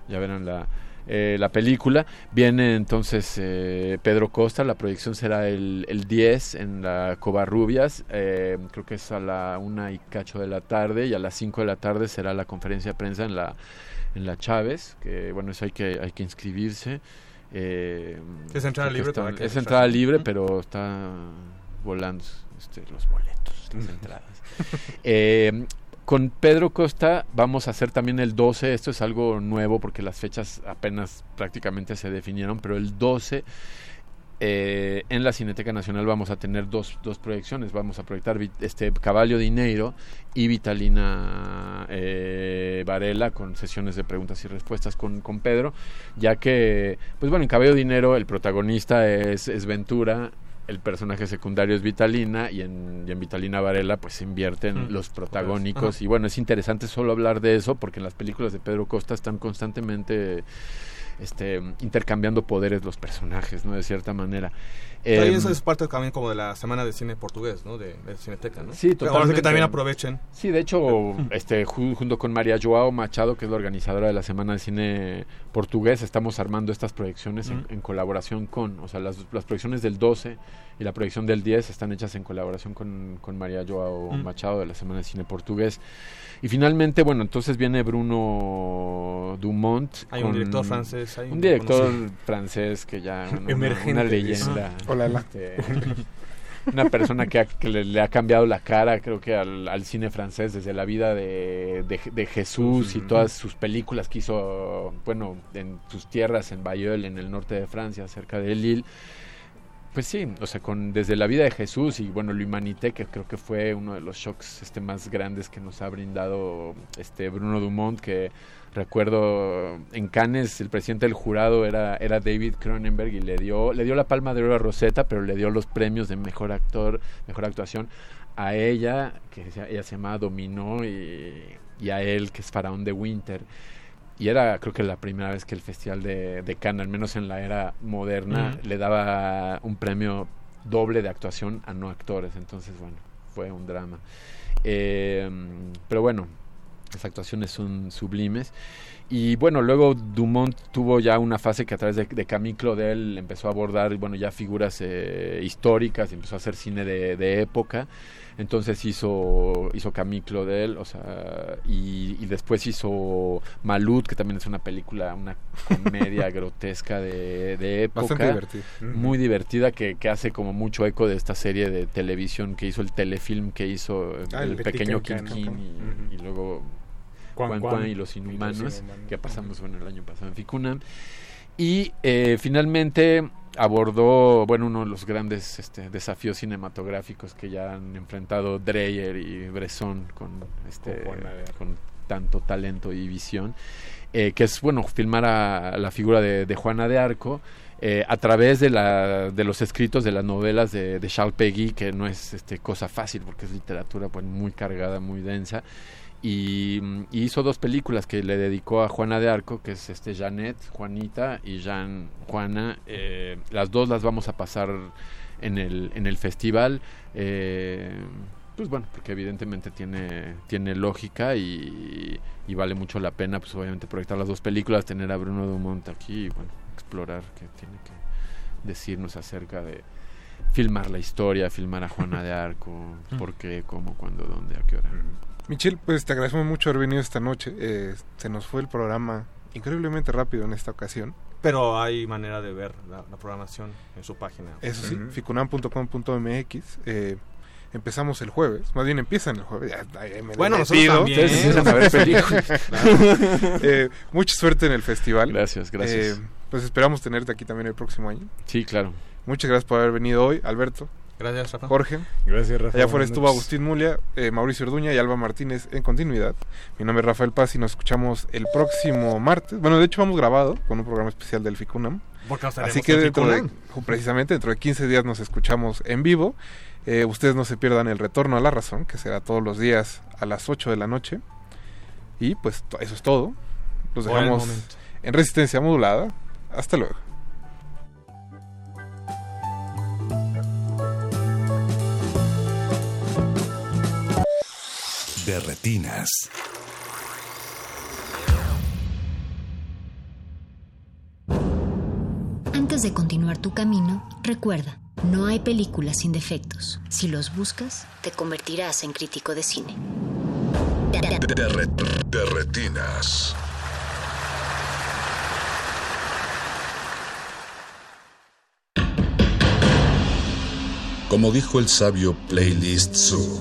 Ya verán la, eh, la película. Viene entonces eh, Pedro Costa, la proyección será el, el 10 en la Covarrubias, eh, creo que es a la una y cacho de la tarde, y a las 5 de la tarde será la conferencia de prensa en la en la Chávez, que bueno, eso hay que, hay que inscribirse. Eh, Es entrada libre, está- es entrada libre, pero está volando este, los boletos, entradas. Eh, con Pedro Costa vamos a hacer también el 12, esto es algo nuevo porque las fechas apenas prácticamente se definieron, pero el 12 eh, en la Cineteca Nacional vamos a tener dos, dos proyecciones. Vamos a proyectar este Caballo Dinero y Vitalina eh, Varela con sesiones de preguntas y respuestas con, con Pedro, ya que, pues bueno, en Caballo Dinero el protagonista es, es Ventura. El personaje secundario es Vitalina y en, y en Vitalina Varela pues se invierten Mm. los protagónicos y bueno, es interesante solo hablar de eso porque en las películas de Pedro Costa están constantemente este, intercambiando poderes los personajes, ¿no? De cierta manera. Em, eso es parte también como de la semana de cine portugués, ¿no? De, de Cineteca, ¿no? Sí, totalmente. que también aprovechen. Sí, de hecho, este, ju- junto con María Joao Machado, que es la organizadora de la Semana de Cine Portugués, estamos armando estas proyecciones en, en colaboración con, o sea, las, las proyecciones del 12 y la proyección del 10 están hechas en colaboración con, con María Joao Mm. Machado de la Semana de Cine Portugués. Y finalmente, bueno, entonces viene Bruno Dumont. Hay un director francés ahí, Un director conocido. francés que ya... bueno, Emergente, Una, leyenda. Ah. Olala. este, una persona que, ha- que le, le ha cambiado la cara, creo que al, al cine francés, desde la vida de, de, de Jesús y todas sus películas que hizo, bueno, en sus tierras, en Bayeul, en el norte de Francia, cerca de Lille. Pues sí, o sea, con desde la vida de Jesús y bueno, l'Humanité, que creo que fue uno de los shocks este más grandes que nos ha brindado este Bruno Dumont, que recuerdo en Cannes el presidente del jurado era, era David Cronenberg y le dio, le dio la palma de oro a Rosetta, pero le dio los premios de mejor actor, mejor actuación a ella, que ella se llamaba Dominó, y, y a él, que es Faraón de Winter. Y era, creo que la primera vez que el Festival de, de Cannes, al menos en la era moderna, le daba un premio doble de actuación a no actores. Entonces, bueno, fue un drama. Eh, pero bueno, las actuaciones son sublimes. Y bueno, luego Dumont tuvo ya una fase que a través de, de Camille Claudel empezó a abordar, bueno, ya figuras eh, históricas, empezó a hacer cine de, de época. Entonces hizo, hizo Camille Claudel, o sea, y, y después hizo Malut, que también es una película, una comedia grotesca de, de época. Bastante divertida. Muy divertida, que, que hace como mucho eco de esta serie de televisión que hizo el telefilm que hizo Ah, el, el Petit pequeño Quinquín ¿no? y, y luego Juan Juan, y los y los Inhumanos, que pasamos bueno el año pasado en Ficunam. Y eh, finalmente abordó, bueno, uno de los grandes este, desafíos cinematográficos que ya han enfrentado Dreyer y Bresson con, este, Con con tanto talento y visión, eh, que es, bueno, filmar a la figura de, de Juana de Arco eh, a través de, la, de los escritos de las novelas de, de Charles Peggy, que no es este, cosa fácil porque es literatura pues, muy cargada, muy densa. Y, mm, y hizo dos películas que le dedicó a Juana de Arco, que es este Janet, Juanita y Jean Juana. Eh, las dos las vamos a pasar en el, en el festival. eh, pues bueno, porque evidentemente tiene, tiene lógica y, y vale mucho la pena, pues obviamente proyectar las dos películas, tener a Bruno Dumont aquí y bueno, explorar qué tiene que decirnos acerca de filmar la historia, filmar a Juana de Arco, por qué, cómo, cuándo, dónde, a qué hora. Michelle, pues te agradecemos mucho haber venido esta noche. Eh, se nos fue el programa increíblemente rápido en esta ocasión. Pero hay manera de ver la, la programación en su página. Eso sí, ficunam.com.mx. Eh, empezamos el jueves, más bien empiezan el jueves. Ya, ya me Bueno, nosotros también. Ustedes empiezan a ver películas. Eh, mucha suerte en el festival. Gracias, gracias. Eh, pues esperamos tenerte aquí también el próximo año. Sí, claro. Muchas gracias por haber venido hoy, Alberto. Gracias, Rafa. Jorge. Gracias, Rafa. Allá afuera estuvo. Agustín Mulia, eh, Mauricio Orduña y Alba Martínez en continuidad. Mi nombre es Rafael Paz y nos escuchamos el próximo martes. Bueno, de hecho vamos grabado con un programa especial del FICUNAM. Así que dentro de, precisamente dentro de 15 días nos escuchamos en vivo. Eh, ustedes no se pierdan el retorno a la razón, que será todos los días a las 8 de la noche. Y pues eso es todo. Los dejamos en resistencia modulada. Hasta luego. De retinas. Antes de continuar tu camino, recuerda, no hay películas sin defectos. Si los buscas, te convertirás en crítico de cine. De, re- de retinas. Como dijo el sabio Playlist Zoo,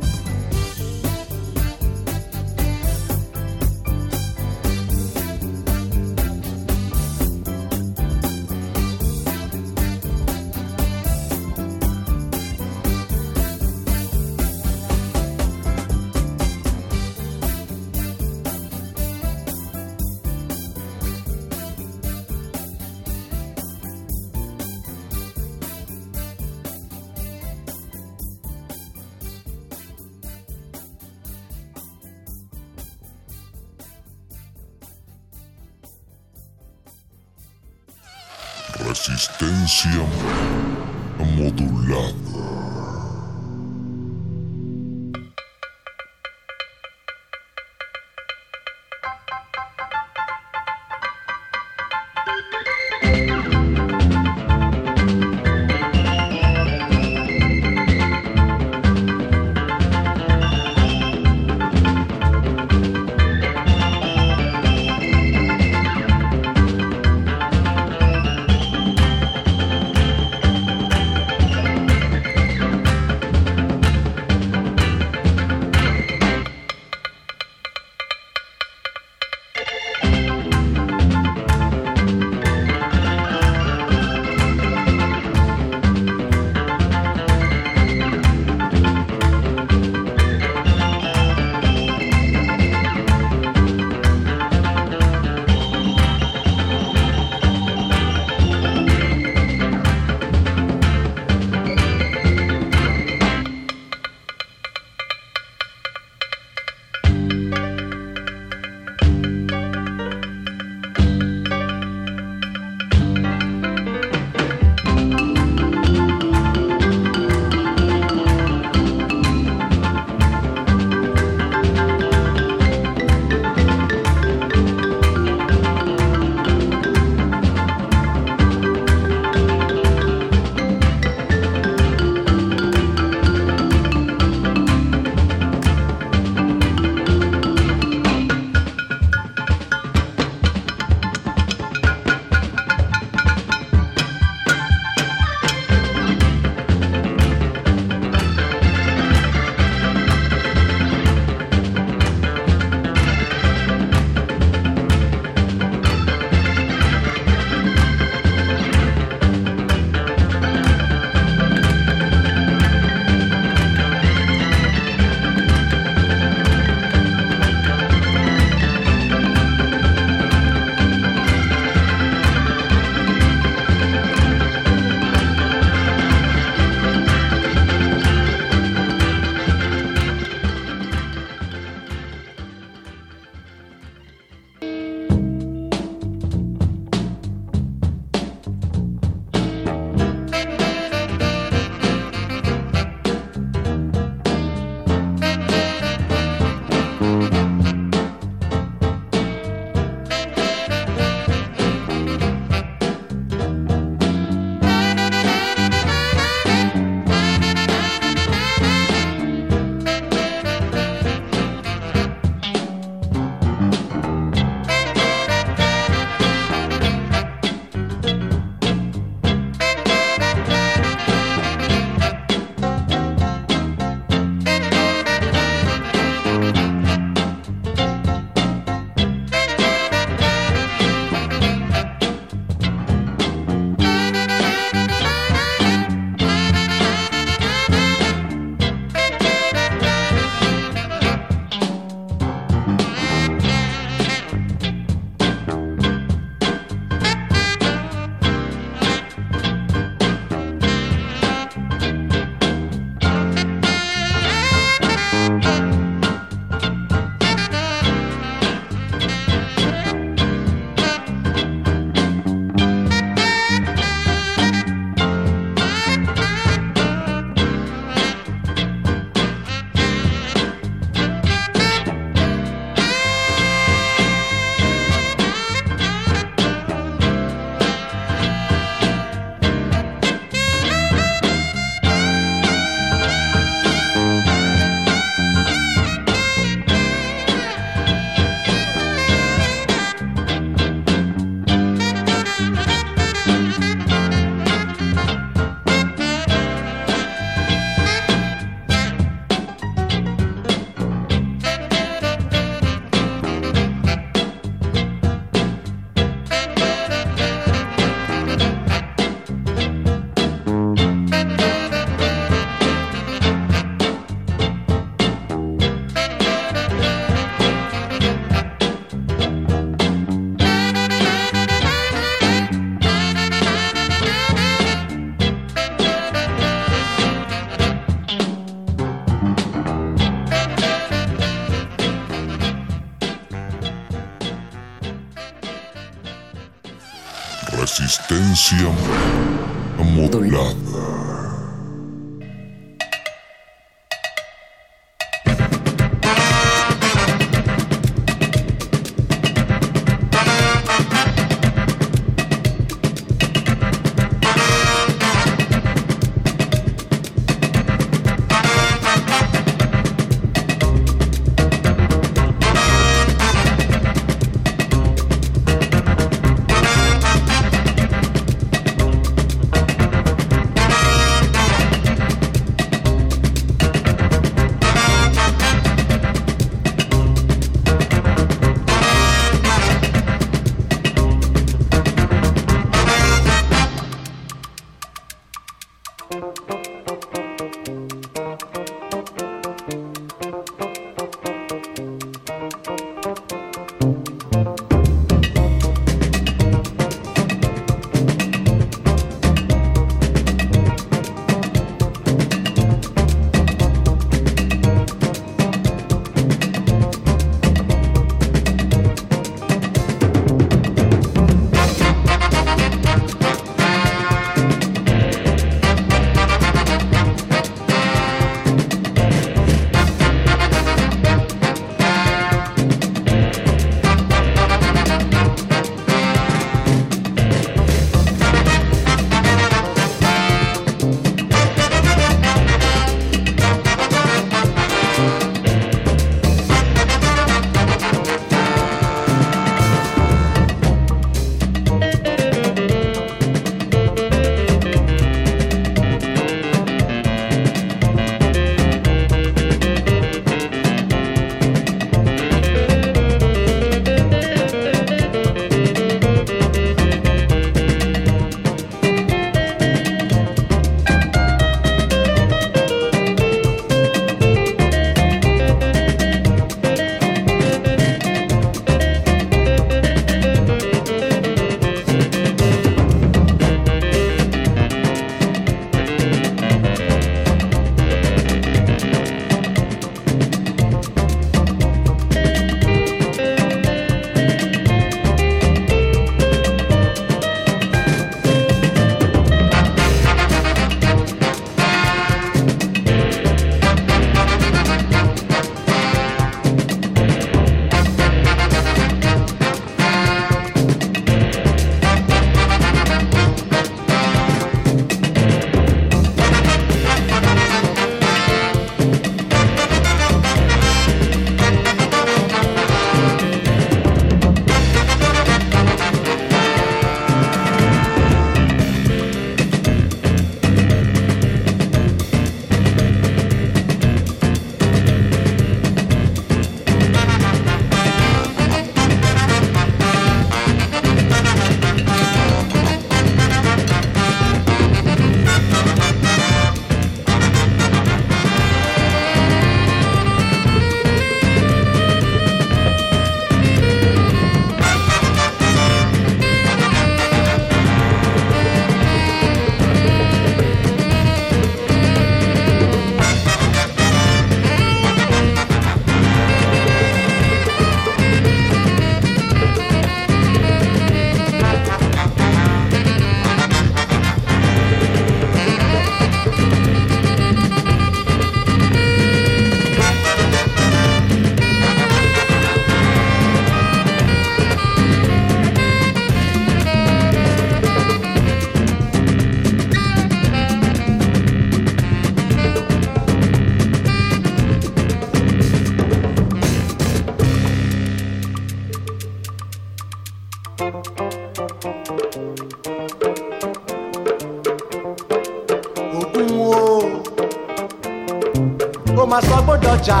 Sọ gbọ́dọ̀ jà.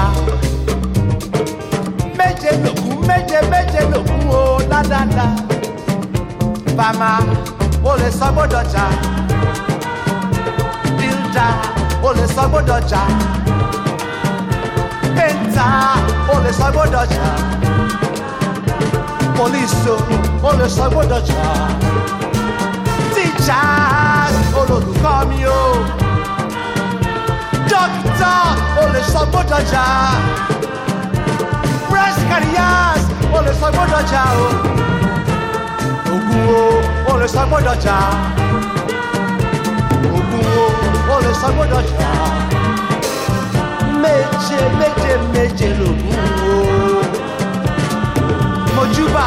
méje lòkun méje méje lòkun o ládàá. bàmà o lè sọ gbọ́dọ̀ jà. bíldà o lè sọ gbọ́dọ̀ jà. pẹ́ńtà o lè sọ gbọ́dọ̀ jà. pólísò o lè sọ gbọ́dọ̀ jà. tíjà olùkọ́ mi o. o lè sọ gbọ́dọ̀ jà. breast carriers o lè sọ gbọ́dọ̀ jà o. ogun o o lè sọ gbọ́dọ̀ jà ogun wo ó lè sọ gbọ́dọ̀ jà méje méje méje lògùn mojúbà mojúbà.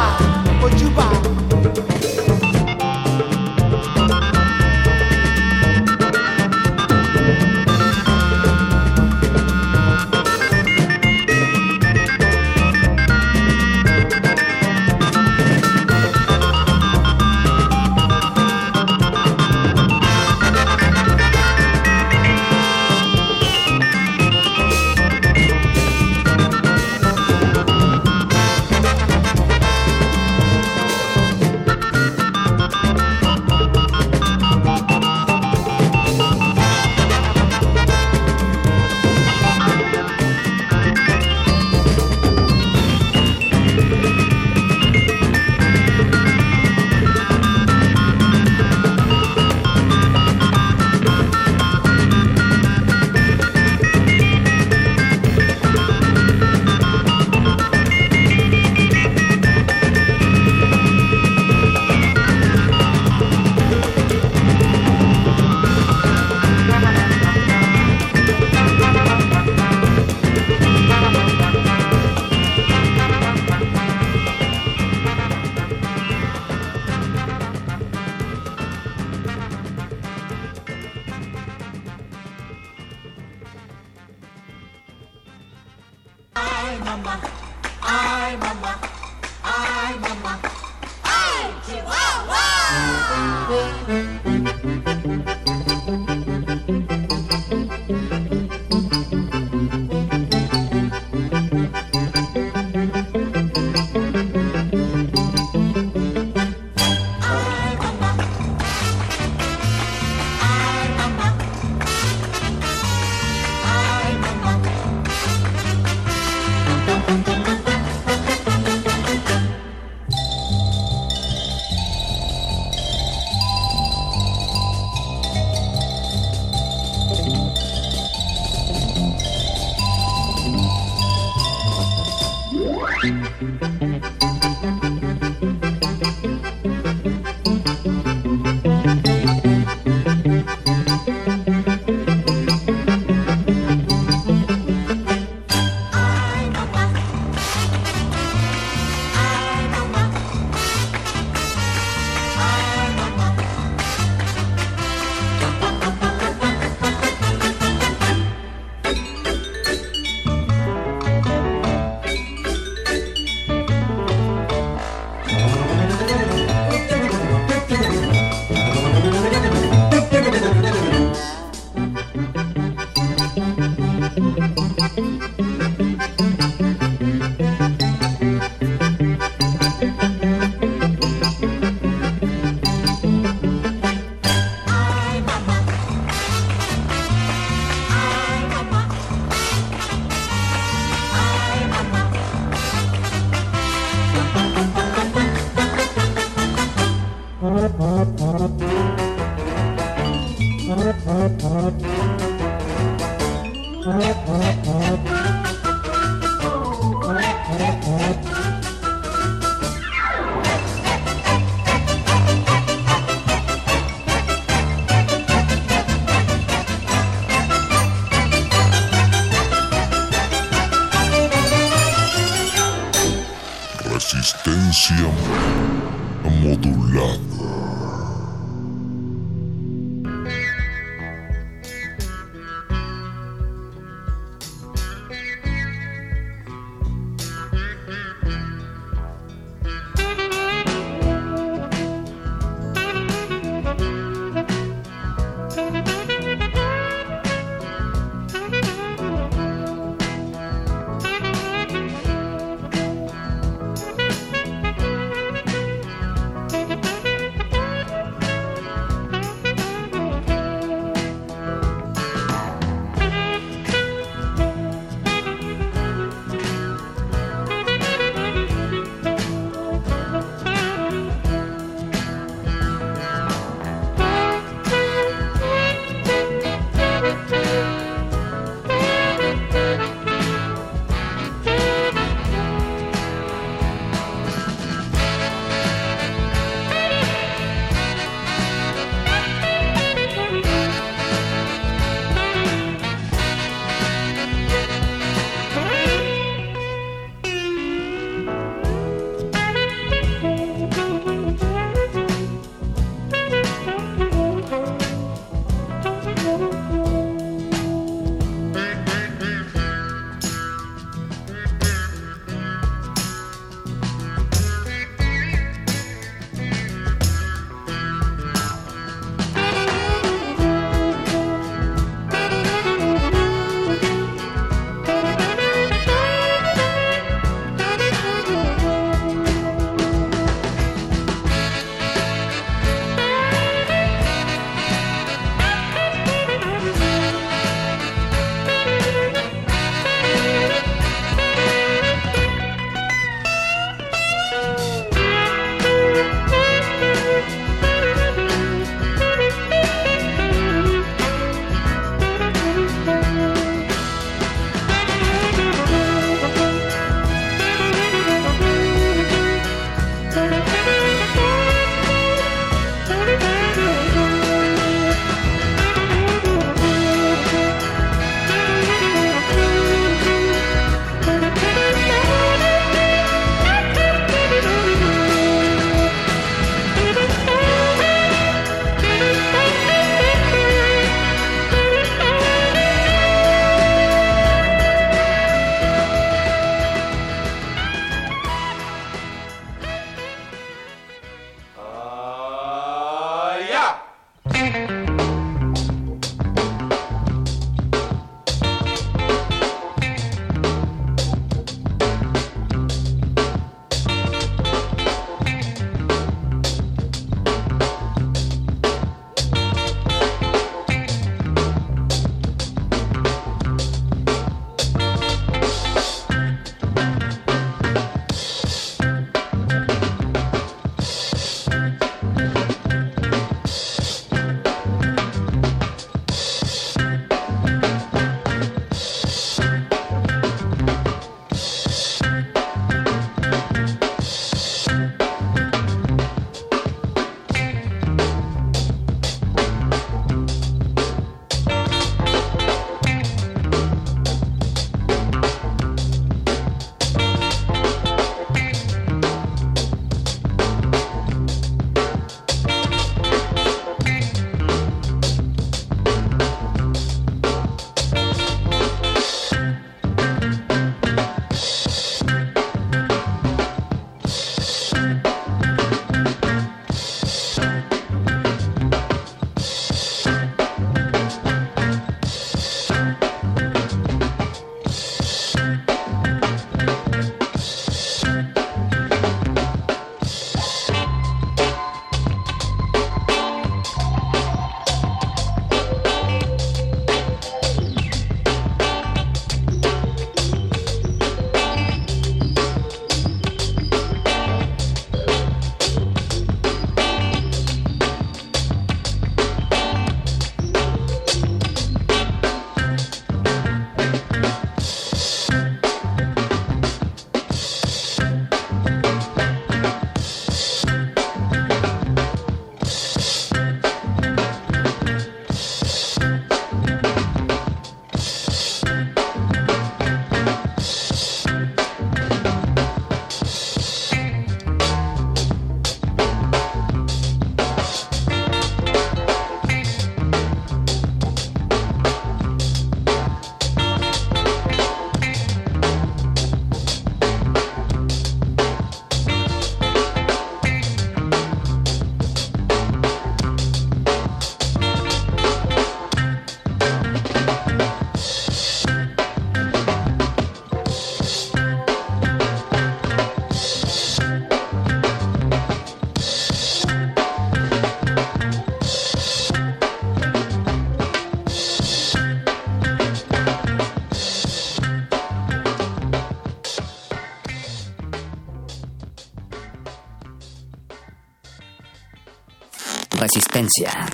Resistencia.